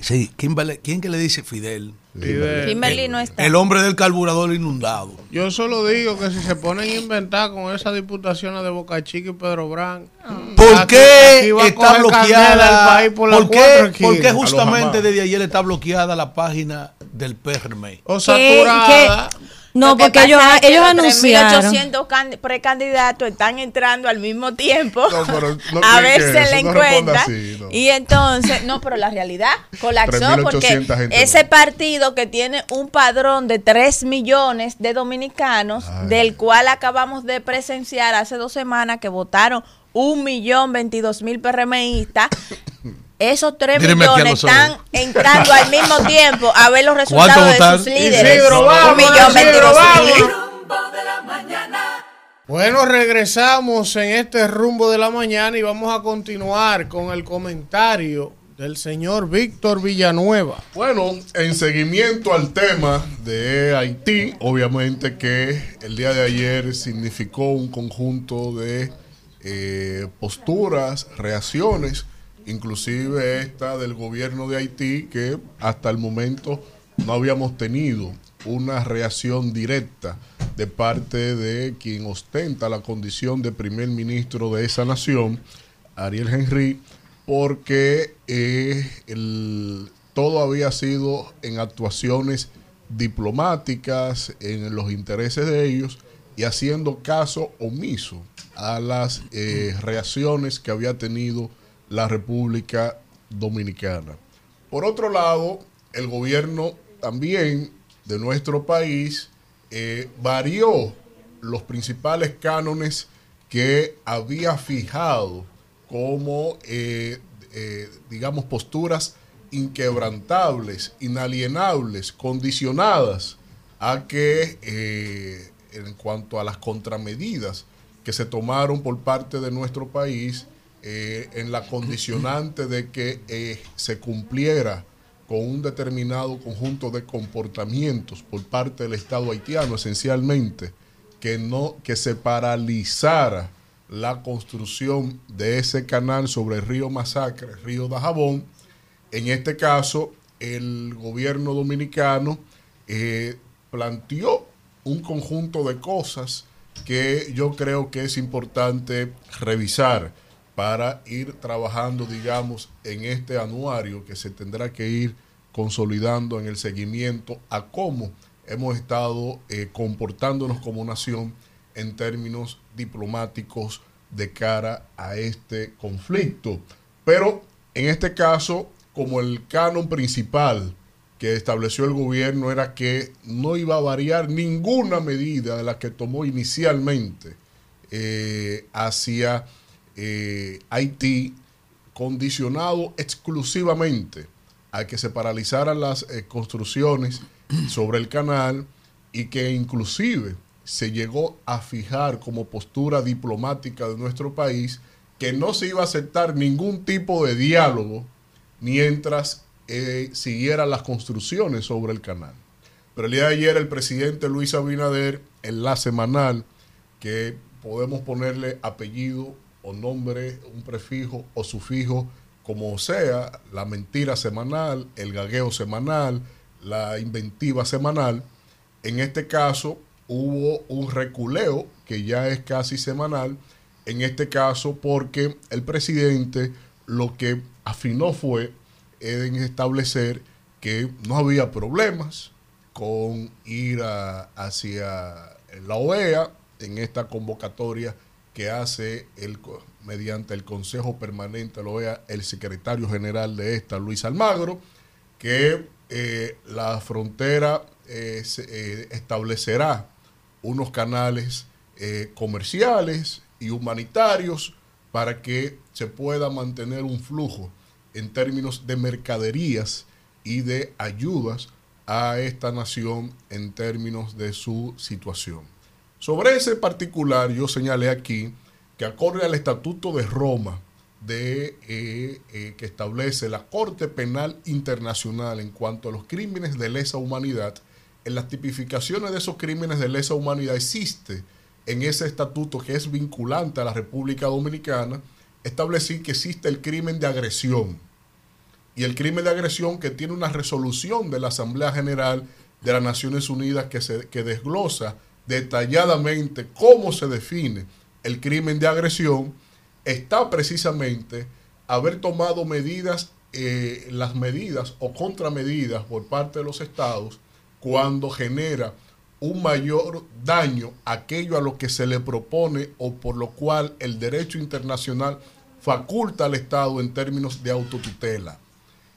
Sí, Kimberly, ¿quién que le dice Fidel? Fidel. Kimberly no está. El hombre del carburador inundado. Yo solo digo que si se ponen a inventar con esas diputaciones de Boca Chica y Pedro Brán. ¿Por aquí- qué aquí está bloqueada? el país por, ¿Por, qué, por qué justamente desde ayer está bloqueada la página del PRM? O ¿Qué- saturada. No, Lo porque ellos, es que ellos los anunciaron. 3.800 can- precandidatos están entrando al mismo tiempo No, pero [LAUGHS] no a creen ver que si eso, le no responda encuentra. así, no. Y entonces, no, pero la realidad [LAUGHS] colapsó 3.800 porque ese partido que tiene un padrón de 3 millones de dominicanos, del cual acabamos de presenciar hace dos semanas que votaron un millón veintidós mil PRMistas, [LAUGHS] Esos 3 Míreme aquí a millones están entrando al mismo [LAUGHS] tiempo a ver los ¿Cuánto resultados de sus líderes. Isidro, Un millón Isidro. Bueno, regresamos en este rumbo de la mañana y vamos a continuar con el comentario del señor Víctor Villanueva. Bueno, en seguimiento al tema de Haití, obviamente que el día de ayer significó un conjunto de eh, posturas, reacciones, inclusive esta del gobierno de Haití, que hasta el momento no habíamos tenido una reacción directa de parte de quien ostenta la condición de primer ministro de esa nación, Ariel Henry, porque eh, el- todo había sido en actuaciones diplomáticas, en los intereses de ellos y haciendo caso omiso a las eh, reacciones que había tenido la República Dominicana. Por otro lado, el gobierno también de nuestro país eh, varió los principales cánones que había fijado como, eh, eh, digamos, posturas inquebrantables, inalienables, condicionadas a que, en cuanto a las contramedidas que se tomaron por parte de nuestro país, eh, en la condicionante de que eh, se cumpliera con un determinado conjunto de comportamientos por parte del Estado haitiano, esencialmente, que no que se paralizara la construcción de ese canal sobre el río Masacre, el río Dajabón. En este caso, el gobierno dominicano eh, planteó un conjunto de cosas que yo creo que es importante revisar para ir trabajando, digamos, en este anuario que se tendrá que ir consolidando en el seguimiento a cómo hemos estado eh, comportándonos como nación en términos diplomáticos de cara a este conflicto. Pero en este caso, como el canon principal que estableció el gobierno era que no iba a variar ninguna medida de la que tomó inicialmente eh, hacia eh, Haití, condicionado exclusivamente a que se paralizaran las eh, construcciones sobre el canal y que inclusive se llegó a fijar como postura diplomática de nuestro país que no se iba a aceptar ningún tipo de diálogo mientras eh, siguieran las construcciones sobre el canal. Pero el día de ayer el presidente Luis Abinader, en la semanal, que podemos ponerle apellido o nombre, un prefijo o sufijo, como sea, la mentira semanal, el gagueo semanal, la inventiva semanal. En este caso hubo un reculeo que ya es casi semanal, en este caso porque el presidente lo que afinó fue en establecer que no había problemas con ir hacia la OEA en esta convocatoria que hace el, mediante el Consejo Permanente la OEA el secretario general de esta, Luis Almagro, que eh, la frontera eh, se- eh, establecerá unos canales comerciales y humanitarios para que se pueda mantener un flujo en términos de mercaderías y de ayudas a esta nación en términos de su situación. Sobre ese particular, yo señalé aquí que acorde al Estatuto de Roma, de, eh, eh, que establece la Corte Penal Internacional en cuanto a los crímenes de lesa humanidad, en las tipificaciones de esos crímenes de lesa humanidad existe en ese estatuto que es vinculante a la República Dominicana, establecí que existe el crimen de agresión. Y el crimen de agresión que tiene una resolución de la Asamblea General de las Naciones Unidas que, se, que desglosa detalladamente cómo se define el crimen de agresión, está precisamente haber tomado medidas, eh, las medidas o contramedidas por parte de los estados cuando genera un mayor daño aquello a lo que se le propone o por lo cual el derecho internacional faculta al Estado en términos de autotutela.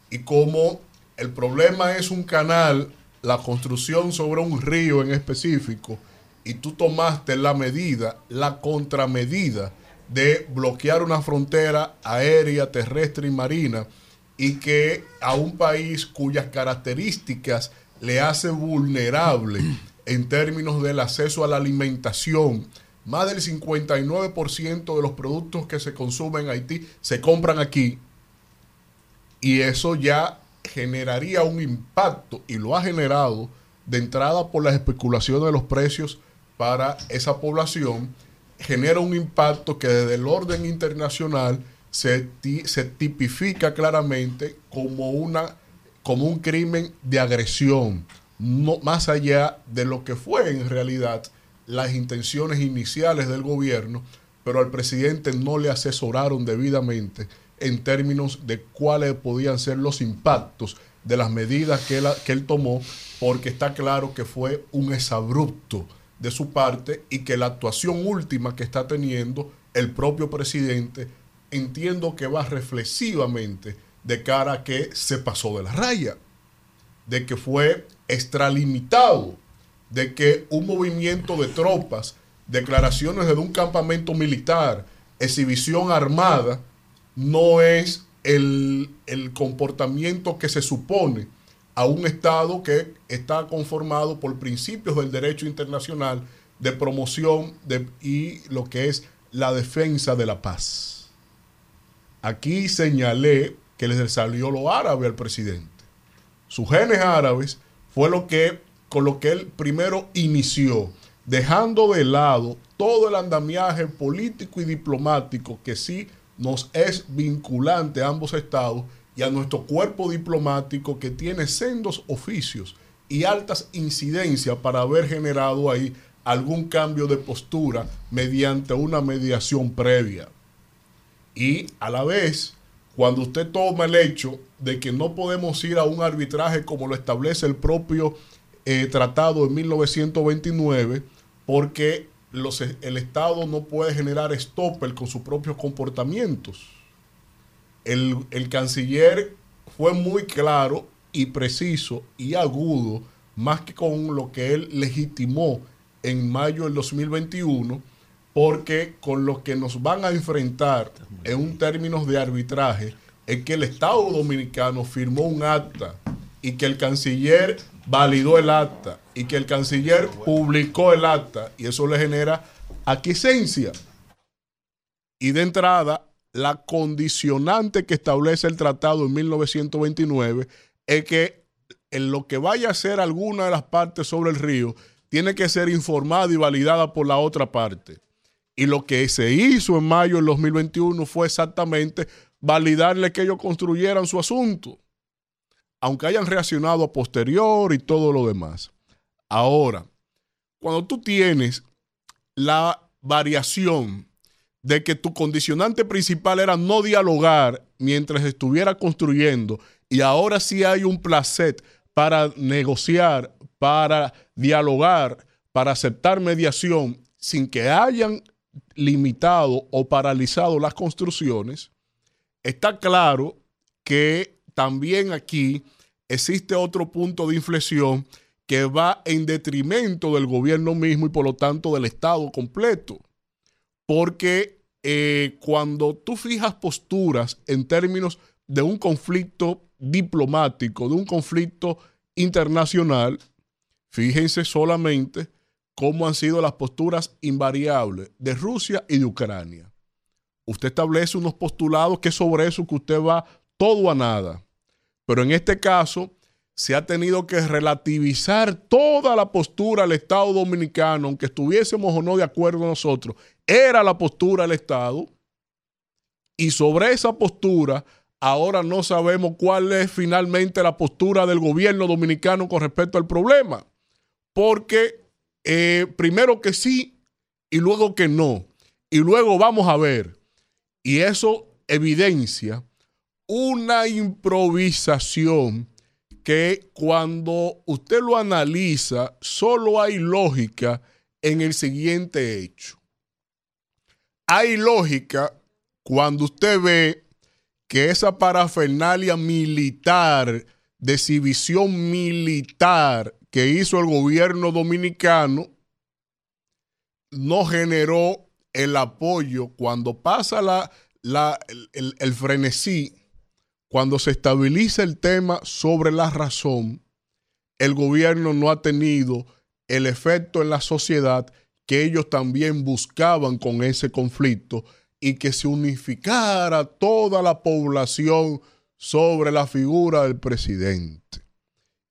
Y como el problema es un canal, la construcción sobre un río en específico, y tú tomaste la medida, la contramedida de bloquear una frontera aérea, terrestre y marina, y que a un país cuyas características le hace vulnerable en términos del acceso a la alimentación. Más del 59% de los productos que se consumen en Haití se compran aquí y eso ya generaría un impacto y lo ha generado de entrada por las especulaciones de los precios para esa población, genera un impacto que desde el orden internacional se, se tipifica claramente como, una, como un crimen de agresión, no, más allá de lo que fue en realidad las intenciones iniciales del gobierno, pero al presidente no le asesoraron debidamente en términos de cuáles podían ser los impactos de las medidas que que él tomó, porque está claro que fue un exabrupto de su parte y que la actuación última que está teniendo el propio presidente entiendo que va reflexivamente de cara a que se pasó de la raya, de que fue extralimitado, de que un movimiento de tropas, declaraciones de un campamento militar, exhibición armada, no es el, el comportamiento que se supone a un Estado que está conformado por principios del derecho internacional de promoción de, y lo que es la defensa de la paz. Aquí señalé que les salió lo árabe al presidente. Sus genes árabes fue lo que, con lo que él primero inició, dejando de lado todo el andamiaje político y diplomático que sí nos es vinculante a ambos estados y a nuestro cuerpo diplomático que tiene sendos oficios y altas incidencias para haber generado ahí algún cambio de postura mediante una mediación previa. Y a la vez, cuando usted toma el hecho de que no podemos ir a un arbitraje como lo establece el propio eh, tratado de 1929, porque el Estado no puede generar stopper con sus propios comportamientos. El, el canciller fue muy claro y preciso y agudo, más que con lo que él legitimó en mayo del 2021, porque con lo que nos van a enfrentar en un términos de arbitraje es que el Estado dominicano firmó un acta y que el canciller validó el acta y que el canciller publicó el acta y eso le genera aquiescencia. Y de entrada, la condicionante que establece el tratado en 1929 es que en lo que vaya a ser alguna de las partes sobre el río tiene que ser informada y validada por la otra parte. Y lo que se hizo en mayo del 2021 fue exactamente validarle que ellos construyeran su asunto, aunque hayan reaccionado a posterior y todo lo demás. Ahora, cuando tú tienes la variación de que tu condicionante principal era no dialogar mientras estuviera construyendo y ahora sí hay un placet para negociar, para dialogar, para aceptar mediación sin que hayan limitado o paralizado las construcciones, está claro que también aquí existe otro punto de inflexión que va en detrimento del gobierno mismo y por lo tanto del Estado completo. Porque eh, cuando tú fijas posturas en términos de un conflicto diplomático, de un conflicto internacional, fíjense solamente cómo han sido las posturas invariables de Rusia y de Ucrania. Usted establece unos postulados que sobre eso que usted va todo a nada. Pero en este caso se ha tenido que relativizar toda la postura del Estado dominicano, aunque estuviésemos o no de acuerdo nosotros, era la postura del Estado. Y sobre esa postura, ahora no sabemos cuál es finalmente la postura del gobierno dominicano con respecto al problema. Porque eh, primero que sí y luego que no. Y luego vamos a ver. Y eso evidencia una improvisación que cuando usted lo analiza, solo hay lógica en el siguiente hecho. Hay lógica cuando usted ve que esa parafernalia militar, exhibición militar que hizo el gobierno dominicano, no generó el apoyo cuando pasa la, el frenesí cuando se estabiliza el tema sobre la razón, el gobierno no ha tenido el efecto en la sociedad que ellos también buscaban con ese conflicto y que se unificara toda la población sobre la figura del presidente.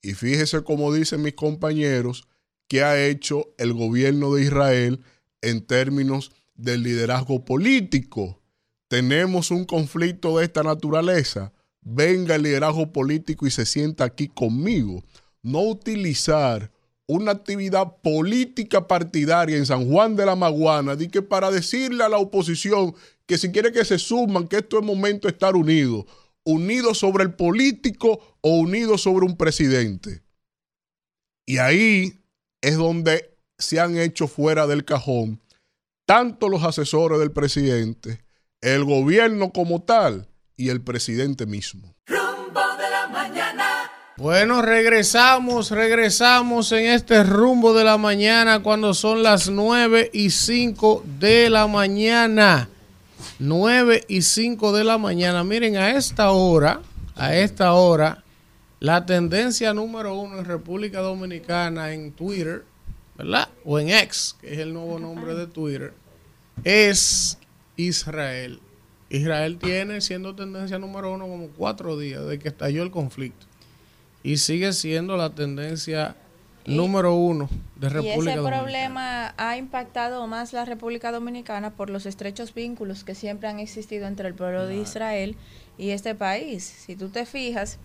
Y fíjese como dicen mis compañeros que ha hecho el gobierno de Israel en términos del liderazgo político. Tenemos un conflicto de esta naturaleza. Venga el liderazgo político y se sienta aquí conmigo. No utilizar una actividad política partidaria en San Juan de la Maguana, di que para decirle a la oposición que si quiere que se suman, que esto es momento de estar unidos, unidos sobre el político o unidos sobre un presidente. Y ahí es donde se han hecho fuera del cajón tanto los asesores del presidente, el gobierno como tal y el presidente mismo. Bueno, regresamos, regresamos en este rumbo de la mañana cuando son las 9 y 5 de la mañana. 9 y 5 de la mañana. Miren, a esta hora, a esta hora, la tendencia número uno en República Dominicana en Twitter, ¿verdad? O en X, que es el nuevo nombre de Twitter, es Israel. Israel tiene siendo tendencia número uno como cuatro días de que estalló el conflicto. Y sigue siendo la tendencia número uno de República y ese Dominicana. problema ha impactado más la República Dominicana por los estrechos vínculos que siempre han existido entre el pueblo de Israel y este país. Si tú te fijas,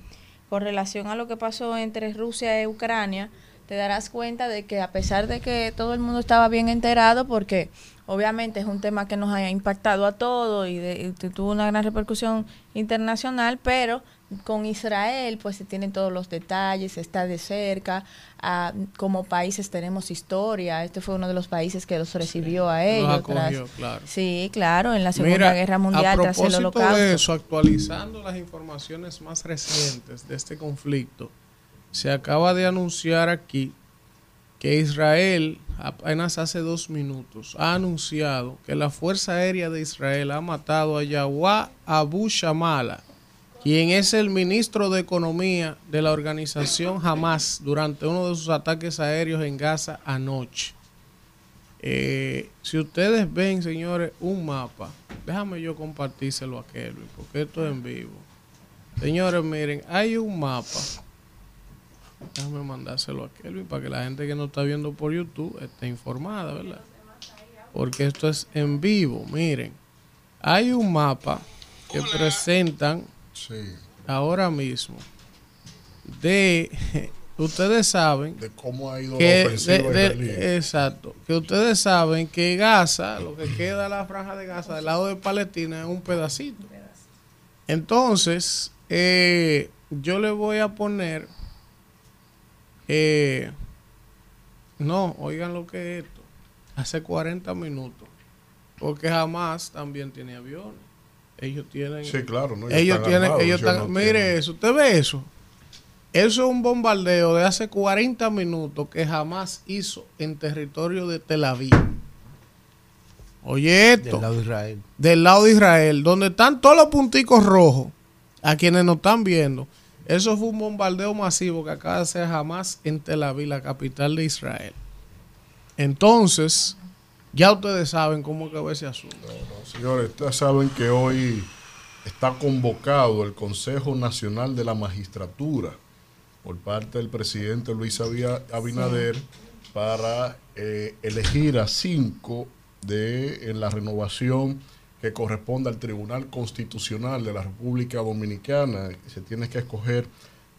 con relación a lo que pasó entre Rusia y Ucrania, te darás cuenta de que a pesar de que todo el mundo estaba bien enterado, porque obviamente es un tema que nos ha impactado a todos y, de- y tuvo una gran repercusión internacional, pero con Israel pues se tienen todos los detalles, está de cerca, ah, como países tenemos historia, este fue uno de los países que los recibió a Los ellos. acogió, tras- claro. Sí, claro, en la Segunda Mira, Guerra Mundial, a tras el Holocausto. de eso, actualizando las informaciones más recientes de este conflicto, se acaba de anunciar aquí que Israel, apenas hace dos minutos, ha anunciado que la Fuerza Aérea de Israel ha matado a Yawá Abu Shamala, quien es el ministro de Economía de la organización Hamas durante uno de sus ataques aéreos en Gaza anoche. Eh, si ustedes ven, señores, un mapa, déjame yo compartírselo a Kelvin, porque esto es en vivo. Señores, miren, hay un mapa. Déjame mandárselo a Kelvin para que la gente que no está viendo por YouTube esté informada, ¿verdad? Porque esto es en vivo, miren. Hay un mapa que presentan ahora mismo. De [LAUGHS] ustedes saben de cómo ha ido que la de- de- exacto que ustedes saben que Gaza lo que queda la franja de Gaza del lado de Palestina es un pedacito. Entonces eh, yo le voy a poner eh, no oigan lo que es esto hace 40 minutos porque jamás también tiene aviones ellos tienen Sí, claro, ¿no? Ellos ellos están tienen armados, ellos ellos están- no mire tienen- eso usted ve eso eso es un bombardeo de hace 40 minutos que jamás hizo en territorio de Tel Aviv. Oye esto. Del lado de Israel. Del lado de Israel, donde están todos los punticos rojos, a quienes nos están viendo. Eso fue un bombardeo masivo que acaba de hacer jamás en Tel Aviv, la capital de Israel. Entonces, ya ustedes saben cómo quedó ese asunto. Señores, ustedes saben que hoy está convocado el Consejo Nacional de la Magistratura por parte del presidente Luis Abinader para eh, elegir a cinco de en la renovación que corresponde al Tribunal Constitucional de la República Dominicana. Se tiene que escoger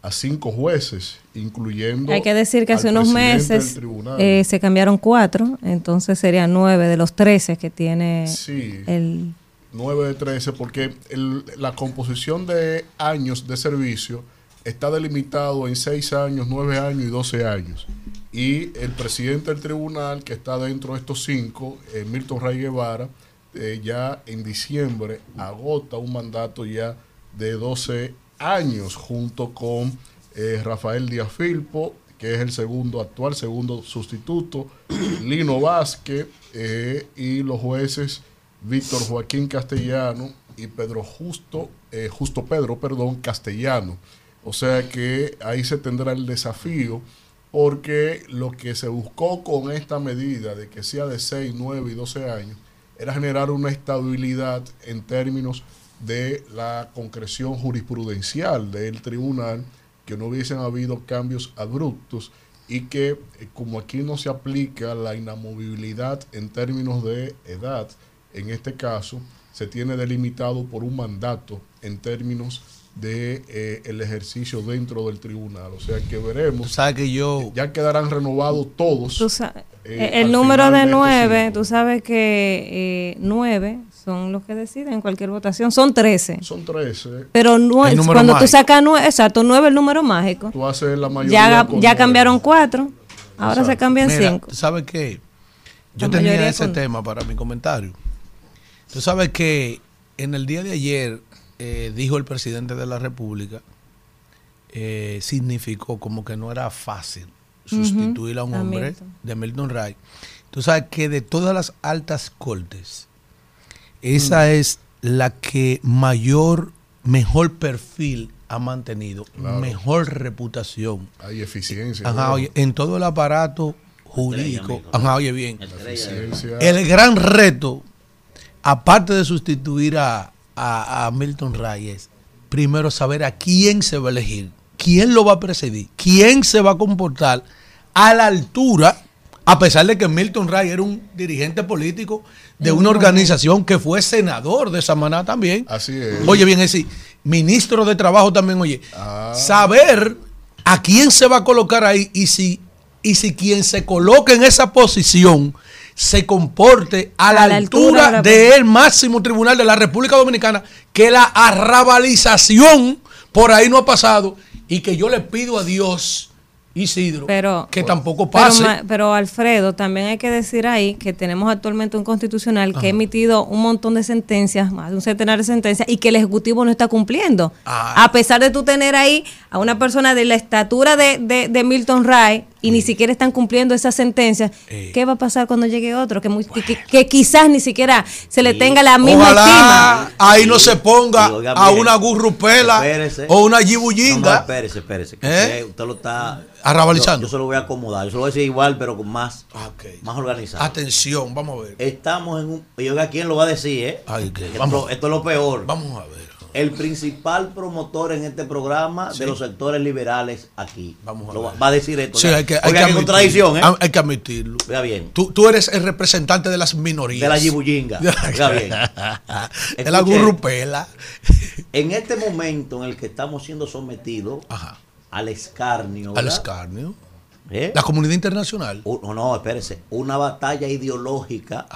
a cinco jueces, incluyendo. Hay que decir que hace unos meses eh, se cambiaron cuatro, entonces serían nueve de los trece que tiene Sí. el... 9 de 13, porque el- la composición de años de servicio está delimitado en 6 años, 9 años y 12 años. Y el presidente del tribunal, que está dentro de estos cinco, eh, Milton Ray Guevara, eh, ya en diciembre agota un mandato ya de 12 años, junto con eh, Rafael Díaz Filpo, que es el segundo actual, segundo sustituto, [CLEARS THROAT] Lino Vázquez eh, y los jueces Víctor Joaquín Castellano y Pedro Justo, eh, Justo Pedro, perdón, Castellano. O sea que ahí se tendrá el desafío porque lo que se buscó con esta medida de que sea de 6, 9 y 12 años era generar una estabilidad en términos de la concreción jurisprudencial del tribunal, que no hubiesen habido cambios abruptos y que eh, como aquí no se aplica la inamovibilidad en términos de edad, en este caso se tiene delimitado por un mandato en términos de eh, el ejercicio dentro del tribunal. O sea que veremos. sabes que yo ya quedarán renovados todos. Tú eh, el número de nueve, tú sabes que eh, nueve son los que deciden en cualquier votación. Son trece. Son 13. Pero El número cuando tú mágico. sacas nueve, exacto, nueve es el número mágico. Tú haces la mayoría. Ya, ya cambiaron cuatro, ahora se cambian Mira, cinco. ¿Tú sabes qué? Yo La tenía ese con- tema para mi comentario. Tú sabes que en el día de ayer eh, dijo el presidente de la República, eh, significó como que no era fácil sustituir a un a hombre Milton. de Milton Wright. Tú sabes que de todas las altas cortes, esa es la que mayor, mejor perfil ha mantenido, Claro. mejor reputación. Hay eficiencia. Ajá, ¿no? oye, en todo el aparato jurídico. Ajá, oye, bien. El gran reto, aparte de sustituir a, a- a Milton Ray, es primero saber a quién se va a elegir, quién lo va a presidir, quién se va a comportar a la altura, a pesar de que Milton Ray era un dirigente político de una organización que fue senador de Samaná también. Así es. Oye, bien, es decir, ministro de Trabajo también, oye. Ah. Saber a quién se va a colocar ahí y si, y si quien se coloque en esa posición se comporte a la, A la altura, altura, del máximo tribunal de la República Dominicana, que la arrabalización por ahí no ha pasado y que yo le pido a Dios, Isidro, Pero, que tampoco pase. pero, Alfredo, también hay que decir ahí que tenemos actualmente un constitucional que ha emitido un montón de sentencias, más de un centenar de sentencias, y que el Ejecutivo no está cumpliendo. Ah. A pesar de tú tener ahí a una persona de la estatura de, de- de Milton Ray y ni siquiera están cumpliendo esas sentencias, Eh. ¿qué va a pasar cuando llegue otro? Que, muy- que- que- que quizás ni siquiera se le tenga la misma Ojalá estima. ahí no se ponga oiga a una gurrupela espérese. o una No, no, yibullinga. espérese, espérese. que ¿Eh? usted lo está Arrabalizando. Yo, yo se lo voy a acomodar. Yo se lo voy a decir igual, pero con más, más organizado. Atención, vamos a ver. Estamos en un. Y oiga, ¿quién lo va a decir, eh? Ay, que- esto, vamos. esto es lo peor. Vamos a ver. El principal promotor en este programa Sí. de los sectores liberales aquí. Vamos a Lo ver. va a decir esto. Sí, hay que, hay que contradicción, ¿eh? Hay- Hay que admitirlo. Vea bien. Tú, tú eres el representante de las minorías. De la yibullinga. Oiga [LAUGHS] bien. De la gurrupela. En este momento en el que estamos siendo sometidos al escarnio. Al escarnio. ¿Eh? La comunidad internacional. No, no, espérese. Una batalla ideológica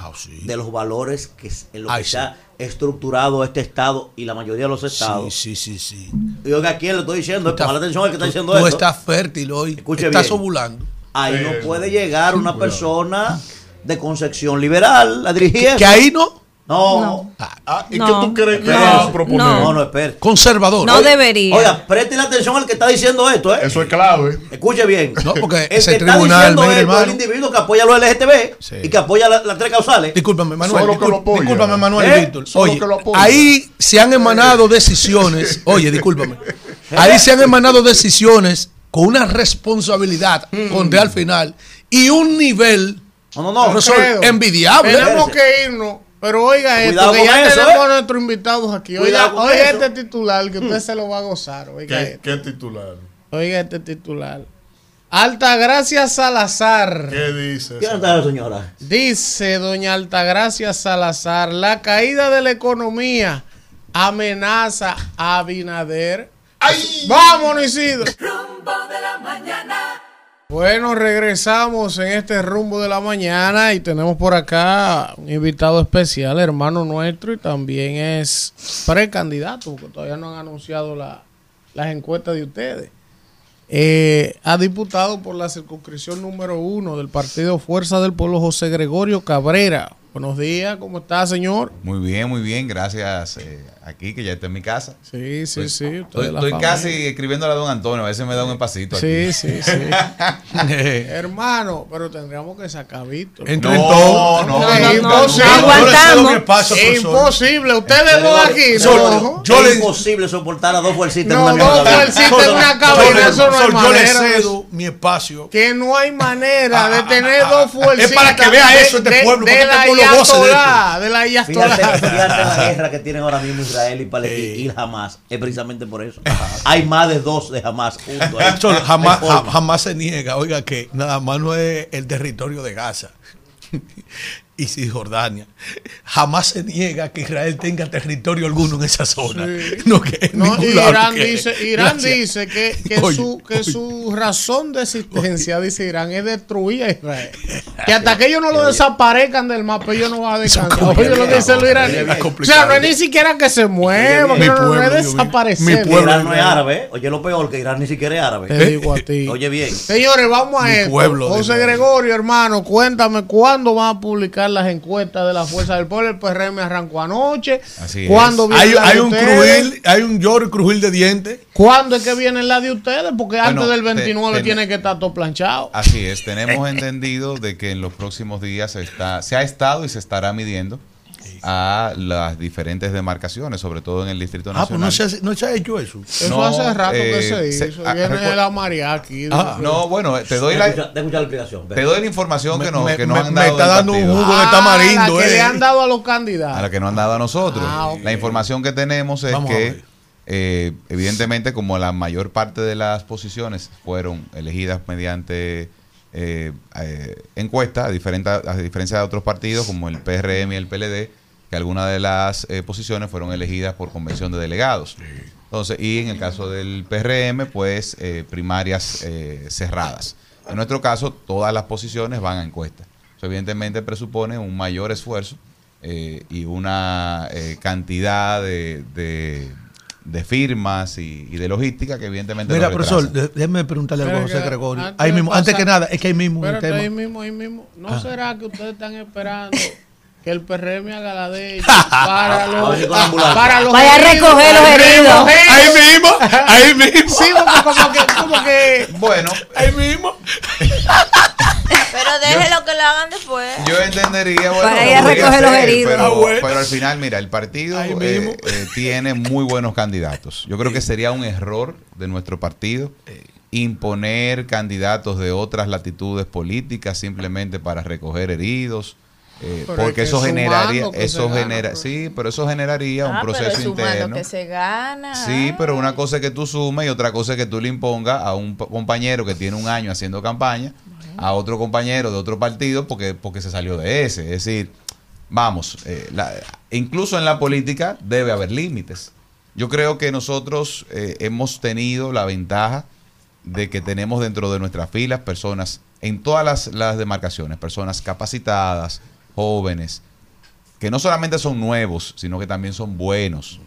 de los valores que en lo que Ah, Ay, sí. se ha estructurado este Estado y la mayoría de los estados. Sí, sí, sí, sí. Y oiga, ¿a quién le estoy diciendo? Está- atención al que está tú- diciendo tú esto. estás fértil hoy. Escuche estás bien. ovulando. Ahí Eh, no puede llegar una persona de concepción liberal a dirigir. Que- que ahí no. No. Ah, ¿y No. qué tú crees que a proponer? No, no, espere. Conservador. No Oiga, debería. Oiga, preste la atención al que está diciendo esto, ¿eh? Eso es clave. Escuche bien. No, porque el ese que está tribunal, diciendo mire, esto es el individuo que apoya a los LGTB Sí. y que apoya la- las tres causales. Discúlpame, Manuel. Solo que discul- lo apoya. discúlpame, Manuel ¿Eh? Víctor. Solo Oye, que lo apoya. ahí se han emanado decisiones. [LAUGHS] Oye, discúlpame. Ahí se han emanado decisiones con una responsabilidad, conté al final, y un nivel No, no, no. envidiable. Tenemos que irnos. Pero oiga Cuidado esto, que ya eso, tenemos ¿eh? a nuestros invitados aquí. Oiga, Cuidado oiga este titular que usted se lo va a gozar. Oiga, ¿Qué, este. qué titular? oiga este titular. Altagracia Salazar. ¿Qué dice? ¿Quién está la señora? Dice doña Altagracia Salazar, la caída de la economía amenaza a Abinader. ¡Ay! Vámonos, Isidro. Rumbo de la mañana. Bueno, regresamos en este rumbo de la mañana y tenemos por acá un invitado especial, hermano nuestro, y también es precandidato, porque todavía no han anunciado la- las encuestas de ustedes. Eh, ha diputado por la circunscripción número uno del partido Fuerza del Pueblo, José Gregorio Cabrera. Buenos días, ¿cómo está, señor? Muy bien, muy bien, gracias. eh, aquí, que ya está en mi casa. Sí, sí, Pues, sí. Estoy, casi escribiéndole a don Antonio, a veces me da un espacito Sí, aquí. sí, sí. Hermano, pero tendríamos que sacar a Víctor. Entre No, todos. no, Es no, imposible. Yo le cedo Aguantamos. mi espacio, Es profesor. imposible. Ustedes dos aquí. Solo- no. yo es le- imposible soportar a dos fuercitas No, en una dos fuercitas en una Yo cabina, eso no hay yo le cedo mi espacio. Que no hay manera de tener dos fuercitas. Es para que vea eso este pueblo, porque este pueblo goce de la Fíjate, Ayatolá. fíjate la guerra que tienen ahora mismo Israel y Palestina y Hamas. Es precisamente por eso. Hay más de dos de juntos. jamás, No hay forma. ja- jamás se niega, oiga, que nada más no es el territorio de Gaza y Cisjordania. Jamás se niega que Israel tenga territorio alguno en esa zona. No, que en No, ningún lado Irán que- dice, Irán dice que, que Oye, su, que oye. su razón de existencia, dice Irán, es destruir a Israel. [LAUGHS] Que hasta que ellos no lo desaparezcan del mapa, ellos no van a descansar. Oye, lo que dice los iraníes. O sea, no es ni siquiera que se mueva, Mi que no, es desaparecer. Mi pueblo. Irán no es árabe. ¿eh? Oye, lo peor, que Irán ni siquiera es árabe. Te digo a ti. Oye, bien. Señores, vamos a Mi esto. pueblo, José. Gregorio, hermano, cuéntame cuándo van a publicar las encuestas de la Fuerza del Pueblo. El PRM arrancó anoche. Así es. ¿Cuándo viene Hay, la de hay un ustedes? crujil, hay un lloro y crujil de dientes. ¿Cuándo es que viene la de ustedes? Porque Bueno, antes del te- 29 te- tiene que estar todo planchado. Así es, tenemos entendido de que en los próximos días se, está, se ha estado y se estará midiendo a las diferentes demarcaciones, sobre todo en el Distrito Ah, pues Nacional. no se, hace- no se ha hecho eso. Eso No, hace rato que eh, se se- hizo. ah, Viene recu- la María aquí. Ah, No, bueno, te doy la, explicación. te doy la información que Me- me- han me dado está del dando un partido. jugo de tamarindo, la que eh. le han dado a los a candidatos. la que nos han dado a nosotros. Ah. La información que tenemos es Vamos a que, eh, evidentemente, como la mayor parte de las posiciones fueron elegidas mediante eh, eh, encuesta, a, diferente- a diferencia de otros partidos como el PRM y el PLD, que algunas de las eh, posiciones fueron elegidas por convención de delegados. Entonces, y en el caso del PRM, pues eh, primarias cerradas. En nuestro caso, todas las posiciones van a encuesta. Eso evidentemente presupone un mayor esfuerzo y una cantidad de, de- de firmas y, y de logística que evidentemente Mira, profesor, déjeme preguntarle algo a José Gregorio. antes Ahí mismo, antes que nada, es que ahí mismo tema. ahí mismo, ahí mismo. ¿No Ah. será que ustedes están esperando [LAUGHS] que el PRM haga la de ellos [LAUGHS] para los, para los Vaya a recoger los heridos. Ahí mismo, ahí mismo. Sí, porque como que, como que Bueno, Ahí mismo. [LAUGHS] Pero déjelo que lo hagan después. Yo entendería, bueno, Para lo ir a podría recoger los heridos. Pero, Ah, bueno. pero al final, mira, el partido eh, eh, tiene muy buenos candidatos. Yo creo que sería un error de nuestro partido imponer candidatos de otras latitudes políticas simplemente para recoger heridos. eh, porque que eso generaría, eso se gana, genera, pues. sí, pero eso generaría un Ah, proceso interno. que se gana. Sí, pero una cosa es que tú sumes y otra cosa es que tú le impongas a un compañero que tiene un año haciendo campaña, a otro compañero de otro partido porque, porque se salió de ese. Es decir, vamos, eh, la- incluso en la política debe haber límites. Yo creo que nosotros eh, hemos tenido la ventaja de que tenemos dentro de nuestras filas personas en todas las, las demarcaciones, personas capacitadas, jóvenes, que no solamente son nuevos, sino que también son buenos.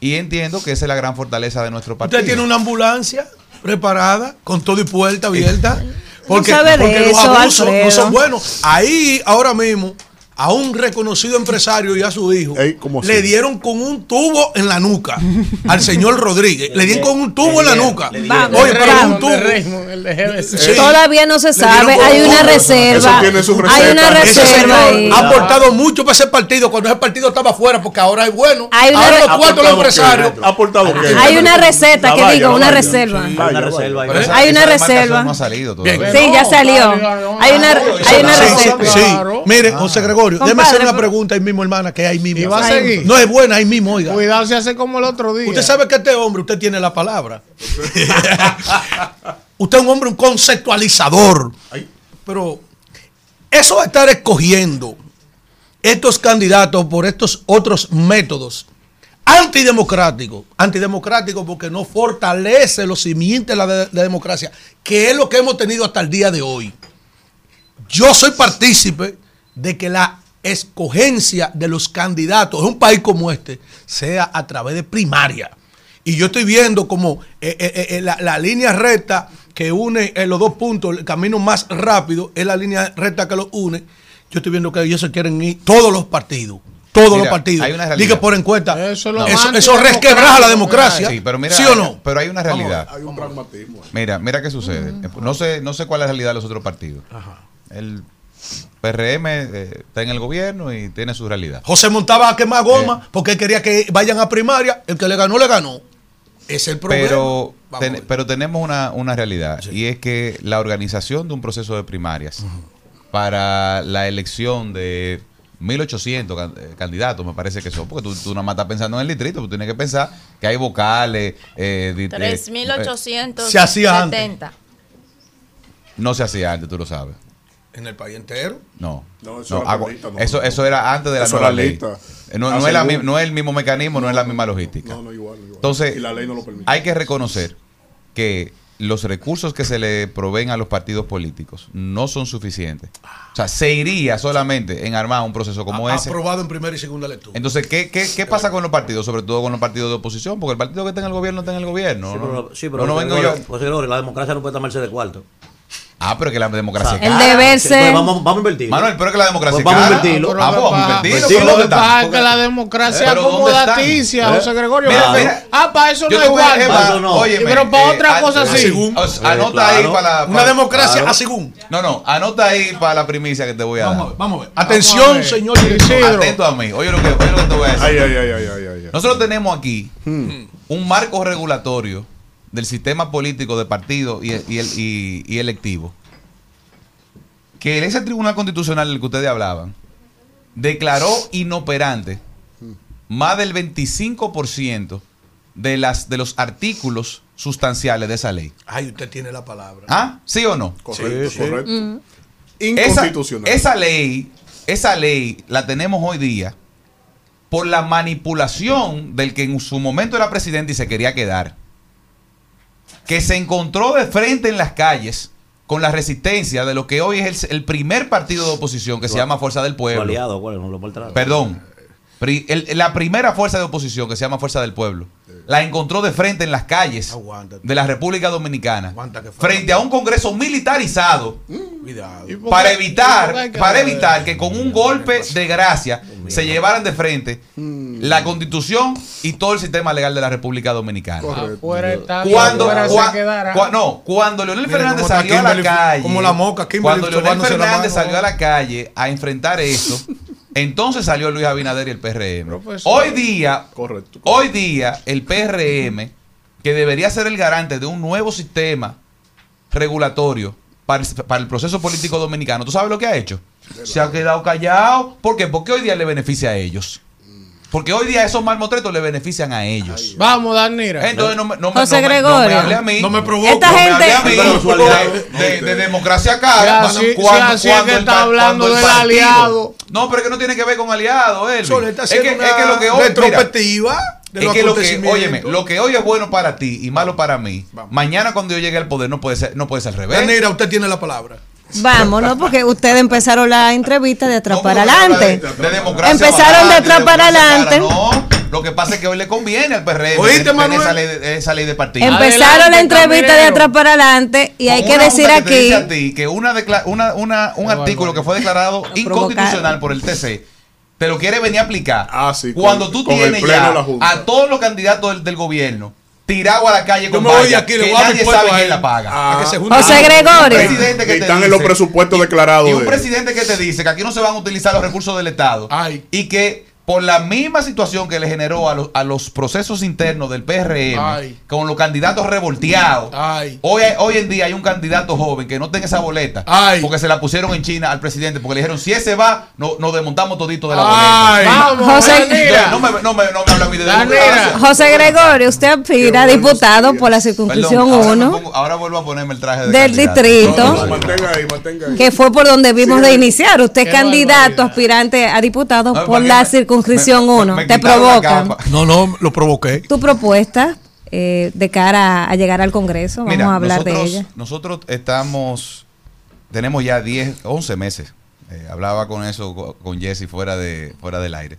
Y entiendo que esa es la gran fortaleza de nuestro partido. Usted tiene una ambulancia preparada, con todo y puerta abierta. [LAUGHS] Porque, de porque los abusos no Alfredo. son buenos. Ahí, ahora mismo, a un reconocido empresario y a su hijo Ey, ¿cómo así? le dieron con un tubo en la nuca al señor Rodríguez. Le dieron con un tubo en la nuca. Vamos, Oye, pero vamos, un tubo. de Raymond, el de GBC. Sí. Todavía no se sabe. Hay una reserva. Eso tiene su Hay una. Ese reserva señor ahí. ha aportado mucho para ese partido cuando ese partido estaba fuera, porque ahora es bueno. Hay una ahora los cuartos los empresarios. ¿Ha aportado qué? Hay una receta que la una reserva. Hay una reserva. No ha salido todavía. Sí, ya salió. Hay una, hay una sí, receta. Mire, José Gregorio, déjeme Compadre, hacer una pregunta ahí mismo, hermana, que ahí mismo. ¿Y va a seguir? No es buena, ahí mismo, oiga. Cuidado si hace como el otro día. Usted sabe que este hombre, usted tiene la palabra. [LAUGHS] usted es un hombre, un conceptualizador. Pero eso de estar escogiendo estos candidatos por estos otros métodos antidemocráticos, antidemocráticos porque no fortalece los simientes de la, de la democracia, que es lo que hemos tenido hasta el día de hoy. Yo soy partícipe de que la escogencia de los candidatos en un país como este sea a través de primaria. Y yo estoy viendo como eh, eh, eh, la, la línea recta que une eh, los dos puntos, el camino más rápido es la línea recta que los une, Yo estoy viendo que ellos se quieren ir todos los partidos. Todos Mira, los partidos. hay una realidad. Diga por encuesta. Eso Eso, es lo más eso, resquebraja la democracia. Sí, pero mira, ¿Sí o no? Pero hay una realidad. Hay un pragmatismo. Mira, mira qué sucede. No sé, no sé cuál es la realidad de los otros partidos. El PRM eh, está en el gobierno y tiene su realidad. José montaba a quemar goma porque él quería que vayan a primaria. El que le ganó, le ganó. Es el problema. Pero, ten- tenemos una, una realidad y es que la organización de un proceso de primarias para la elección de 1800 can- eh, candidatos, me parece que son, porque tú, tú nada más estás pensando en el distrito, tú tienes que pensar que hay vocales. eh, di- eh, eh, 3.870. Se hacía antes. no se hacía antes, tú lo sabes. En el país entero. No. No, eso No, era hago- lista, no. eso, eso era antes de la Eso nueva ley. Eh, No, no es la no es el mismo mecanismo, no es la misma logística. No, no, igual, igual. Entonces, Y la ley no lo permite. hay que reconocer que los recursos que se le proveen a los partidos políticos no son suficientes. O sea, se iría solamente en armar un proceso como A- ese. Aprobado en primera y segunda lectura. Entonces, ¿qué, qué, qué pasa con los partidos? Sobre todo con los partidos de oposición, porque el partido que está en el gobierno está en el gobierno. Sí, ¿no? pero, sí, No, pero no José vengo yo. José Gregorio, la democracia no puede tomarse de cuarto. Ah, pero que la democracia es El cara. deber ser- pues vamos, vamos a invertir. Manuel, pero que la democracia Pues es vamos a invertirlo. Ah, pues vamos a invertirlo. Invertirlo, pero Lo ¿dónde que pasa es que la democracia Pero ¿dónde acomodaticia? José Gregorio. Mira, Mira, ah, para eso no es igual. Para no. óyeme, Pero para eh, otra a- cosa sí. según. o sea, Eh, anota ahí claro. para, Una para- democracia claro. a según. No, no, anota ahí para la primicia que te voy a Vamos a dar. ver, vamos a ver. a Atención, ver. señor Sí, director. sí. Atento a mí. Oye lo que, oye lo que te voy a decir. Ay, ay, ay, ay, ay, ay, ay. Nosotros tenemos aquí Hmm. un marco regulatorio del sistema político de partido y, y, el- y- y electivo. Que ese tribunal constitucional del que ustedes hablaban declaró inoperante más del 25% de, las, de los artículos sustanciales de esa ley. Ay, usted tiene la palabra. ¿Ah? ¿Sí o no? Correcto, Sí, sí. correcto. Esa, Inconstitucional. esa ley, esa ley la tenemos hoy día por la manipulación del que en su momento era presidente y se quería quedar. Que se encontró de frente en las calles con la resistencia de lo que hoy es el, el primer partido de oposición que se llama Fuerza del Pueblo. aliado. Perdón. Pri- el- la primera fuerza de oposición que se llama Fuerza del Pueblo la encontró de frente en las calles Aguántate. de la República Dominicana frente a un Congreso militarizado Cuidado. ¿Y por para evitar para evitar que con un golpe de gracia se llevaran de frente Mm. la constitución y todo el sistema legal de la República Dominicana. Correcto. Cuando, cua- cua- no, cuando Leonel Fernández salió a la calle, como la moca, Kimberly cuando Leonel Fernández salió a la calle a enfrentar eso, [LAUGHS] entonces salió Luis Abinader y el PRM. Profesor. Hoy día, Correcto. hoy día el PRM, que debería ser el garante de un nuevo sistema regulatorio para, el- para el proceso político dominicano, ¿tú sabes lo que ha hecho? Se ha quedado callado. ¿Por qué? Porque hoy día le beneficia a ellos. Porque hoy día esos malmotretos le benefician a ellos. Vamos, Danira. Entonces no me, no me- José no me- no me Gregorio. hable a mí. No me provoque. Esta No me gente- hable a mí de, de- de democracia así, Cuando- si así es que está hablando del partido- aliado. No, pero es que no tiene que ver con aliado. Solo está es, haciendo que, es que lo que hoy, retrospectiva de es que lo que, óyeme, lo que hoy es bueno para ti y malo para mí, mañana cuando yo llegue al poder no puede ser, no puede ser al revés. Danira, usted tiene la palabra. [LAUGHS] Vámonos, porque ustedes empezaron la entrevista de atrás No, para adelante. De, Empezaron de atrás para adelante. No, lo que pasa es que hoy le conviene al PRM ¿Oíste, Manuel? esa ley, de, esa ley de partido. Empezaron Adelante, la entrevista de atrás para adelante y hay que decir que aquí. dice a ti que una una, una- un artículo que fue declarado [LAUGHS] inconstitucional por el TC te lo quiere venir a aplicar Ah, sí, con- cuando tú con el tienes ya a todos los candidatos del, del gobierno tirados a la calle con me voy de vallas aquí, que le voy a dar mi nadie sabe quién la paga. A que se Ah. José Un Gregorio. presidente que Y te están en los dice- presupuestos declarados. y un de- presidente que te dice que aquí no se van a utilizar los recursos del Estado Ay. y que por la misma situación que le generó a los, a los procesos internos del PRM Ay. con los candidatos revolteados. Ay. Hoy, hoy en día hay un candidato joven que no tenga esa boleta Ay. porque se la pusieron en China al presidente porque le dijeron si ese va, no, nos desmontamos todito de la Ay. boleta. Vamos, José- no me, no me, no me habla a mí de democracia. José Gregorio, usted aspira a diputado por la circunscripción ahora, me 1 pongo- ahora vuelvo a ponerme el traje de del candidato. distrito. No, no, mantenga ahí, mantenga ahí. que fue por donde vimos de iniciar. Usted es candidato, barbaridad. aspirante a diputado No, por la me- circunscripción me- 1. me Te provocan. No, no, lo provoqué. Tu propuesta eh, de cara a llegar al Congreso, vamos Mira, a hablar de ella. Nosotros estamos, tenemos ya 10, 11 meses. Eh, hablaba con eso co- con Jesse fuera, de, fuera del aire.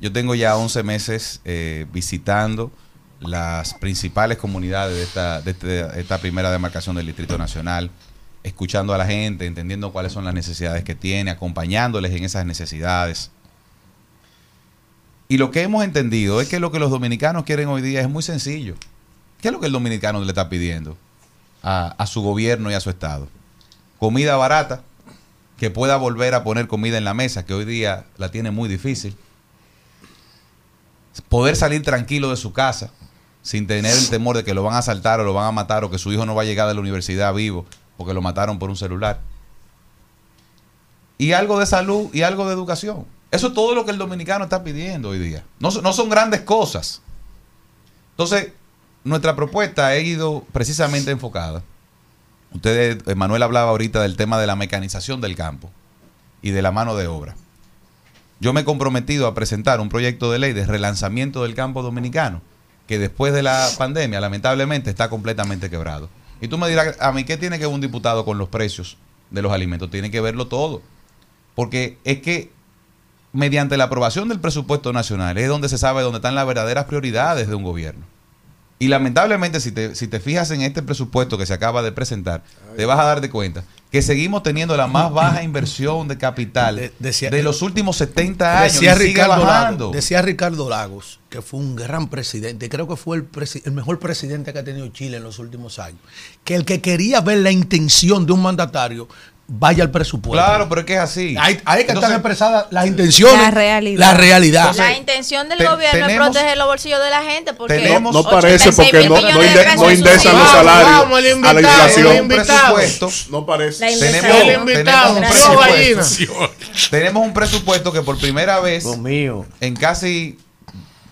Yo tengo ya 11 meses eh, visitando las principales comunidades de esta, de este- esta primera demarcación del Distrito Nacional, escuchando a la gente, entendiendo cuáles son las necesidades que tiene, acompañándoles en esas necesidades. Y lo que hemos entendido es que lo que los dominicanos quieren hoy día es muy sencillo. ¿Qué es lo que el dominicano le está pidiendo a, a su gobierno y a su Estado? Comida barata, que pueda volver a poner comida en la mesa, que hoy día la tiene muy difícil. Poder salir tranquilo de su casa, sin tener el temor de que lo van a asaltar o lo van a matar o que su hijo no va a llegar de la universidad vivo porque lo mataron por un celular. Y algo de salud y algo de educación. Eso es todo lo que el dominicano está pidiendo hoy día. No, no son grandes cosas. Entonces, nuestra propuesta ha ido precisamente enfocada. Ustedes, Manuel hablaba ahorita del tema de la mecanización del campo y de la mano de obra. Yo me he comprometido a presentar un proyecto de ley de relanzamiento del campo dominicano, que después de la pandemia, lamentablemente, está completamente quebrado. Y tú me dirás, a mí, ¿qué tiene que ver un diputado con los precios de los alimentos? Tiene que verlo todo. Porque es que mediante la aprobación del presupuesto nacional es donde se sabe dónde están las verdaderas prioridades de un gobierno. Y lamentablemente, si te, si te fijas en este presupuesto que se acaba de presentar, te vas a dar de cuenta que seguimos teniendo la más baja inversión de capital de, los últimos 70 años. Decía y sigue Ricardo, bajando. Lagos, decía Ricardo Lagos, que fue un gran presidente, creo que fue el, el mejor presidente que ha tenido Chile en los últimos años, que el que quería ver la intención de un mandatario vaya al presupuesto. Claro, pero es que es así. Ahí, ahí que Entonces- están expresadas las intenciones, La realidad. La realidad. la intención del te- gobierno tenemos- es proteger los bolsillos de la gente porque tenemos- No parece 86 porque no, millones no, de inde- no indexan los salarios Vamos, el a la invitado, inflación. invitado. presupuesto. No parece. La Tenemos, invitado, tenemos un presupuesto, [LAUGHS] tenemos un presupuesto que por primera vez Dios mío. en casi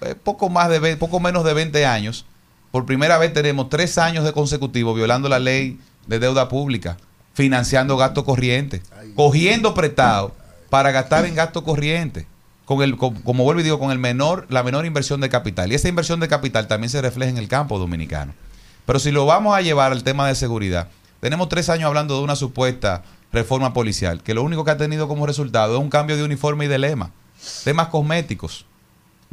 eh, poco más de poco menos de 20 años, por primera vez tenemos tres años de consecutivo violando la ley de deuda pública, financiando gasto corriente, cogiendo prestado para gastar en gasto corriente. Con el, con- como vuelvo y digo, con el menor, la menor inversión de capital. Y esa inversión de capital también se refleja en el campo dominicano. Pero si lo vamos a llevar al tema de seguridad, tenemos tres años hablando de una supuesta reforma policial, que lo único que ha tenido como resultado es un cambio de uniforme y de lema. Temas cosméticos.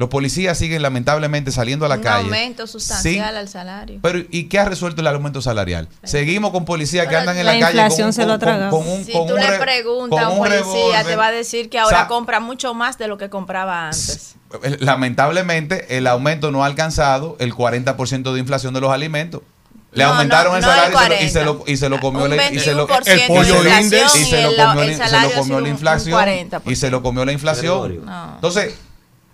Los policías siguen lamentablemente saliendo a la un calle. aumento sustancial sin- al salario. pero ¿y qué ha resuelto el aumento salarial? Seguimos con policías que andan en la, La calle inflación con, se lo con- con- tragado. con un, si con tú un le re- preguntas a un policía, te va a decir que ahora compra mucho más de lo que compraba antes. Lamentablemente, el aumento no ha alcanzado el 40% de inflación de los alimentos. Le No, aumentaron no, el no el salario y, se lo, y, se lo, 40. y se lo comió Un la y se lo, 21% el pollo de index inflación y se lo comió, el la- un- un inflación 40%. y se lo comió la inflación. Entonces,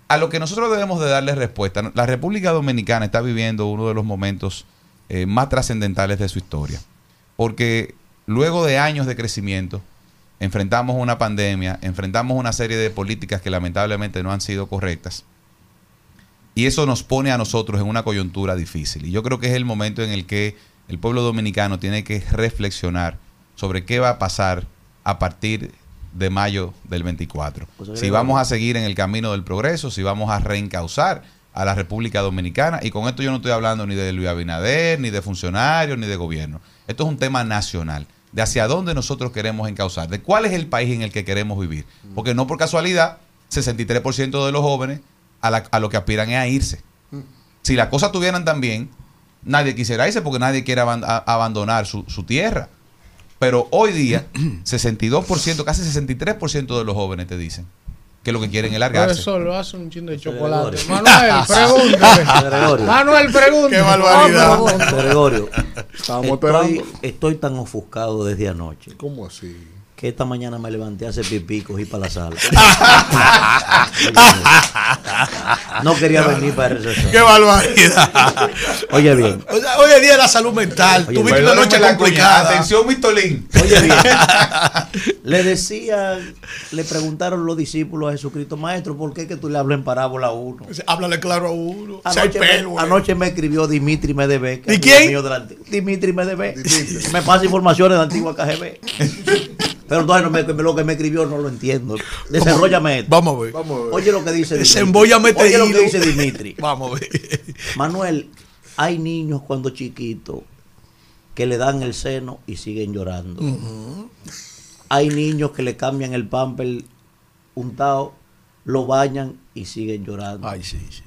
a lo que nosotros debemos de darle respuesta, la República Dominicana está viviendo uno de los momentos eh, más trascendentales de su historia, porque luego de años de crecimiento, enfrentamos una pandemia, enfrentamos una serie de políticas que lamentablemente no han sido correctas, y eso nos pone a nosotros en una coyuntura difícil. Y yo creo que es el momento en el que el pueblo dominicano tiene que reflexionar sobre qué va a pasar a partir de mayo del 24. José Si vamos a seguir en el camino del progreso, si vamos a reencauzar a la República Dominicana. Y con esto yo no estoy hablando ni de Luis Abinader, ni de funcionarios, ni de gobierno. Esto es un tema nacional, de hacia dónde nosotros queremos encauzar, de cuál es el país en el que queremos vivir. Porque no por casualidad, 63% de los jóvenes a, la- a lo que aspiran es a irse. Si las cosas tuvieran tan bien, nadie quisiera irse porque nadie quiere abandonar su, su tierra. Pero hoy día, [CLEARS THROAT] 62%, casi 63% de los jóvenes te dicen que lo que quieren es largarse. eso lo hace un chin de chocolate. Gregorio. Manuel, [LAUGHS] pregúntale. Gregorio. Manuel, pregúntale. Qué barbaridad. Gregorio, estoy, esperando. estoy tan ofuscado desde anoche ¿Cómo así? Que esta mañana me levanté a hacer pipí y cogí para la sala. [LAUGHS] no quería venir para el receso. Qué barbaridad. Oye bien, O sea, Hoy es día de la salud mental. Oye, Tuviste una noche la complicada. cuña. Atención, Mistolín. oye bien. [LAUGHS] Le decían, le preguntaron los discípulos a Jesucristo, maestro, ¿por qué que tú le hablas en parábola a uno? Háblale claro a uno. Anoche, pelo, me, eh. anoche me escribió Dimitri Medeve. que ¿Y quién? de la Dimitri Medeve. Me pasa informaciones de la antigua KGB. [LAUGHS] Pero entonces no me- lo que me escribió no lo entiendo. Desarrollame esto. Vamos a ver. Oye lo que dice Dimitri. Este Oye lo que dice Dimitri. [LAUGHS] Vamos a ver. Manuel, hay niños cuando chiquitos que le dan el seno y siguen llorando. Hay niños que le cambian el pamper untado, lo bañan y siguen llorando. Ay, sí, sí.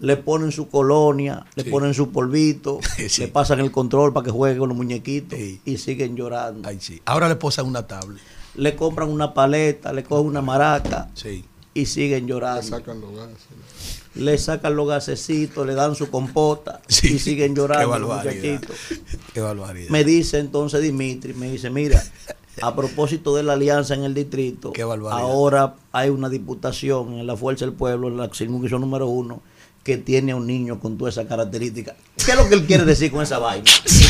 Le ponen su colonia, le Sí. ponen su polvito, [LAUGHS] Sí. le pasan el control para que juegue con los muñequitos y siguen llorando. Ay, sí. Ahora le posan una tablet. Le compran una paleta, le cogen una maraca Sí. y siguen llorando. Sacan los gases. Le sacan los gasecitos, le dan su compota [LAUGHS] y siguen Qué llorando los barbaridad. Qué barbaridad. Me dice entonces Dimitri, me dice, mira, [LAUGHS] a propósito de la alianza en el distrito, ahora hay una diputación en la Fuerza del Pueblo, en la circunscripción número uno, que tiene un niño con todas esas características. ¿Qué es lo que él quiere decir con esa vaina?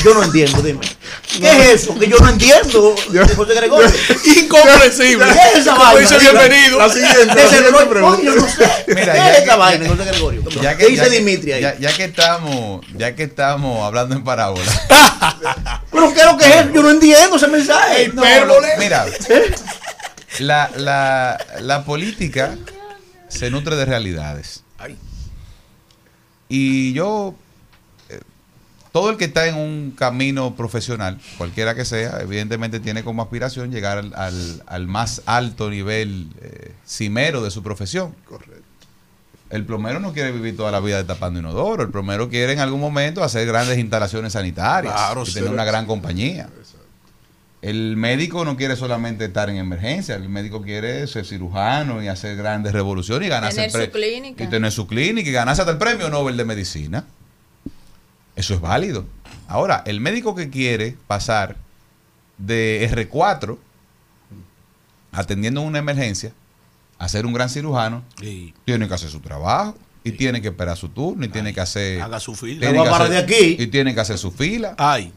Yo no entiendo, dime. ¿Qué es eso? Que yo no entiendo, José Gregorio. Incomprensible. ¿Qué es esa vaina? dice bienvenido. La siguiente, coño, no sé. Mira, ¿Qué ya es esa que- vaina, José Gregorio? Ya ¿Qué dice Dimitri ahí? ya- ya que estamos, ya que estamos hablando en parábola. [LAUGHS] ¿Pero qué es lo que es? Yo no entiendo ese mensaje. No, no, mira, la, la, la política se nutre de realidades. Y yo, eh, todo el que está en un camino profesional, cualquiera que sea, evidentemente tiene como aspiración llegar al, al- al más alto nivel eh, cimero de su profesión. Correcto. El plomero no quiere vivir toda la vida destapando inodoro. El plomero quiere en algún momento hacer grandes instalaciones sanitarias Claro, y tener una gran compañía. El médico no quiere solamente estar en emergencia, el médico quiere ser cirujano y hacer grandes revoluciones y ganarse Tener el su clínica. y tener su clínica y ganarse hasta el premio Nobel de Medicina. Eso es válido. Ahora, el médico que quiere pasar de R4 atendiendo una emergencia a ser un gran cirujano, Sí. tiene que hacer su trabajo y tiene que esperar su turno y tiene que hacer Haga su fila. tiene que hacer- de aquí. y tiene que hacer su fila. Ay.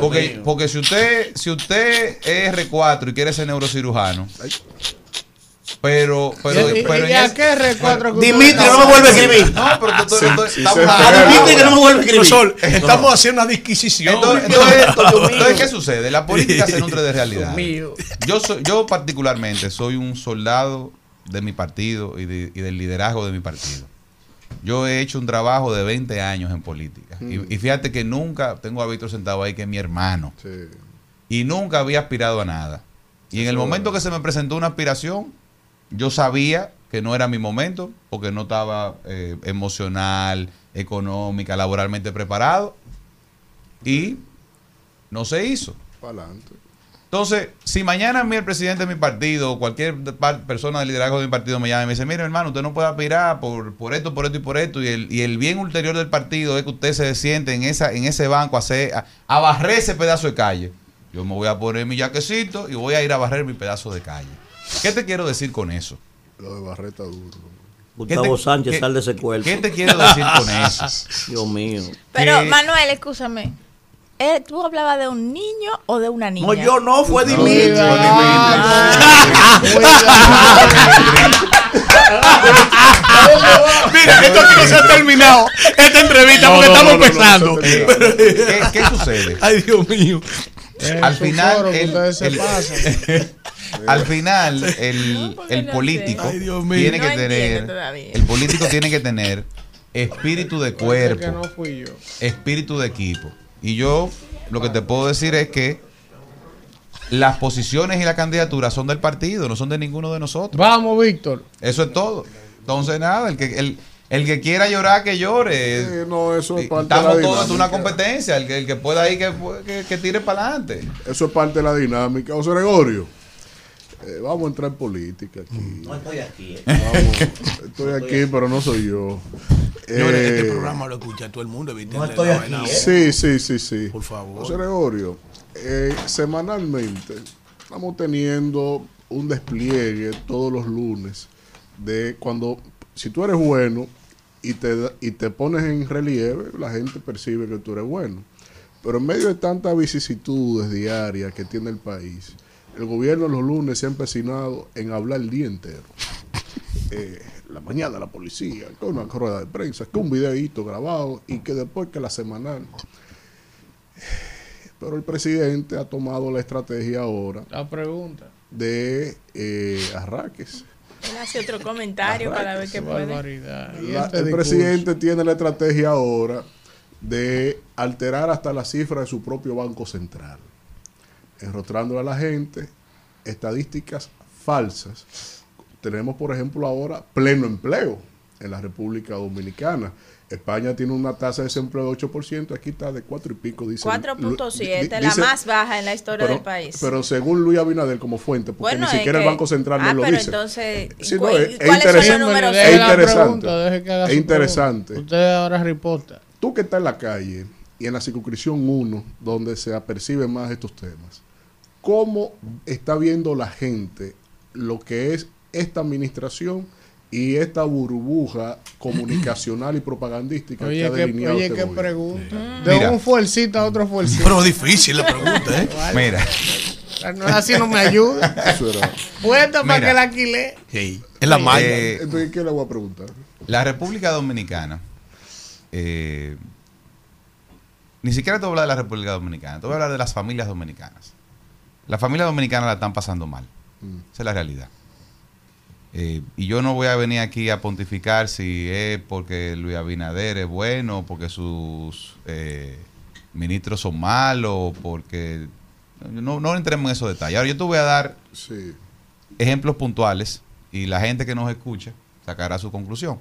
Porque, porque si usted si usted es R4 y quiere ser neurocirujano, pero pero, ¿Y- pero y a qué R4 que Dimitri, no me vuelve a escribir. No, pero tú- A Dimitri que no me vuelve a escribir. Profesor, estamos haciendo una disquisición. Entonces, entonces, [LAUGHS] entonces, ¿qué sucede? La política se [LAUGHS] nutre de realidad. mío. Yo, soy, yo particularmente soy un soldado de mi partido y, de- y del liderazgo de mi partido. Yo he hecho un trabajo de 20 años en política. Y, y fíjate que nunca, tengo a Víctor sentado ahí que es mi hermano. Sí. Y nunca había aspirado a nada. Y en el momento que se me presentó una aspiración, yo sabía que no era mi momento, porque no estaba eh, emocional, económica, laboralmente preparado. Y no se hizo. Para adelante. Entonces, si mañana a mí el presidente de mi partido o cualquier persona del liderazgo de mi partido me llama y me dice, mire hermano, usted no puede aspirar por, por esto, por esto y por esto, y el, y el bien ulterior del partido es que usted se siente en esa en ese banco a, hacer, a, a barrer ese pedazo de calle. Yo me voy a poner mi jaquecito y voy a ir a barrer mi pedazo de calle. ¿Qué te quiero decir con eso? Lo de Barreta duro. ¿Qué Gustavo te- Sánchez, qué- sal de ese cuerpo. ¿Qué te quiero decir con eso? [LAUGHS] Dios mío. Pero, Manuel, escúchame. Eh, ¿Tú hablabas de un niño o de una niña? No, yo no, fue Dimitri. Mira, esto aquí no se ha terminado. Esta entrevista No, porque no, estamos no, no, no, empezando. no terminado. ¿Qué, qué sucede? Ay, Dios mío. al Es un [LAUGHS] final el, el- al final el, no político sé. Ay, Dios mío. tiene No que tener el político tiene que tener espíritu de no cuerpo espíritu de equipo y yo lo que te puedo decir es que las posiciones y las candidaturas son del partido no son de ninguno de nosotros Vamos, Víctor. eso es todo entonces nada el que el, el que quiera llorar que llore no, eso es parte de estamos la todos ante una competencia el que, el que pueda ir que, que, que tire para adelante Eso es parte de la dinámica. José Gregorio, eh, vamos a entrar en política aquí. No estoy aquí. eh. Vamos, [LAUGHS] estoy aquí, pero no soy yo. Señores, Eh, este programa lo escucha todo el mundo. ¿viste? No estoy La aquí, vaina. ¿eh? Sí, sí, sí, sí. Por favor. José Gregorio, eh, semanalmente estamos teniendo un despliegue todos los lunes de cuando, si tú eres bueno y te, y te pones en relieve, la gente percibe que tú eres bueno. Pero en medio de tantas vicisitudes diarias que tiene el país, el gobierno los lunes se ha empecinado en hablar el día entero. [LAUGHS] Eh, la mañana la policía, que una rueda de prensa, que un videíto grabado y que después que la semanal. Pero el presidente ha tomado la estrategia ahora La pregunta. de eh, arraques. Él hace otro comentario para ver qué puede. Barbaridad. Y La- este el discurso. presidente tiene la estrategia ahora de alterar hasta la cifra de su propio Banco Central, enrostrándole a la gente estadísticas falsas. Tenemos, por ejemplo, ahora pleno empleo en la República Dominicana. España tiene una tasa de desempleo de 8%, aquí está de 4 y pico, dice. 4.7, la dice- más baja en la historia pero, del país. Pero según Luis Abinader como fuente, porque Bueno, ni siquiera el Banco Central ah, no lo pero dice. entonces, Sí, ¿cu- no, es- y es cuáles son los interesante. Es interesante. pregunta, Es interesante. Usted ahora reporta. Tú que estás en la calle y en la circunscripción 1, donde se aperciben más estos temas, ¿cómo está viendo la gente lo que es esta administración y esta burbuja comunicacional y propagandística que Oye, ha qué, delineado oye, este qué gobierno? pregunta. De Mira. un fuercito a otro fuercito. Pero difícil la pregunta, ¿eh? [LAUGHS] Mira, No, así no me ayuda. Eso era. Puesta para que la alquile. Sí. Es la malla. eh, Entonces, ¿qué le voy a preguntar? la República Dominicana, eh, ni siquiera te voy a hablar de la República Dominicana, te voy a hablar de las familias dominicanas. Las familias dominicanas la están pasando mal. Esa es la realidad. Eh, y yo no voy a venir aquí a pontificar si es porque Luis Abinader es bueno, porque sus eh, ministros son malos, porque... No, no entremos en esos detalles. Ahora yo te voy a dar Sí. ejemplos puntuales y la gente que nos escucha sacará su conclusión.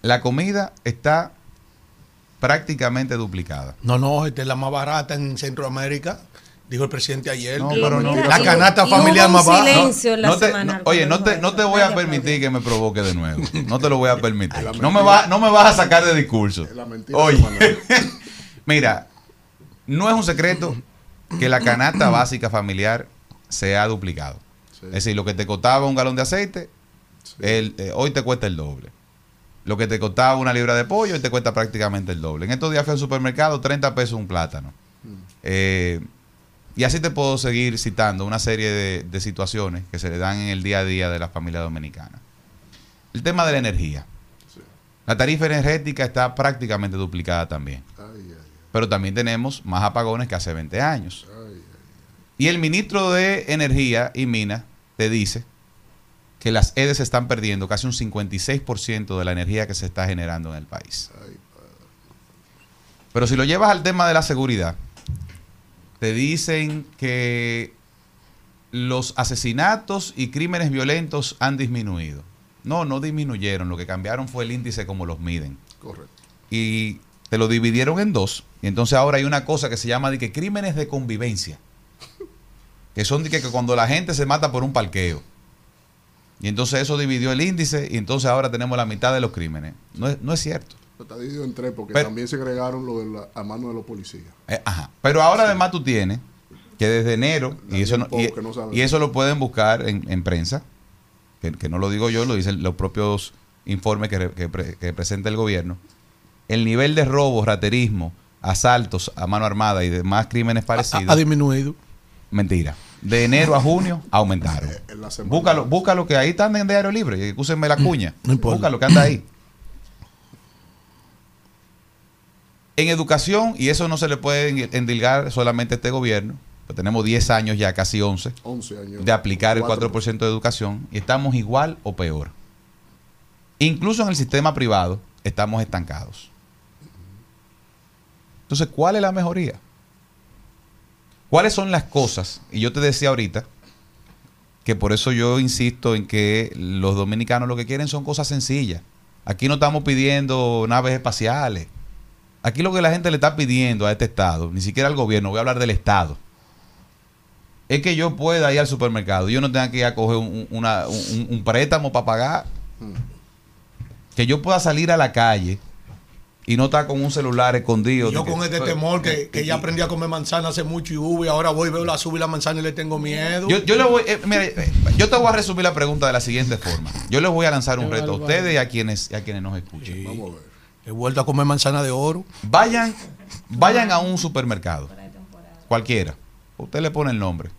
La comida está prácticamente duplicada. No, no, esta es la más barata en Centroamérica, dijo el presidente ayer. No, pero no. La canasta y familiar hubo más baja. silencio en la No te- semana. no- oye, no te, no te voy a eso. permitir que me provoque de nuevo. [LAUGHS] No te lo voy a permitir. No me, va, no me vas a sacar de discurso. La mentira Oye, [LAUGHS] mira, no es un secreto que la canasta [CLEARS THROAT] básica familiar se ha duplicado. Sí. Es decir, lo que te costaba un galón de aceite, el- eh, hoy te cuesta el doble. Lo que te costaba una libra de pollo, hoy te cuesta prácticamente el doble. En estos días fui al supermercado, 30 pesos un plátano. Eh, y así te puedo seguir citando una serie de, de situaciones que se le dan en el día a día de la familia dominicana. El tema de la energía. La tarifa energética está prácticamente duplicada también. Ay, ay, Pero también tenemos más apagones que hace 20 años. ay, ay. Y el ministro de Energía y Minas te dice que las EDES están perdiendo casi un 56% de la energía que se está generando en el país. Pero si lo llevas al tema de la seguridad, te dicen que los asesinatos y crímenes violentos han disminuido. No, no disminuyeron. Lo que cambiaron fue el índice como los miden Correcto. y te lo dividieron en dos. Y entonces ahora hay una cosa que se llama de que crímenes de convivencia. [LAUGHS] Que son de que, que cuando la gente se mata por un parqueo. Y entonces eso dividió el índice y entonces ahora tenemos la mitad de los crímenes. No es, no es cierto. Está dividido en tres porque Pero- también se agregaron lo de la, a mano de los policías. Eh, ajá. Pero ahora además tú tienes que desde enero, y eso, no, y, no eso lo pueden buscar en, en prensa, que, que no lo digo yo, lo dicen los propios informes que, re- que que presenta el gobierno. El nivel de robos, raterismo, asaltos a mano armada y demás crímenes parecidos, ha disminuido. mentira. De enero a junio aumentaron. [LAUGHS] Búscalo, búscalo que ahí están en Diario Libre, y úsenme la cuña. No importa. Búscalo que anda ahí. En educación, y eso no se le puede en- endilgar solamente a este gobierno, pues tenemos 10 años ya, casi 11, 11 años. de aplicar el Cuatro 4% de educación, y estamos igual o peor. Incluso en el sistema privado estamos estancados. Entonces, ¿cuál es la mejoría? ¿Cuáles son las cosas? Y yo te decía ahorita que por eso yo insisto en que los dominicanos lo que quieren son cosas sencillas. Aquí no estamos pidiendo naves espaciales. Aquí lo que la gente le está pidiendo a este Estado, ni siquiera al gobierno, voy a hablar del Estado, es que yo pueda ir al supermercado. Yo no tenga que ir a coger un, una- un- un préstamo para pagar. Que yo pueda salir a la calle y no estar con un celular escondido. Yo de con que- este temor que, que ya aprendí a comer manzana hace mucho y uva y ahora voy y veo la sub y la manzana y le tengo miedo. Yo, yo le voy, eh, mira, eh, yo te voy a resumir la pregunta de la siguiente forma. Yo les voy a lanzar un reto a ustedes y a quienes, y a quienes nos escuchan. Vamos a ver. He vuelto a comer manzana de oro. Vayan, vayan a un supermercado, cualquiera. Usted le pone el nombre.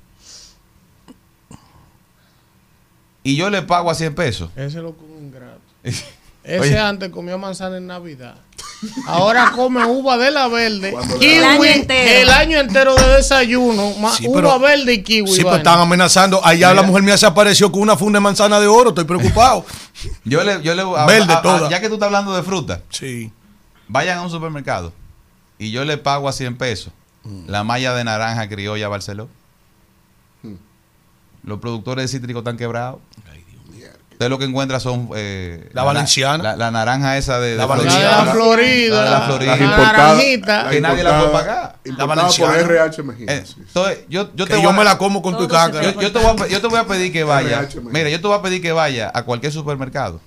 Y yo le pago a 100 pesos. Ese es lo que un ingrato. [LAUGHS] Ese Oye. antes comía manzana en Navidad. Ahora come uva de la verde, kiwi, El año entero. el año entero de desayuno, ma- Sí, uva pero- verde y kiwi. Sí, vaina. están amenazando. Allá la mujer mía se apareció con una funda de manzana de oro. Estoy preocupado. [LAUGHS] Yo le, yo le a- Verde a- a- toda. ya que tú estás hablando de fruta, Sí. vayan a un supermercado y yo le pago a 100 pesos la malla de naranja criolla Barceló. Hmm. Los productores de cítricos están quebrados. Usted lo que encuentra son eh, La valenciana. la, la naranja esa de, La Florida. valenciana. La Florida. La la Florida. La naranjita. Que nadie la puede importadas- pagar. importadas valenciana. por RH Mejía. Eh, entonces, yo, yo Que te yo a- me la como con tu cácara. yo, yo te voy a, yo te voy a pedir que vaya. Mira, yo te voy a pedir que vaya a cualquier supermercado.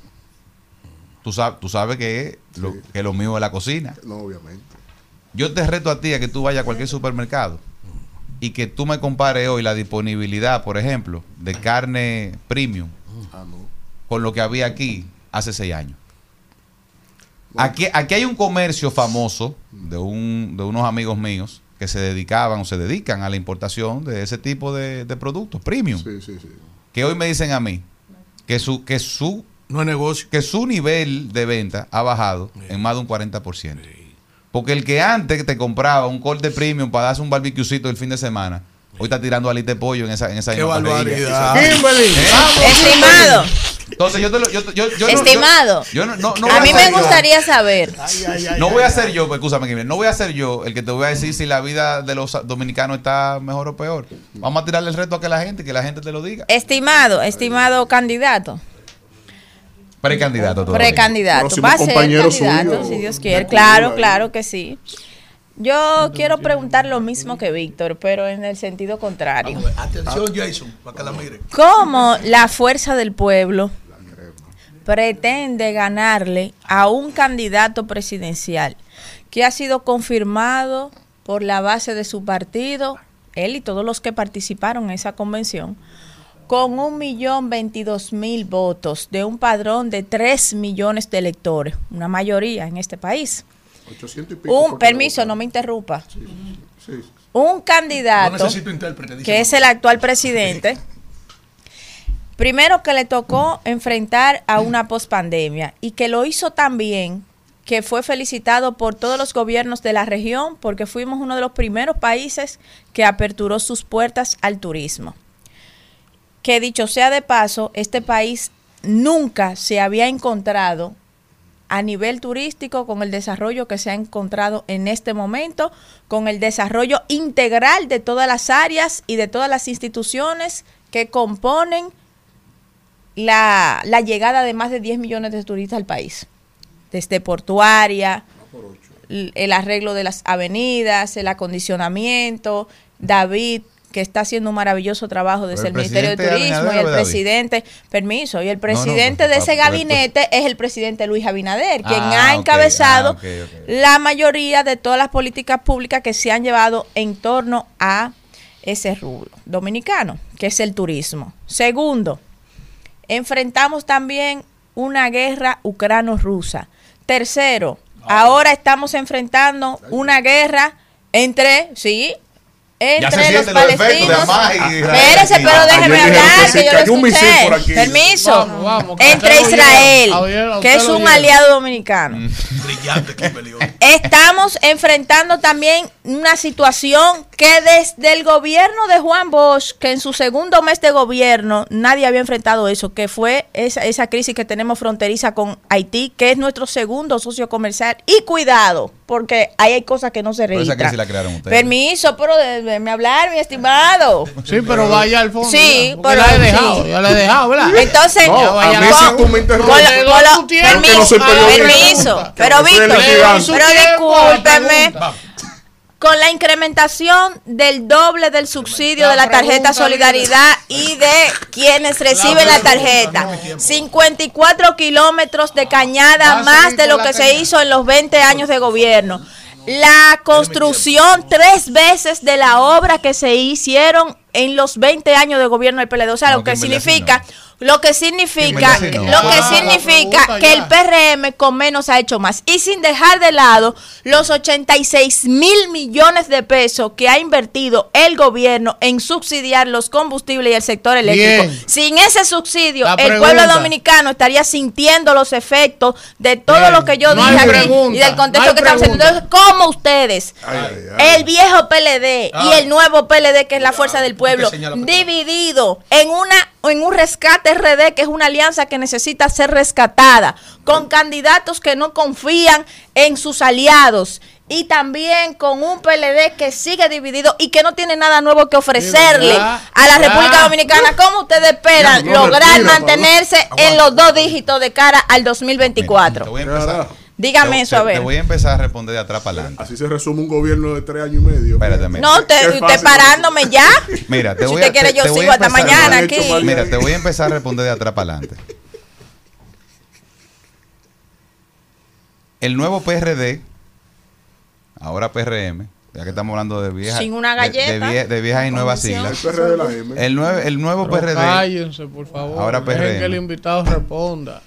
Tú sabes, tú sabes que, lo, que lo mío es la cocina. No, obviamente. Yo te reto a ti a que tú vayas a cualquier supermercado y que tú me compares hoy la disponibilidad, por ejemplo, de carne premium. Con lo que había aquí hace seis años. Aquí, aquí hay un comercio famoso de, un, de unos amigos míos que se dedicaban o se dedican a la importación de ese tipo de, de productos premium. Sí, sí, sí. Que hoy me dicen a mí que su, que su, No es negocio. que su nivel de venta ha bajado en más de un 40%. Porque el que antes te compraba un corte premium para darse un barbecuecito el fin de semana, hoy está tirando alita de pollo en esa, en esa Qué barbaridad. ¿Eh? Estimado, Entonces yo te lo, yo, yo, yo no- estimado, yo, yo no, no, no a mí me yo. gustaría saber, No voy a ser yo, escúchame, no voy a ser yo el que te voy a decir si la vida de los dominicanos está mejor o peor. Vamos a tirarle el reto a que la gente, que la gente te lo diga. estimado, estimado candidato, Precandidato todavía. precandidato, va a ser candidato, suyo. si Dios quiere, claro, claro que sí. Yo quiero preguntar lo mismo que Víctor, pero en el sentido contrario. Atención, Jason, para que la mire. ¿Cómo la fuerza del pueblo pretende ganarle a un candidato presidencial que ha sido confirmado por la base de su partido, él y todos los que participaron en esa convención, con un millón veintidós mil votos de un padrón de tres millones de electores, una mayoría en este país? 800 y pico. Un permiso, no me interrumpa. Sí, sí. Un No candidato necesito intérprete. dice que es el actual presidente, [LAUGHS] primero que le tocó enfrentar a una pospandemia y que lo hizo tan bien que fue felicitado por todos los gobiernos de la región porque fuimos uno de los primeros países que aperturó sus puertas al turismo. Que dicho sea de paso, este país nunca se había encontrado a nivel turístico con el desarrollo que se ha encontrado en este momento, con el desarrollo integral de todas las áreas y de todas las instituciones que componen la, la llegada de más de 10 millones de turistas al país. Desde portuaria, el arreglo de las avenidas, el acondicionamiento, David que está haciendo un maravilloso trabajo desde el el, Ministerio de Turismo y el presidente, permiso, y el no, presidente pues, de ese pues, pues, gabinete es el presidente Luis Abinader, quien Ah, ha encabezado ah, ok. la mayoría de todas las políticas públicas que se han llevado en torno a ese rubro dominicano, que es el turismo. Segundo, enfrentamos también una guerra ucrano-rusa. Tercero, ahora estamos enfrentando una guerra entre, sí, entre los de palestinos. Espérese, pero déjeme hablar, que yo lo cayó un misil por escuché. aquí. Permiso. Vamos, vamos, que entre lo Israel, lleva. Que es un aliado dominicano. [LAUGHS] Brillante, Kimberly. hoy. Estamos enfrentando también una situación que desde el gobierno de Juan Bosch, que en su segundo mes de gobierno nadie había enfrentado eso, que fue esa, esa crisis que tenemos fronteriza con Haití, que es nuestro segundo socio comercial. Y cuidado, porque ahí hay cosas que no se Pero esa registran. crisis la crearon ustedes. Permiso, pero déjeme hablar, mi estimado. Sí, pero vaya al fondo. Sí, ya, pero la he dejado, sí. ya la he dejado, ¿verdad? Entonces, No, Ya a mí la- si tú me interrumpes. la- la- permiso, permiso, pero Víctor, pero a la discúlpeme. Con la incrementación del doble del subsidio La de la tarjeta Solidaridad y de quienes reciben la tarjeta. 54 kilómetros de cañada a más de lo la que se cañada. hizo en los 20 años de gobierno. La construcción tres veces de la obra que se hicieron en los 20 años de gobierno del PLD. O sea, No, lo que significa, lo que significa, no. lo que Ah, significa que el PRM con menos ha hecho más. Y sin dejar de lado los 86 mil millones de pesos que ha invertido el gobierno en subsidiar los combustibles y el sector eléctrico. Bien. Sin ese subsidio, La el pueblo dominicano estaría sintiendo los efectos de todo Bien. lo que yo No dije aquí pregunta, y del contexto no que estamos haciendo. Entonces, ¿cómo ustedes? Ay, ay, ay. El viejo PLD y el nuevo PLD, que es la fuerza del pueblo, dividido en una en un rescate RD, que es una alianza que necesita ser rescatada, con candidatos que no confían en sus aliados y también con un PLD que sigue dividido y que no tiene nada nuevo que ofrecerle a la. República Dominicana. ¿Cómo ustedes esperan Ya, no, lograr mantenerse en los dos dígitos de cara al 2024? Dígame te- eso, a ver. Te voy a empezar a responder de atrás para adelante. Así se resume un gobierno de tres años y medio. Espérate, mira. No, usted fácil. parándome ya. [LAUGHS] Mira, te Si voy usted a, quiere, te- yo te sigo hasta empezar- mañana aquí. hecho, Mira, te voy a empezar a responder de atrás para adelante. El nuevo PRD, ahora PRM, ya que estamos hablando de viejas Sin una de- de, galleta. vie- de viejas y nuevas siglas. El PRD de la M. El, nueve- el nuevo Pero PRD. Cállense, por favor. Ahora Dejen PRM. que el invitado responda.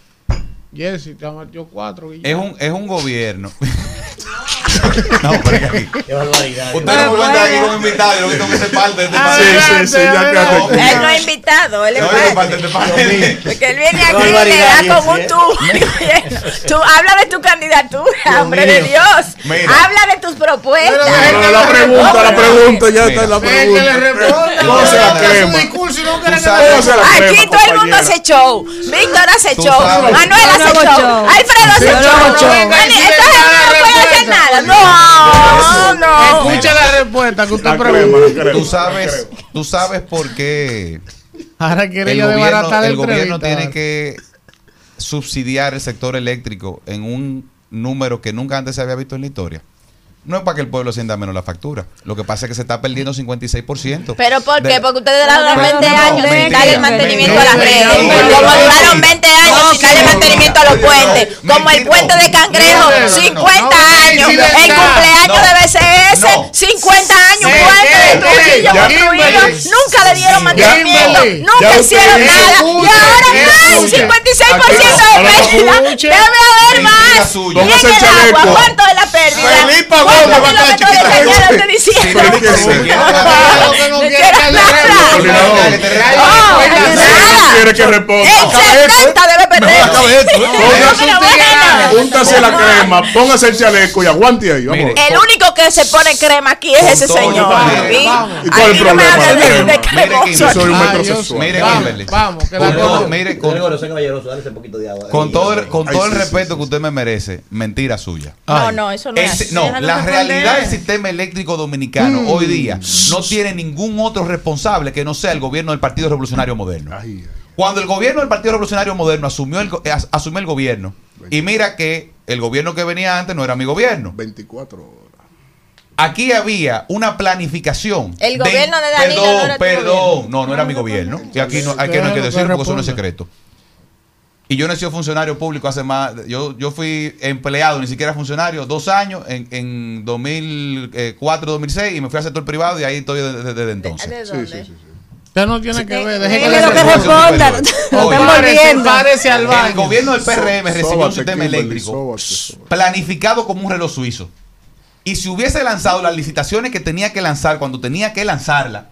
Jessy, te metió cuatro. Es un, es un gobierno. [LAUGHS] [LAUGHS] no, pero es que aquí. Qué barbaridad. Usted no me cuenta aquí como invitado, yo lo que tengo que ser parte de este panel. Sí, sí, sí, ya con- Él no es invitado, él es No, parte de este panel. Porque él viene aquí y le da con un Jessy, tú. [LAUGHS] Tú habla de tu candidatura, hombre de. Dios. Habla de tus propuestas. Pero la pregunta, la pregunta, ya está la Dejen que le pregunta. responda. ¿Cómo se la Haga su crema? discurso y no Tú quieren que sabes- le ¿Cómo se la Aquí todo el mundo hace show. Víctor hace show. Manuel hace show. Alfredo hace show. hago nada. No, no. Escucha la respuesta que usted pregunta. Tú sabes, tú sabes por qué Ahora quiere el gobierno, el gobierno tiene que subsidiar el sector eléctrico en un número que nunca antes se había visto en la historia. No es para que el pueblo sienta menos la factura. Lo que pasa es que se está perdiendo 56%. ¿Pero por de- qué? Porque ustedes duraron No, 20 no, años sin mentira, darle mantenimiento mentira, a las redes. mentira, Como duraron 20 años sin darle mantenimiento a los puentes. No, Como el puente de Cangrejo, No, no, no, no. 50 No, años. El cumpleaños No. de BCS, No. 50 años. Puente de Trujillo construido. Nunca le dieron mantenimiento. Nunca hicieron nada. Y ahora más, escuche. 56% de pérdida. Debe haber más. en Póngase el agua. ¿cuánto es la pérdida? Felipe ¿Cuántos Gómez va a estar kilómetros de chiquita. cañada usted diciendo? Tiene que ser. Claro que no No quiere que le quiero nada. Coordinador. No, ¿Quién quiere que responda? El Acabe esto. 70 debe perder. Póngase, la crema, póngase el chaleco y aguante ahí. Vamos. Mire, El único que se pone crema aquí es ese señor. ¿Y cuál es el problema? Mire, la Con todo- el, respeto que usted me merece, mentira suya. No, no, eso no es no, Déjalo la realidad del sistema eléctrico dominicano hoy día no tiene ningún otro responsable que no sea el gobierno del Partido Revolucionario Moderno. Ay, ay. Cuando el gobierno del Partido Revolucionario Moderno asumió el, as- asumió el gobierno, y mira que el gobierno que venía antes no era mi gobierno. 24 horas. Aquí había una planificación. El gobierno de Danilo Perdón, no era perdón. gobierno. No, no era mi gobierno. Y aquí no, aquí no hay que decirlo porque eso no es secreto. Y yo no he sido funcionario público hace más. Yo, yo fui empleado, ni siquiera funcionario, dos años en, en 2004, 2006 y me fui al sector privado y ahí estoy desde, desde entonces. ¿De Sí, dónde? sí, sí. sí. Usted no tiene que ver. Deje que [LAUGHS] lo que responda. Párese, al El baño. gobierno del PRM recibió un sistema Kimberly, eléctrico sóbate, sóbate. planificado como un reloj suizo. Y si hubiese lanzado las licitaciones que tenía que lanzar cuando tenía que lanzarla,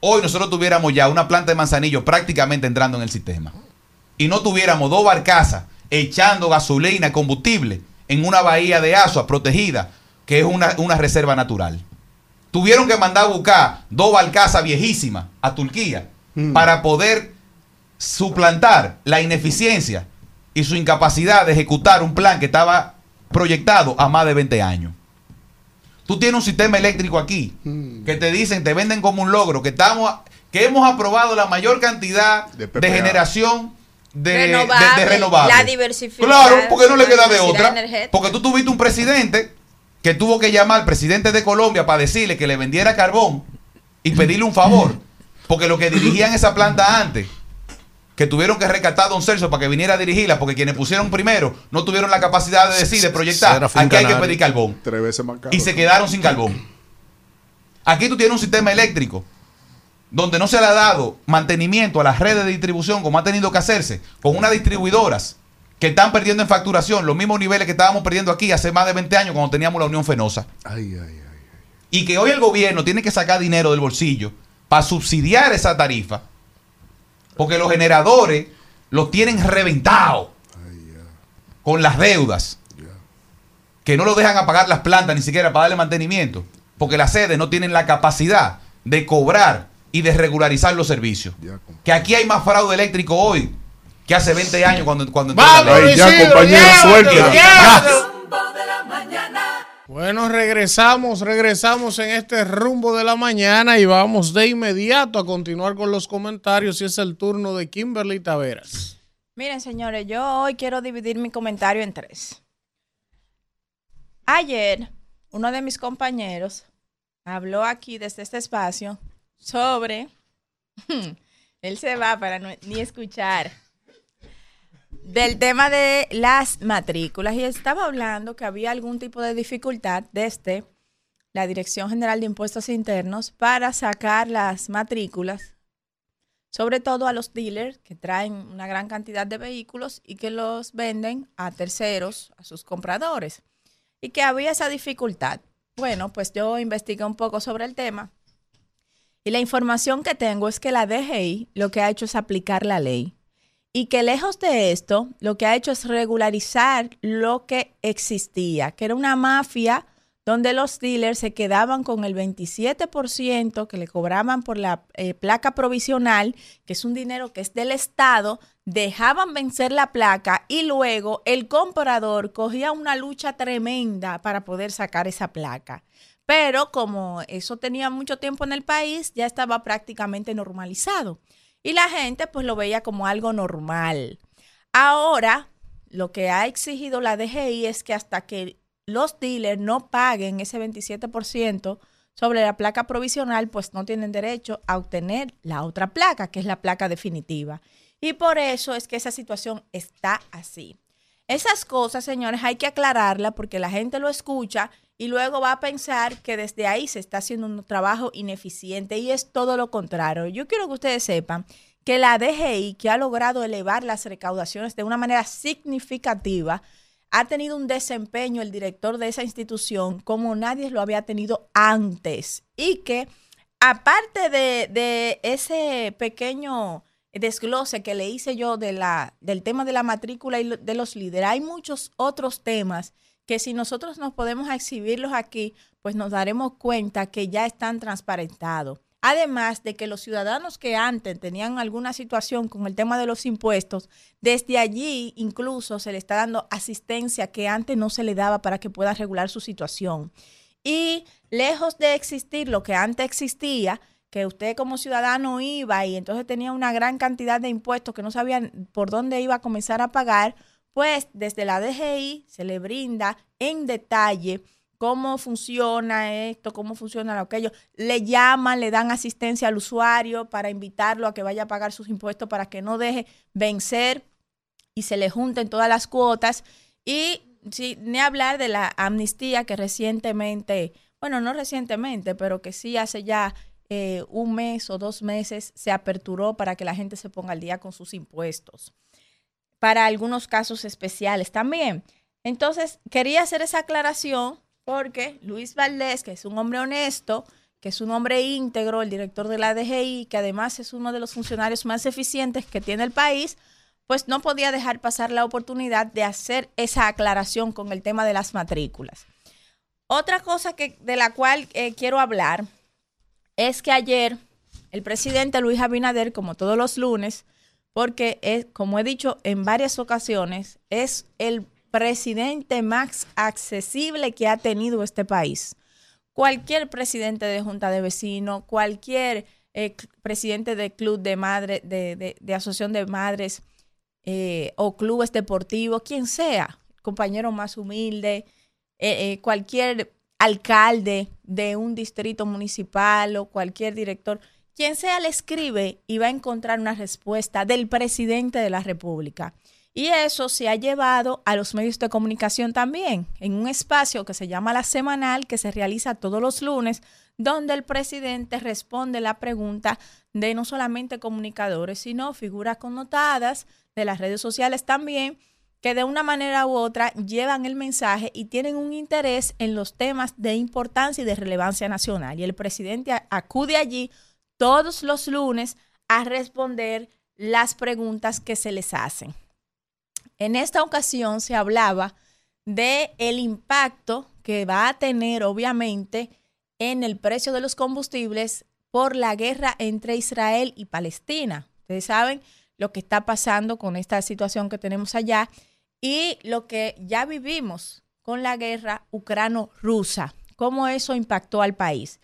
hoy nosotros tuviéramos ya una planta de manzanillo prácticamente entrando en el sistema. Y no tuviéramos dos barcazas echando gasolina, combustible, en una bahía de Asua protegida, que es una, una reserva natural. Tuvieron que mandar a buscar dos barcazas viejísimas a Turquía para poder suplantar la ineficiencia y su incapacidad de ejecutar un plan que estaba proyectado a más de 20 años. Tú tienes un sistema eléctrico aquí que te dicen, te venden como un logro, que estamos que hemos aprobado la mayor cantidad De generación de, de- de Renovable, renovables. la diversificación, Claro, porque no le queda de otra. energética. Porque tú tuviste un presidente que tuvo que llamar al presidente de Colombia para decirle que le vendiera carbón y pedirle un favor. Porque lo que dirigían esa planta antes, que tuvieron que rescatar a Don Celso para que viniera a dirigirla, porque quienes pusieron primero no tuvieron la capacidad de decir, de proyectar, aquí hay que pedir carbón. Tres veces más caro. Y se quedaron sin carbón. Aquí tú tienes un sistema eléctrico donde no se le ha dado mantenimiento a las redes de distribución como ha tenido que hacerse, con unas distribuidoras que están perdiendo en facturación los mismos niveles que estábamos perdiendo aquí hace más de 20 años cuando teníamos la Unión Fenosa. Ay, ay, ay. Y que hoy el gobierno tiene que sacar dinero del bolsillo para subsidiar esa tarifa, porque los generadores los tienen reventados con las deudas, que no lo dejan apagar las plantas ni siquiera para darle mantenimiento, porque las sedes no tienen la capacidad de cobrar y de regularizar los servicios. Que aquí hay más fraude eléctrico hoy que hace 20 años cuando, cuando entró la Vamos, ley. ya, Isidro, compañero, llévate, llévate. Mañana. Bueno, regresamos, regresamos en este rumbo de la mañana y vamos de inmediato a continuar con los comentarios y es el turno de Kimberly Taveras. Miren, señores, yo hoy quiero dividir mi comentario en tres. Ayer, uno de mis compañeros habló aquí desde este espacio sobre... [LAUGHS] Él se va para no- ni escuchar. Del tema de las matrículas. Y estaba hablando que había algún tipo de dificultad desde la Dirección General de Impuestos Internos para sacar las matrículas sobre todo a los dealers que traen una gran cantidad de vehículos y que los venden a terceros, a sus compradores. Y que había esa dificultad. Bueno, pues yo investigué un poco sobre el tema y la información que tengo es que la DGI lo que ha hecho es aplicar la ley y que lejos de esto, lo que ha hecho es regularizar lo que existía, que era una mafia donde los dealers se quedaban con el 27% que le cobraban por la eh, placa provisional, que es un dinero que es del Estado, dejaban vencer la placa y luego el comprador cogía una lucha tremenda para poder sacar esa placa. Pero como eso tenía mucho tiempo en el país, ya estaba prácticamente normalizado. Y la gente pues lo veía como algo normal. Ahora, lo que ha exigido la DGI es que hasta que los dealers no paguen ese 27% sobre la placa provisional, pues no tienen derecho a obtener la otra placa, que es la placa definitiva. Y por eso es que esa situación está así. Esas cosas, señores, hay que aclararlas porque la gente lo escucha y luego va a pensar que desde ahí se está haciendo un trabajo ineficiente y es todo lo contrario. Yo quiero que ustedes sepan que la DGI, que ha logrado elevar las recaudaciones de una manera significativa, ha tenido un desempeño el director de esa institución como nadie lo había tenido antes. Y que aparte de, de ese pequeño desglose que le hice yo de la, del tema de la matrícula y de los líderes, hay muchos otros temas que si nosotros nos podemos exhibirlos aquí, pues nos daremos cuenta que ya están transparentados. Además de que los ciudadanos que antes tenían alguna situación con el tema de los impuestos, desde allí incluso se le está dando asistencia que antes no se le daba para que pueda regular su situación. Y lejos de existir lo que antes existía, que usted como ciudadano iba y entonces tenía una gran cantidad de impuestos que no sabían por dónde iba a comenzar a pagar, pues desde la DGI se le brinda en detalle cómo funciona esto, cómo funciona aquello. Le llaman, le dan asistencia al usuario para invitarlo a que vaya a pagar sus impuestos para que no deje vencer y se le junten todas las cuotas. Y sí, ni hablar de la amnistía que recientemente, bueno, no recientemente, pero que sí hace ya eh, un mes o dos meses se aperturó para que la gente se ponga al día con sus impuestos. Para algunos casos especiales también. Entonces, quería hacer esa aclaración porque Luis Valdés, que es un hombre honesto, que es un hombre íntegro, el director de la DGI, que además es uno de los funcionarios más eficientes que tiene el país, pues no podía dejar pasar la oportunidad de hacer esa aclaración con el tema de las matrículas. Otra cosa que, de la cual eh, quiero hablar es que ayer el presidente Luis Abinader, como todos los lunes, porque es, como he dicho en varias ocasiones, es el presidente más accesible que ha tenido este país. Cualquier presidente de junta de vecinos, cualquier eh, presidente de club de madre, de, de- de asociación de madres eh, o clubes deportivos, quien sea, compañero más humilde, eh, cualquier alcalde de un distrito municipal o cualquier director, quien sea le escribe y va a encontrar una respuesta del presidente de la República. Y eso se ha llevado a los medios de comunicación también, en un espacio que se llama La Semanal, que se realiza todos los lunes, donde el presidente responde la pregunta de no solamente comunicadores, sino figuras connotadas de las redes sociales también, que de una manera u otra llevan el mensaje y tienen un interés en los temas de importancia y de relevancia nacional. Y el presidente acude allí todos los lunes a responder las preguntas que se les hacen. En esta ocasión se hablaba de el impacto que va a tener obviamente en el precio de los combustibles por la guerra entre Israel y Palestina. Ustedes saben lo que está pasando con esta situación que tenemos allá y lo que ya vivimos con la guerra ucrano-rusa, cómo eso impactó al país.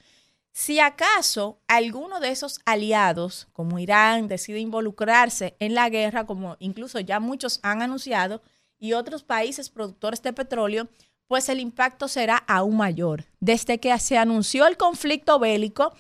Si acaso alguno de esos aliados, como Irán, decide involucrarse en la guerra, como incluso ya muchos han anunciado, y otros países productores de petróleo, pues el impacto será aún mayor. Desde que se anunció el conflicto bélico,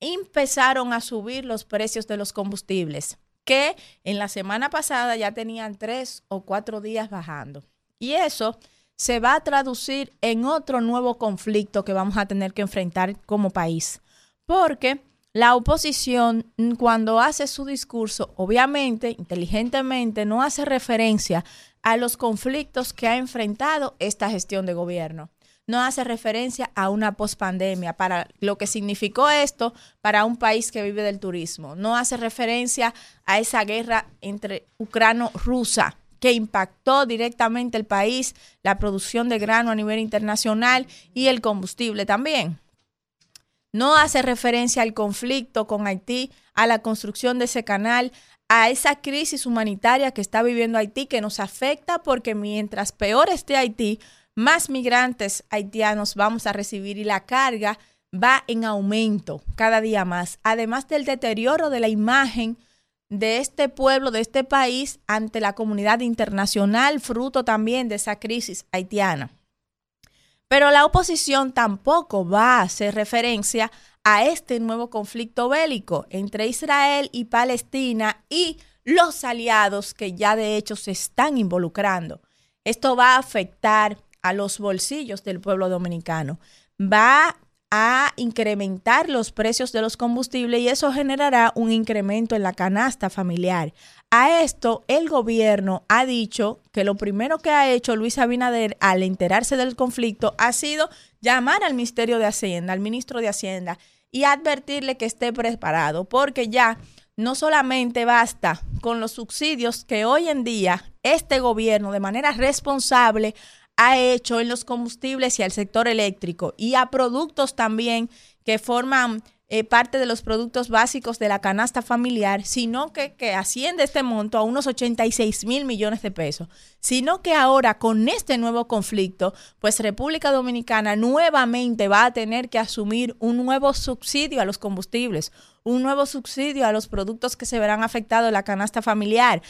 empezaron a subir los precios de los combustibles, que en la semana pasada ya tenían tres o cuatro días bajando. Y eso se va a traducir en otro nuevo conflicto que vamos a tener que enfrentar como país. Porque la oposición, mm, cuando hace su discurso, obviamente, inteligentemente, no hace referencia a los conflictos que ha enfrentado esta gestión de gobierno. No hace referencia a una pospandemia, para lo que significó esto para un país que vive del turismo. No hace referencia a esa guerra entre ucrano-rusa que impactó directamente el país, la producción de grano a nivel internacional y el combustible también. No hace referencia al conflicto con Haití, a la construcción de ese canal, a esa crisis humanitaria que está viviendo Haití, que nos afecta porque mientras peor esté Haití, más migrantes haitianos vamos a recibir y la carga va en aumento cada día más, además del deterioro de la imagen de este pueblo, de este país, ante la comunidad internacional, fruto también de esa crisis haitiana. Pero la oposición tampoco va a hacer referencia a este nuevo conflicto bélico entre Israel y Palestina y los aliados que ya de hecho se están involucrando. Esto va a afectar a los bolsillos del pueblo dominicano. Va a incrementar los precios de los combustibles y eso generará un incremento en la canasta familiar. A esto, el gobierno ha dicho que lo primero que ha hecho Luis Abinader al enterarse del conflicto ha sido llamar al Ministerio de Hacienda, al ministro de Hacienda, y advertirle que esté preparado, porque ya no solamente basta con los subsidios que hoy en día este gobierno de manera responsable ha hecho en los combustibles y al sector eléctrico y a productos también que forman eh, parte de los productos básicos de la canasta familiar, sino que, que asciende este monto a unos 86 mil millones de pesos, sino que ahora con este nuevo conflicto, pues República Dominicana nuevamente va a tener que asumir un nuevo subsidio a los combustibles, un nuevo subsidio a los productos que se verán afectados en la canasta familiar.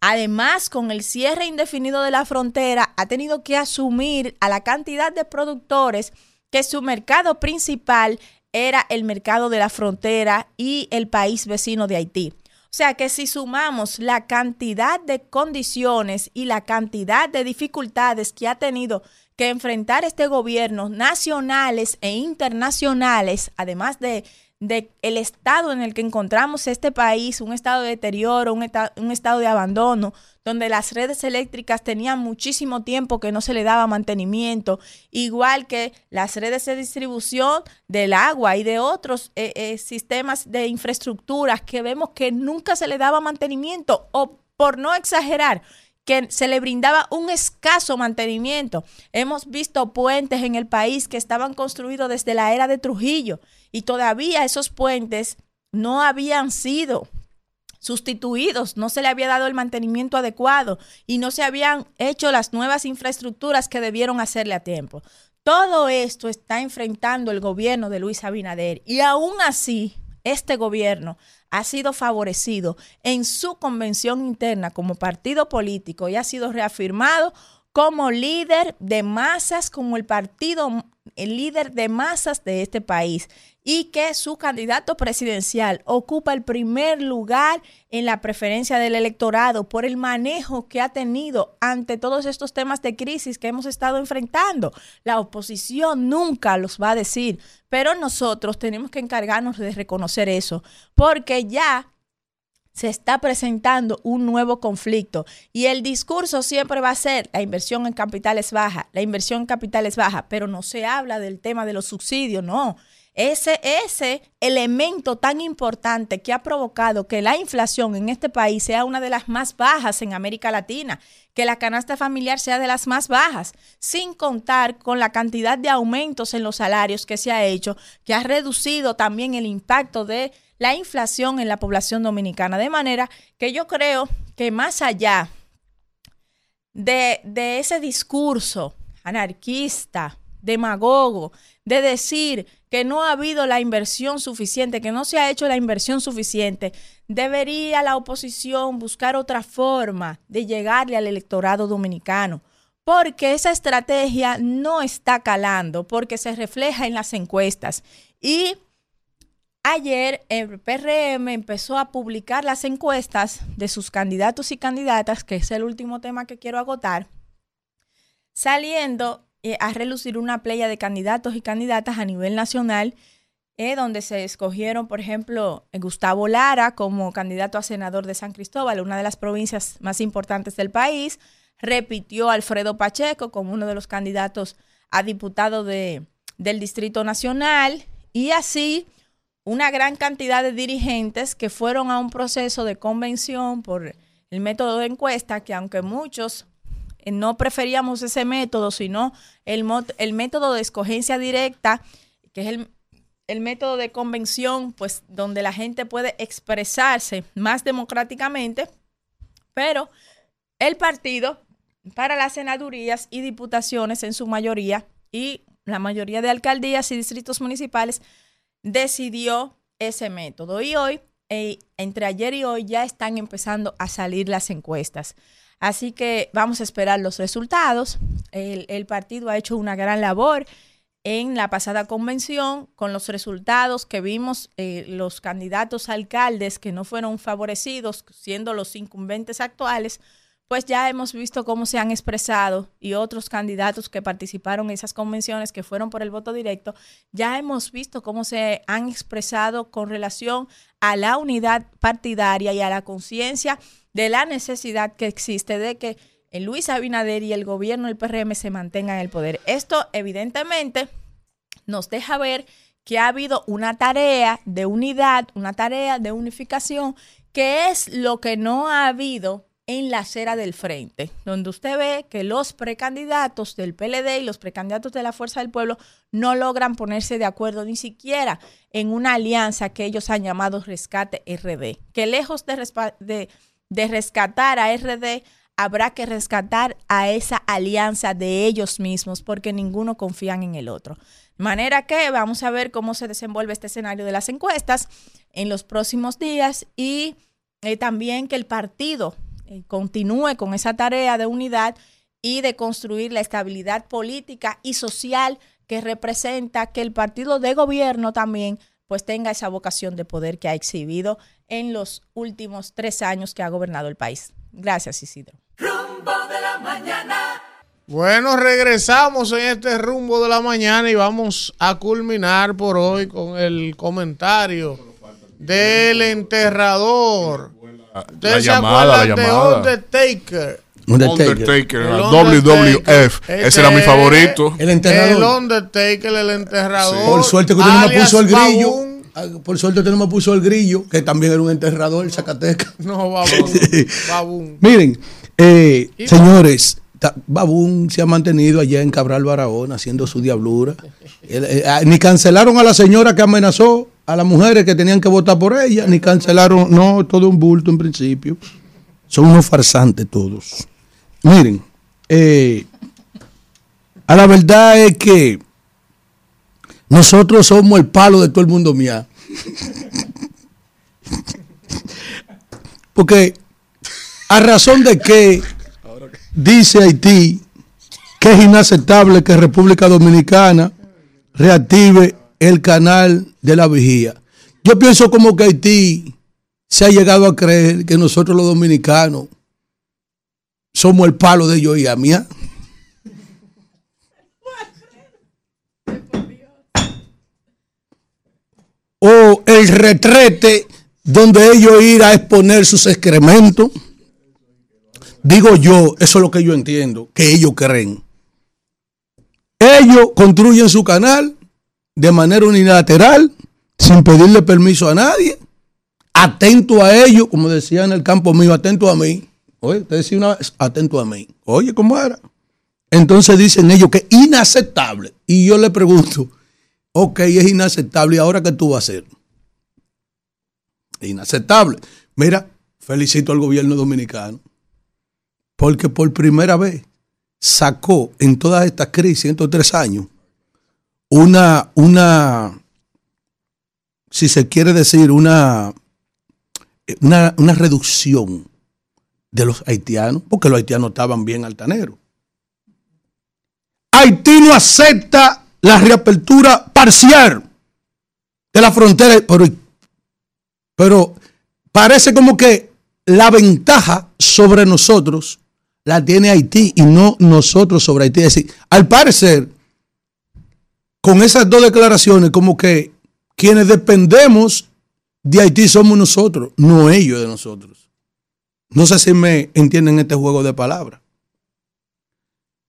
Además, con el cierre indefinido de la frontera, ha tenido que asumir a la cantidad de productores que su mercado principal era el mercado de la frontera y el país vecino de Haití. O sea que si sumamos la cantidad de condiciones y la cantidad de dificultades que ha tenido que enfrentar este gobierno nacionales e internacionales, además de de el estado en el que encontramos este país, un estado de deterioro, un, estado de abandono, donde las redes eléctricas tenían muchísimo tiempo que no se le daba mantenimiento, igual que las redes de distribución del agua y de otros eh, eh, sistemas de infraestructuras que vemos que nunca se le daba mantenimiento o por no exagerar, que se le brindaba un escaso mantenimiento. Hemos visto puentes en el país que estaban construidos desde la era de Trujillo y todavía esos puentes no habían sido sustituidos, no se le había dado el mantenimiento adecuado y no se habían hecho las nuevas infraestructuras que debieron hacerle a tiempo. Todo esto está enfrentando el gobierno de Luis Abinader y aún así este gobierno ha sido favorecido en su convención interna como partido político y ha sido reafirmado como líder de masas, como el partido el líder de masas de este país y que su candidato presidencial ocupa el primer lugar en la preferencia del electorado por el manejo que ha tenido ante todos estos temas de crisis que hemos estado enfrentando. La oposición nunca los va a decir, pero nosotros tenemos que encargarnos de reconocer eso, porque ya se está presentando un nuevo conflicto y el discurso siempre va a ser la inversión en capital es baja, la inversión en capital es baja, pero no se habla del tema de los subsidios, no. ese, ese elemento tan importante que ha provocado que la inflación en este país sea una de las más bajas en América Latina, que la canasta familiar sea de las más bajas, sin contar con la cantidad de aumentos en los salarios que se ha hecho, que ha reducido también el impacto de la inflación en la población dominicana. De manera que yo creo que más allá de, de ese discurso anarquista, demagogo, de decir que no ha habido la inversión suficiente, que no se ha hecho la inversión suficiente, debería la oposición buscar otra forma de llegarle al electorado dominicano, porque esa estrategia no está calando, porque se refleja en las encuestas. Y ayer el PRM empezó a publicar las encuestas de sus candidatos y candidatas, que es el último tema que quiero agotar, saliendo eh, a relucir una playa de candidatos y candidatas a nivel nacional, eh, donde se escogieron, por ejemplo, Gustavo Lara como candidato a senador de San Cristóbal, una de las provincias más importantes del país. Repitió Alfredo Pacheco como uno de los candidatos a diputado de, del Distrito Nacional. Y así una gran cantidad de dirigentes que fueron a un proceso de convención por el método de encuesta, que aunque muchos eh, no preferíamos ese método, sino el, el método de escogencia directa, que es el, el método de convención, pues donde la gente puede expresarse más democráticamente, pero el partido para las senadurías y diputaciones en su mayoría y la mayoría de alcaldías y distritos municipales decidió ese método. Y hoy, eh, entre ayer y hoy, ya están empezando a salir las encuestas. Así que vamos a esperar los resultados. El, partido ha hecho una gran labor en la pasada convención con los resultados que vimos eh, los candidatos alcaldes que no fueron favorecidos, siendo los incumbentes actuales, pues ya hemos visto cómo se han expresado y otros candidatos que participaron en esas convenciones que fueron por el voto directo, ya hemos visto cómo se han expresado con relación a la unidad partidaria y a la conciencia de la necesidad que existe de que Luis Abinader y el gobierno del PRM se mantengan en el poder. Esto evidentemente nos deja ver que ha habido una tarea de unidad, una tarea de unificación, que es lo que no ha habido en la acera del frente, donde usted ve que los precandidatos del PLD y los precandidatos de la Fuerza del Pueblo no logran ponerse de acuerdo ni siquiera en una alianza que ellos han llamado Rescate RD, que lejos de, rescatar a RD, habrá que rescatar a esa alianza de ellos mismos porque ninguno confían en el otro. De manera que vamos a ver cómo se desenvuelve este escenario de las encuestas en los próximos días y eh, también que el partido eh, continúe con esa tarea de unidad y de construir la estabilidad política y social que representa que el partido de gobierno también pues tenga esa vocación de poder que ha exhibido en los últimos tres años que ha gobernado el país. Gracias, Isidro. Rumbo de la mañana. Bueno, regresamos en este rumbo de la mañana y vamos a culminar por hoy con el comentario del enterrador la llamada, la llamada. Undertaker. Undertaker, WWF. Ese era mi favorito. El enterrador. El Undertaker, el enterrador. Por suerte que usted no me puso el grillo. Ah, por suerte usted no me puso el grillo, que también era un enterrador, el Zacateca. [LAUGHS] No, babún. [LAUGHS] babún. Miren, eh, señores, Babún se ha mantenido allá en Cabral Barahona haciendo su diablura. [LAUGHS] Eh, ah, ni cancelaron a la señora que amenazó a las mujeres que tenían que votar por ella, ni cancelaron, no, todo un bulto en principio. Son unos farsantes todos. Miren, eh, a la verdad es que nosotros somos el palo de todo el mundo mía. Porque a razón de que dice Haití que es inaceptable que República Dominicana reactive el canal de la vigía. Yo pienso como que Haití se ha llegado a creer que nosotros los dominicanos somos el palo de ellos y a mí. [LAUGHS] O el retrete donde ellos ir a exponer sus excrementos. Digo yo, eso es lo que yo entiendo, que ellos creen. Ellos construyen su canal de manera unilateral, sin pedirle permiso a nadie, atento a ellos, como decía en el campo mío, atento a mí. Oye, te decía una vez, atento a mí. Oye, ¿cómo era? Entonces dicen ellos que es inaceptable. Y yo le pregunto, ok, es inaceptable, ¿y ahora qué tú vas a hacer? Inaceptable. Mira, felicito al gobierno dominicano, porque por primera vez sacó en todas estas crisis, en estos tres años, una, una, si se quiere decir, una, una, una reducción de los haitianos, porque los haitianos estaban bien altaneros. Haití no acepta la reapertura parcial de la frontera, pero, pero parece como que la ventaja sobre nosotros la tiene Haití y no nosotros sobre Haití. Es decir, al parecer, con esas dos declaraciones, como que quienes dependemos de Haití somos nosotros, no ellos de nosotros. No sé si me entienden este juego de palabras.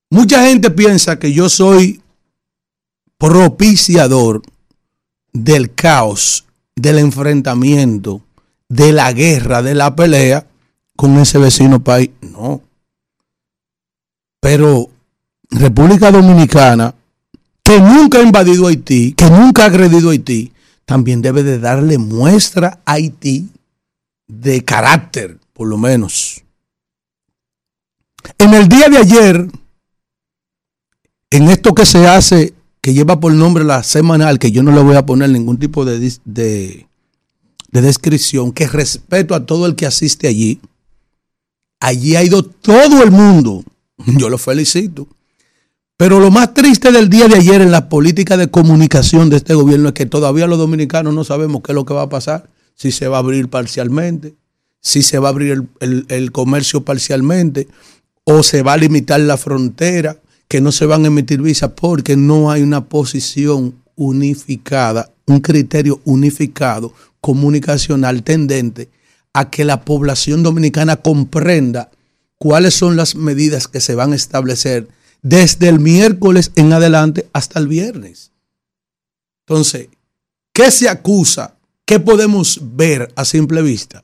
Mucha gente piensa que yo soy propiciador del caos, del enfrentamiento, de la guerra, de la pelea con ese vecino país. No. Pero República Dominicana, que nunca ha invadido Haití, que nunca ha agredido a Haití, también debe de darle muestra a Haití de carácter, por lo menos. En el día de ayer, en esto que se hace, que lleva por nombre la semanal, que yo no le voy a poner ningún tipo de, de, de descripción, que respeto a todo el que asiste allí. Allí ha ido todo el mundo. Yo lo felicito. Pero lo más triste del día de ayer en la política de comunicación de este gobierno es que todavía los dominicanos no sabemos qué es lo que va a pasar, si se va a abrir parcialmente, si se va a abrir el, comercio parcialmente o se va a limitar la frontera, que no se van a emitir visas porque no hay una posición unificada, un criterio unificado, comunicacional tendente a que la población dominicana comprenda cuáles son las medidas que se van a establecer desde el miércoles en adelante hasta el viernes. Entonces, ¿qué se acusa? ¿Qué podemos ver a simple vista?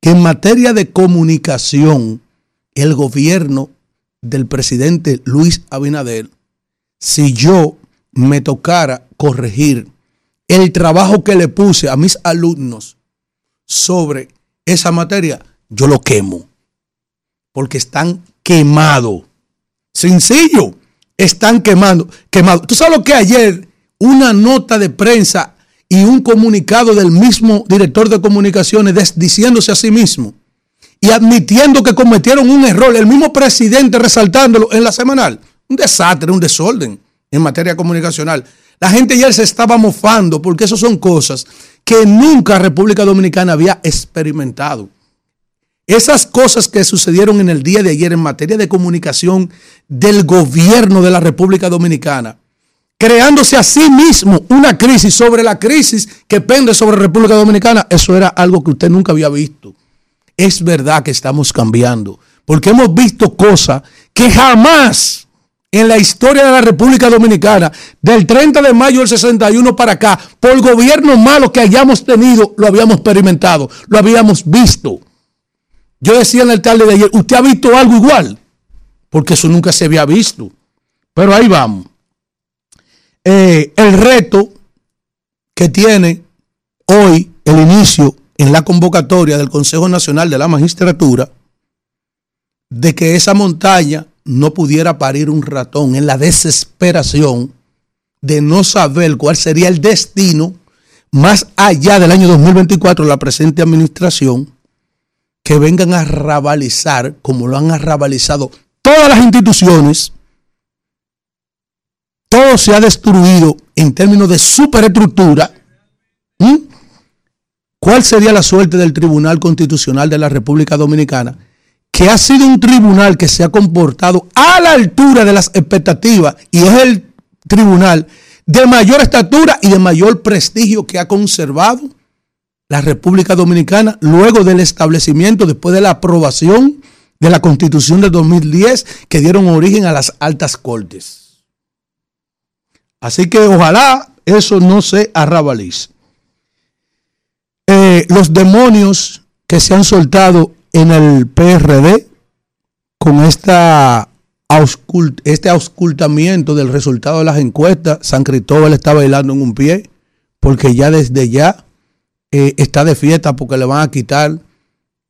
Que en materia de comunicación, el gobierno del presidente Luis Abinader, si yo me tocara corregir el trabajo que le puse a mis alumnos sobre esa materia, yo lo quemo. Porque están quemados. Sencillo, están quemando, quemados. ¿Tú sabes lo que ayer una nota de prensa y un comunicado del mismo director de comunicaciones diciéndose a sí mismo y admitiendo que cometieron un error, el mismo presidente resaltándolo en la semanal? Un desastre, un desorden en materia comunicacional. La gente ayer se estaba mofando porque eso son cosas que nunca República Dominicana había experimentado. Esas cosas que sucedieron en el día de ayer en materia de comunicación del gobierno de la República Dominicana, creándose a sí mismo una crisis sobre la crisis que pende sobre República Dominicana, eso era algo que usted nunca había visto. Es verdad que estamos cambiando, porque hemos visto cosas que jamás en la historia de la República Dominicana, del 30 de mayo del 61 para acá, por gobierno malo que hayamos tenido, lo habíamos experimentado, lo habíamos visto. Yo decía en el tarde de ayer, ¿usted ha visto algo igual? Porque eso nunca se había visto. Pero ahí vamos. Eh, el reto que tiene hoy el inicio en la convocatoria del Consejo Nacional de la Magistratura de que esa montaña no pudiera parir un ratón en la desesperación de no saber cuál sería el destino más allá del año 2024 de la presente administración que vengan a rabalizar, como lo han arrabalizado todas las instituciones, todo se ha destruido en términos de superestructura. ¿Cuál sería la suerte del Tribunal Constitucional de la República Dominicana? Que ha sido un tribunal que se ha comportado a la altura de las expectativas y es el tribunal de mayor estatura y de mayor prestigio que ha conservado la República Dominicana luego del establecimiento, después de la aprobación de la Constitución de 2010 que dieron origen a las altas cortes. Así que ojalá eso no se arrabalice. Eh, los demonios que se han soltado en el PRD con este auscultamiento del resultado de las encuestas, San Cristóbal está bailando en un pie, porque ya desde ya eh, está de fiesta porque le van a quitar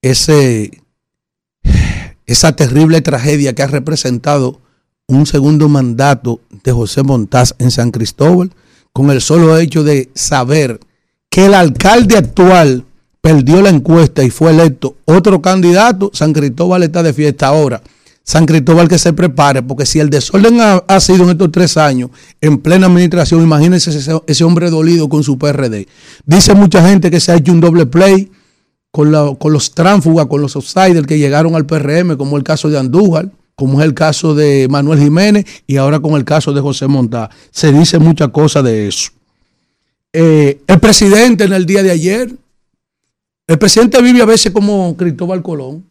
ese, esa terrible tragedia que ha representado un segundo mandato de José Montaz en San Cristóbal, con el solo hecho de saber que el alcalde actual perdió la encuesta y fue electo otro candidato, San Cristóbal está de fiesta ahora. San Cristóbal que se prepare, porque si el desorden ha, sido en estos tres años, en plena administración, imagínense ese, hombre dolido con su PRD. Dice mucha gente que se ha hecho un doble play con, los tránsfugas, con los outsiders que llegaron al PRM, como el caso de Andújar, como es el caso de Manuel Jiménez y ahora con el caso de José Montá. Se dice mucha cosa de eso. Eh, el presidente en el día de ayer, el presidente vive a veces como Cristóbal Colón,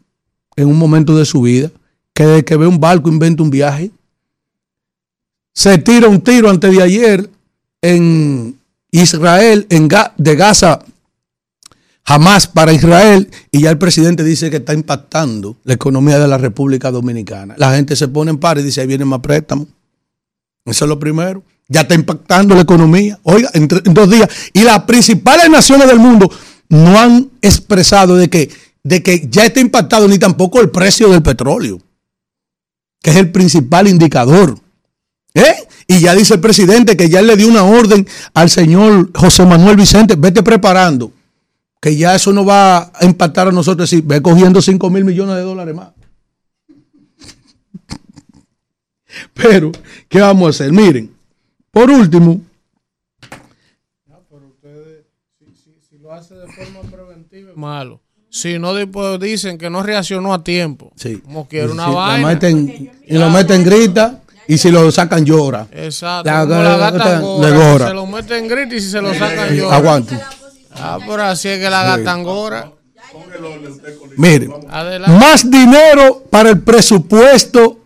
en un momento de su vida, que de que ve un barco inventa un viaje. Se tira un tiro antes de ayer en Israel, en de Gaza, jamás para Israel, y ya el presidente dice que está impactando la economía de la República Dominicana. La gente se pone en par y dice, ahí vienen más préstamos. Eso es lo primero. Ya está impactando la economía. Oiga, en, en dos días. Y las principales naciones del mundo no han expresado de que, de que ya está impactado ni tampoco el precio del petróleo, que es el principal indicador. ¿Eh? Y ya dice el presidente que ya le dio una orden al señor José Manuel Vicente, vete preparando, que ya eso no va a impactar a nosotros, si ve cogiendo 5 mil millones de dólares más. [LAUGHS] Pero, ¿qué vamos a hacer? Miren, por último, Si lo hace de forma preventiva malo. Si no, después dicen que no reaccionó a tiempo. Sí. Como quiere una si lo vaina. meten, y lo meten grita, y si lo sacan llora. Exacto. La- como la- gata le gora. Se lo meten grita y si se lo sacan llora. Aguante. Ah, pero así es que la gata angora. Miren, Adelante. más dinero para el presupuesto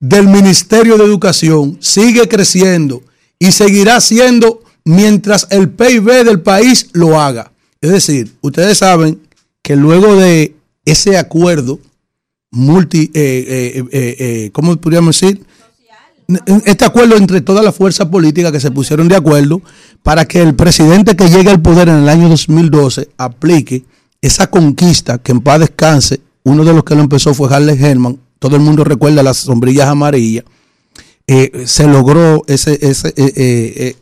del Ministerio de Educación sigue creciendo y seguirá siendo mientras el PIB del país lo haga. Es decir, ustedes saben que luego de ese acuerdo multi, eh, eh, eh, eh, ¿cómo podríamos decir? Este acuerdo entre todas las fuerzas políticas que se pusieron de acuerdo para que el presidente que llegue al poder en el año 2012 aplique esa conquista que en paz descanse. Uno de los que lo empezó fue Harley Herman. Todo el mundo recuerda las sombrillas amarillas. Se logró ese, ese,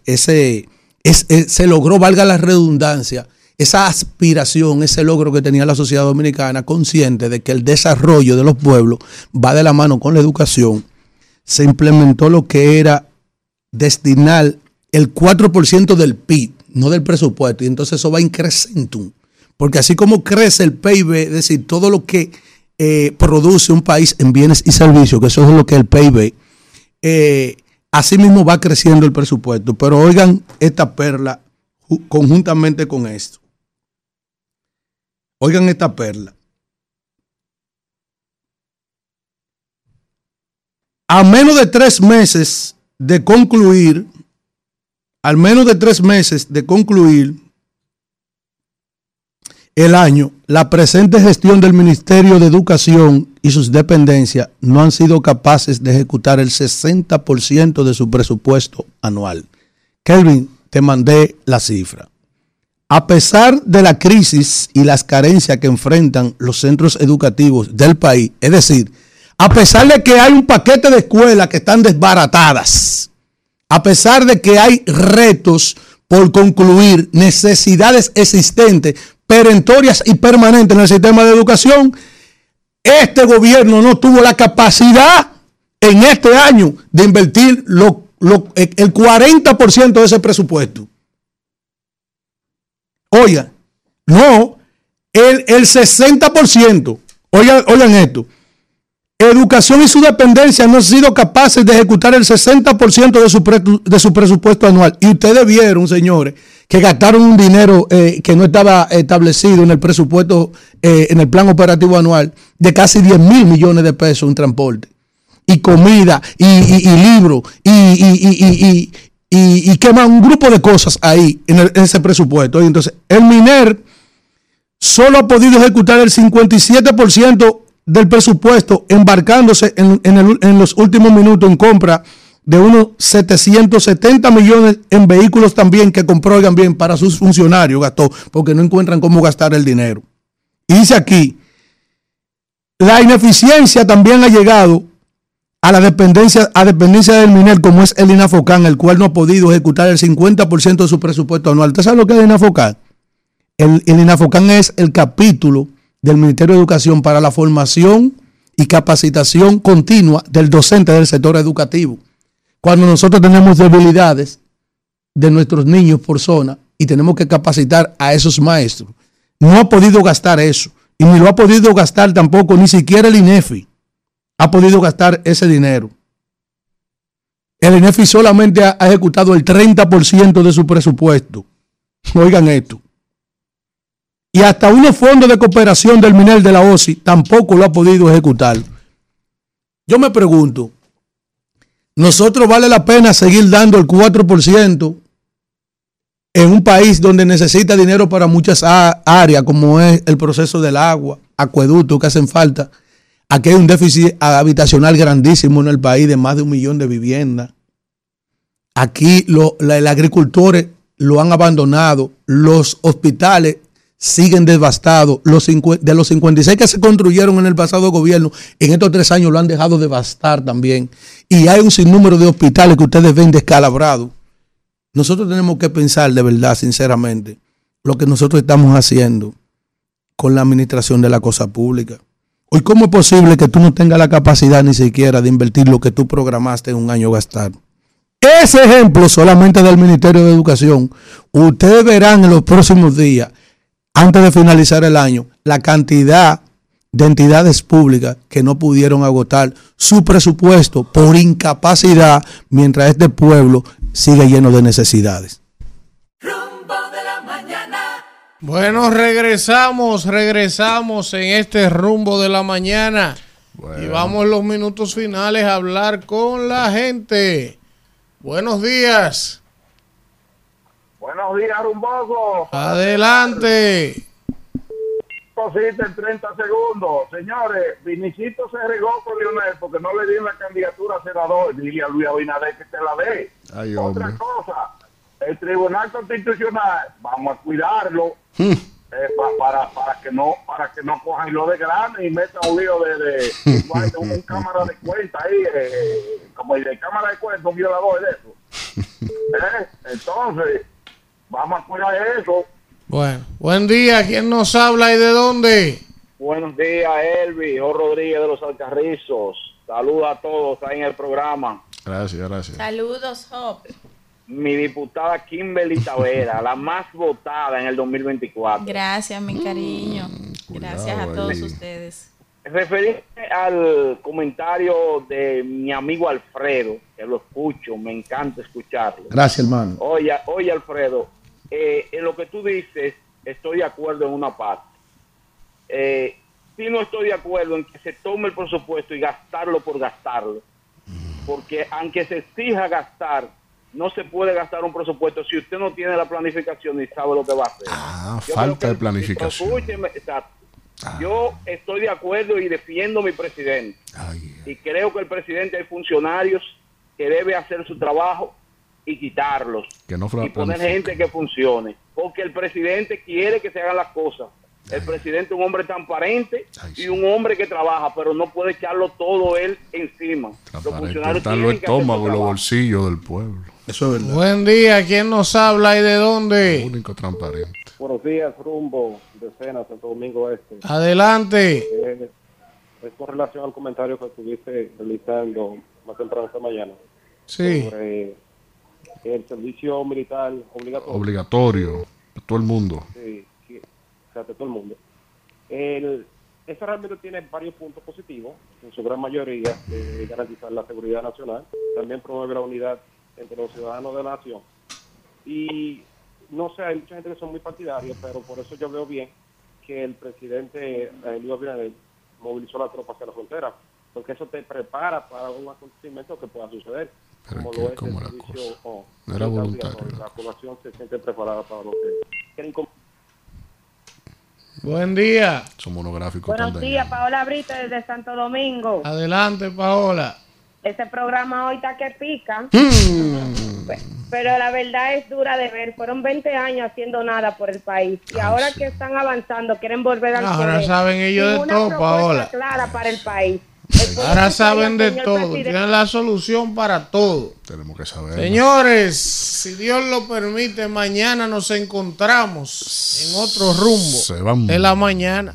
ese, es- eh, se logró, valga la redundancia, esa aspiración, ese logro que tenía la sociedad dominicana, consciente de que el desarrollo de los pueblos va de la mano con la educación, se implementó lo que era destinar el 4% del PIB, no del presupuesto, y entonces eso va en porque así como crece el PIB, es decir, todo lo que eh, produce un país en bienes y servicios, que eso es lo que es el PIB, eh, así mismo va creciendo el presupuesto. Pero oigan esta perla ju- conjuntamente con esto. Oigan esta perla. A menos de tres meses de concluir, al menos de tres meses de concluir el año, la presente gestión del Ministerio de Educación y sus dependencias no han sido capaces de ejecutar el 60% de su presupuesto anual. Kelvin, te mandé la cifra. A pesar de la crisis y las carencias que enfrentan los centros educativos del país, es decir, a pesar de que hay un paquete de escuelas que están desbaratadas, a pesar de que hay retos por concluir, necesidades existentes, perentorias y permanentes en el sistema de educación, este gobierno no tuvo la capacidad en este año de invertir el 40% de ese presupuesto. Oiga, no, el, el 60%, oigan, oigan esto, Educación y su dependencia no han sido capaces de ejecutar el 60% de su, de su presupuesto anual. Y ustedes vieron, señores, que gastaron un dinero eh, que no estaba establecido en el presupuesto, eh, en el plan operativo anual, de casi 10 mil millones de pesos en transporte. Y comida, y, y, y libros, y, y, y, quema un grupo de cosas ahí en, ese presupuesto. Y entonces, el MINER solo ha podido ejecutar el 57% del presupuesto, embarcándose en, en los últimos minutos en compra de unos 770 millones en vehículos también que compró, oigan bien, para sus funcionarios, gastó, porque no encuentran cómo gastar el dinero. Y dice aquí, la ineficiencia también ha llegado a la dependencia, a dependencia del MINER, como es el INAFOCAN, el cual no ha podido ejecutar el 50% de su presupuesto anual. ¿Usted sabe lo que es el INAFOCAN? El, el INAFOCAN es el capítulo del Ministerio de Educación para la formación y capacitación continua del docente del sector educativo. Cuando nosotros tenemos debilidades de nuestros niños por zona y tenemos que capacitar a esos maestros, no ha podido gastar eso. Y ni lo ha podido gastar tampoco, ni siquiera el INEFI ha podido gastar ese dinero. El INEFI solamente ha, ejecutado el 30% de su presupuesto. Oigan esto. Y hasta unos fondos de cooperación del MINER de la OSI tampoco lo ha podido ejecutar. Yo me pregunto, ¿nosotros vale la pena seguir dando el 4% en un país donde necesita dinero para muchas áreas, como es el proceso del agua, acueductos que hacen falta? Aquí hay un déficit habitacional grandísimo en el país de más de un millón de viviendas. Aquí los agricultores lo han abandonado, los hospitales siguen devastados. Los de los 56 que se construyeron en el pasado gobierno, en estos tres años lo han dejado devastar también. Y hay un sinnúmero de hospitales que ustedes ven descalabrados. Nosotros tenemos que pensar de verdad, sinceramente, lo que nosotros estamos haciendo con la administración de la cosa pública. Hoy, ¿cómo es posible que tú no tengas la capacidad ni siquiera de invertir lo que tú programaste en un año gastar? Ese ejemplo solamente del Ministerio de Educación, ustedes verán en los próximos días, antes de finalizar el año, la cantidad de entidades públicas que no pudieron agotar su presupuesto por incapacidad mientras este pueblo sigue lleno de necesidades. Bueno, regresamos, regresamos en este rumbo de la mañana. Y vamos en los minutos finales a hablar con la gente. Buenos días. Buenos días, rumboso. Adelante. Cosita en 30 segundos. Señores, Vinicito se regó con Lionel porque no le dio la candidatura a senador. Dile a Luis Abinader que te la dé. Ay, Otra hombre. cosa, el Tribunal Constitucional, vamos a cuidarlo Hmm. eh, pa- para, para que no para que no cojan lo de grande y metan un lío de, de igual de un, un cámara de cuenta ahí, eh, como el de cámara de cuenta, un violador de eso. [LAUGHS] ¿Eh? Entonces, vamos a cuidar eso. Bueno, buen día. ¿Quién nos habla y de dónde? Buenos días, Elvi, O Rodríguez de los Alcarrizos. Saludos a todos ahí en el programa. Gracias, gracias. Saludos, Job. Mi diputada Kimberly Tavera, la más votada en el 2024. Gracias, mi cariño. Gracias a ahí. todos ustedes. Referirme al comentario de mi amigo Alfredo, que lo escucho, me encanta escucharlo. Gracias, hermano. Oye, oye Alfredo, eh, en lo que tú dices, estoy de acuerdo en una parte. Eh, sí no estoy de acuerdo en que se tome el presupuesto y gastarlo por gastarlo. Porque aunque se exija gastar, no se puede gastar un presupuesto si usted no tiene la planificación ni sabe lo que va a hacer. Ah, Yo falta de planificación. Escúcheme, exacto. Yo estoy de acuerdo y defiendo a mi presidente. Y creo que el presidente hay funcionarios que debe hacer su trabajo y quitarlos. Que no y poner gente que funcione. Porque el presidente quiere que se hagan las cosas. El presidente es un hombre transparente y un hombre que trabaja, pero no puede echarlo todo él encima. Los funcionarios tienen estómagos y los bolsillos del pueblo. Eso es verdad. Buen día. ¿Quién nos habla y de dónde? Único transparente. Buenos días, rumbo de Cena, Santo Domingo Este. Adelante. Eh, es con relación al comentario que estuviste realizando más temprano esta mañana Sí. sobre el servicio militar obligatorio. Obligatorio. Todo el mundo. Sí, que- o sea, de todo el mundo. El, eso realmente tiene varios puntos positivos, en su gran mayoría, de garantizar la seguridad nacional, también promueve la unidad entre los ciudadanos de la nación. Y no sé, hay mucha gente que son muy partidarios, pero por eso yo veo bien que el presidente eh, Luis Abinader movilizó la tropa hacia la frontera, porque eso te prepara para un acontecimiento que pueda suceder, Pero como lo es ¿cómo el la servicio o No era o voluntario, La población se siente preparada para lo que quieren Buen día. Su monográfico Buenos días, Paola Brito desde Santo Domingo. Adelante, Paola. Ese programa hoy está que pica, Hmm. pero la verdad es dura de ver. Fueron 20 años haciendo nada por el país y ahora que están avanzando quieren volver al Ahora poder. saben ellos sin de una todo, propuesta Paola. clara para el país. Ahora saben de todo. presidente. Tienen la solución para todo. Tenemos que saber. Señores, si Dios lo permite, mañana nos encontramos en otro rumbo Se van. de la mañana.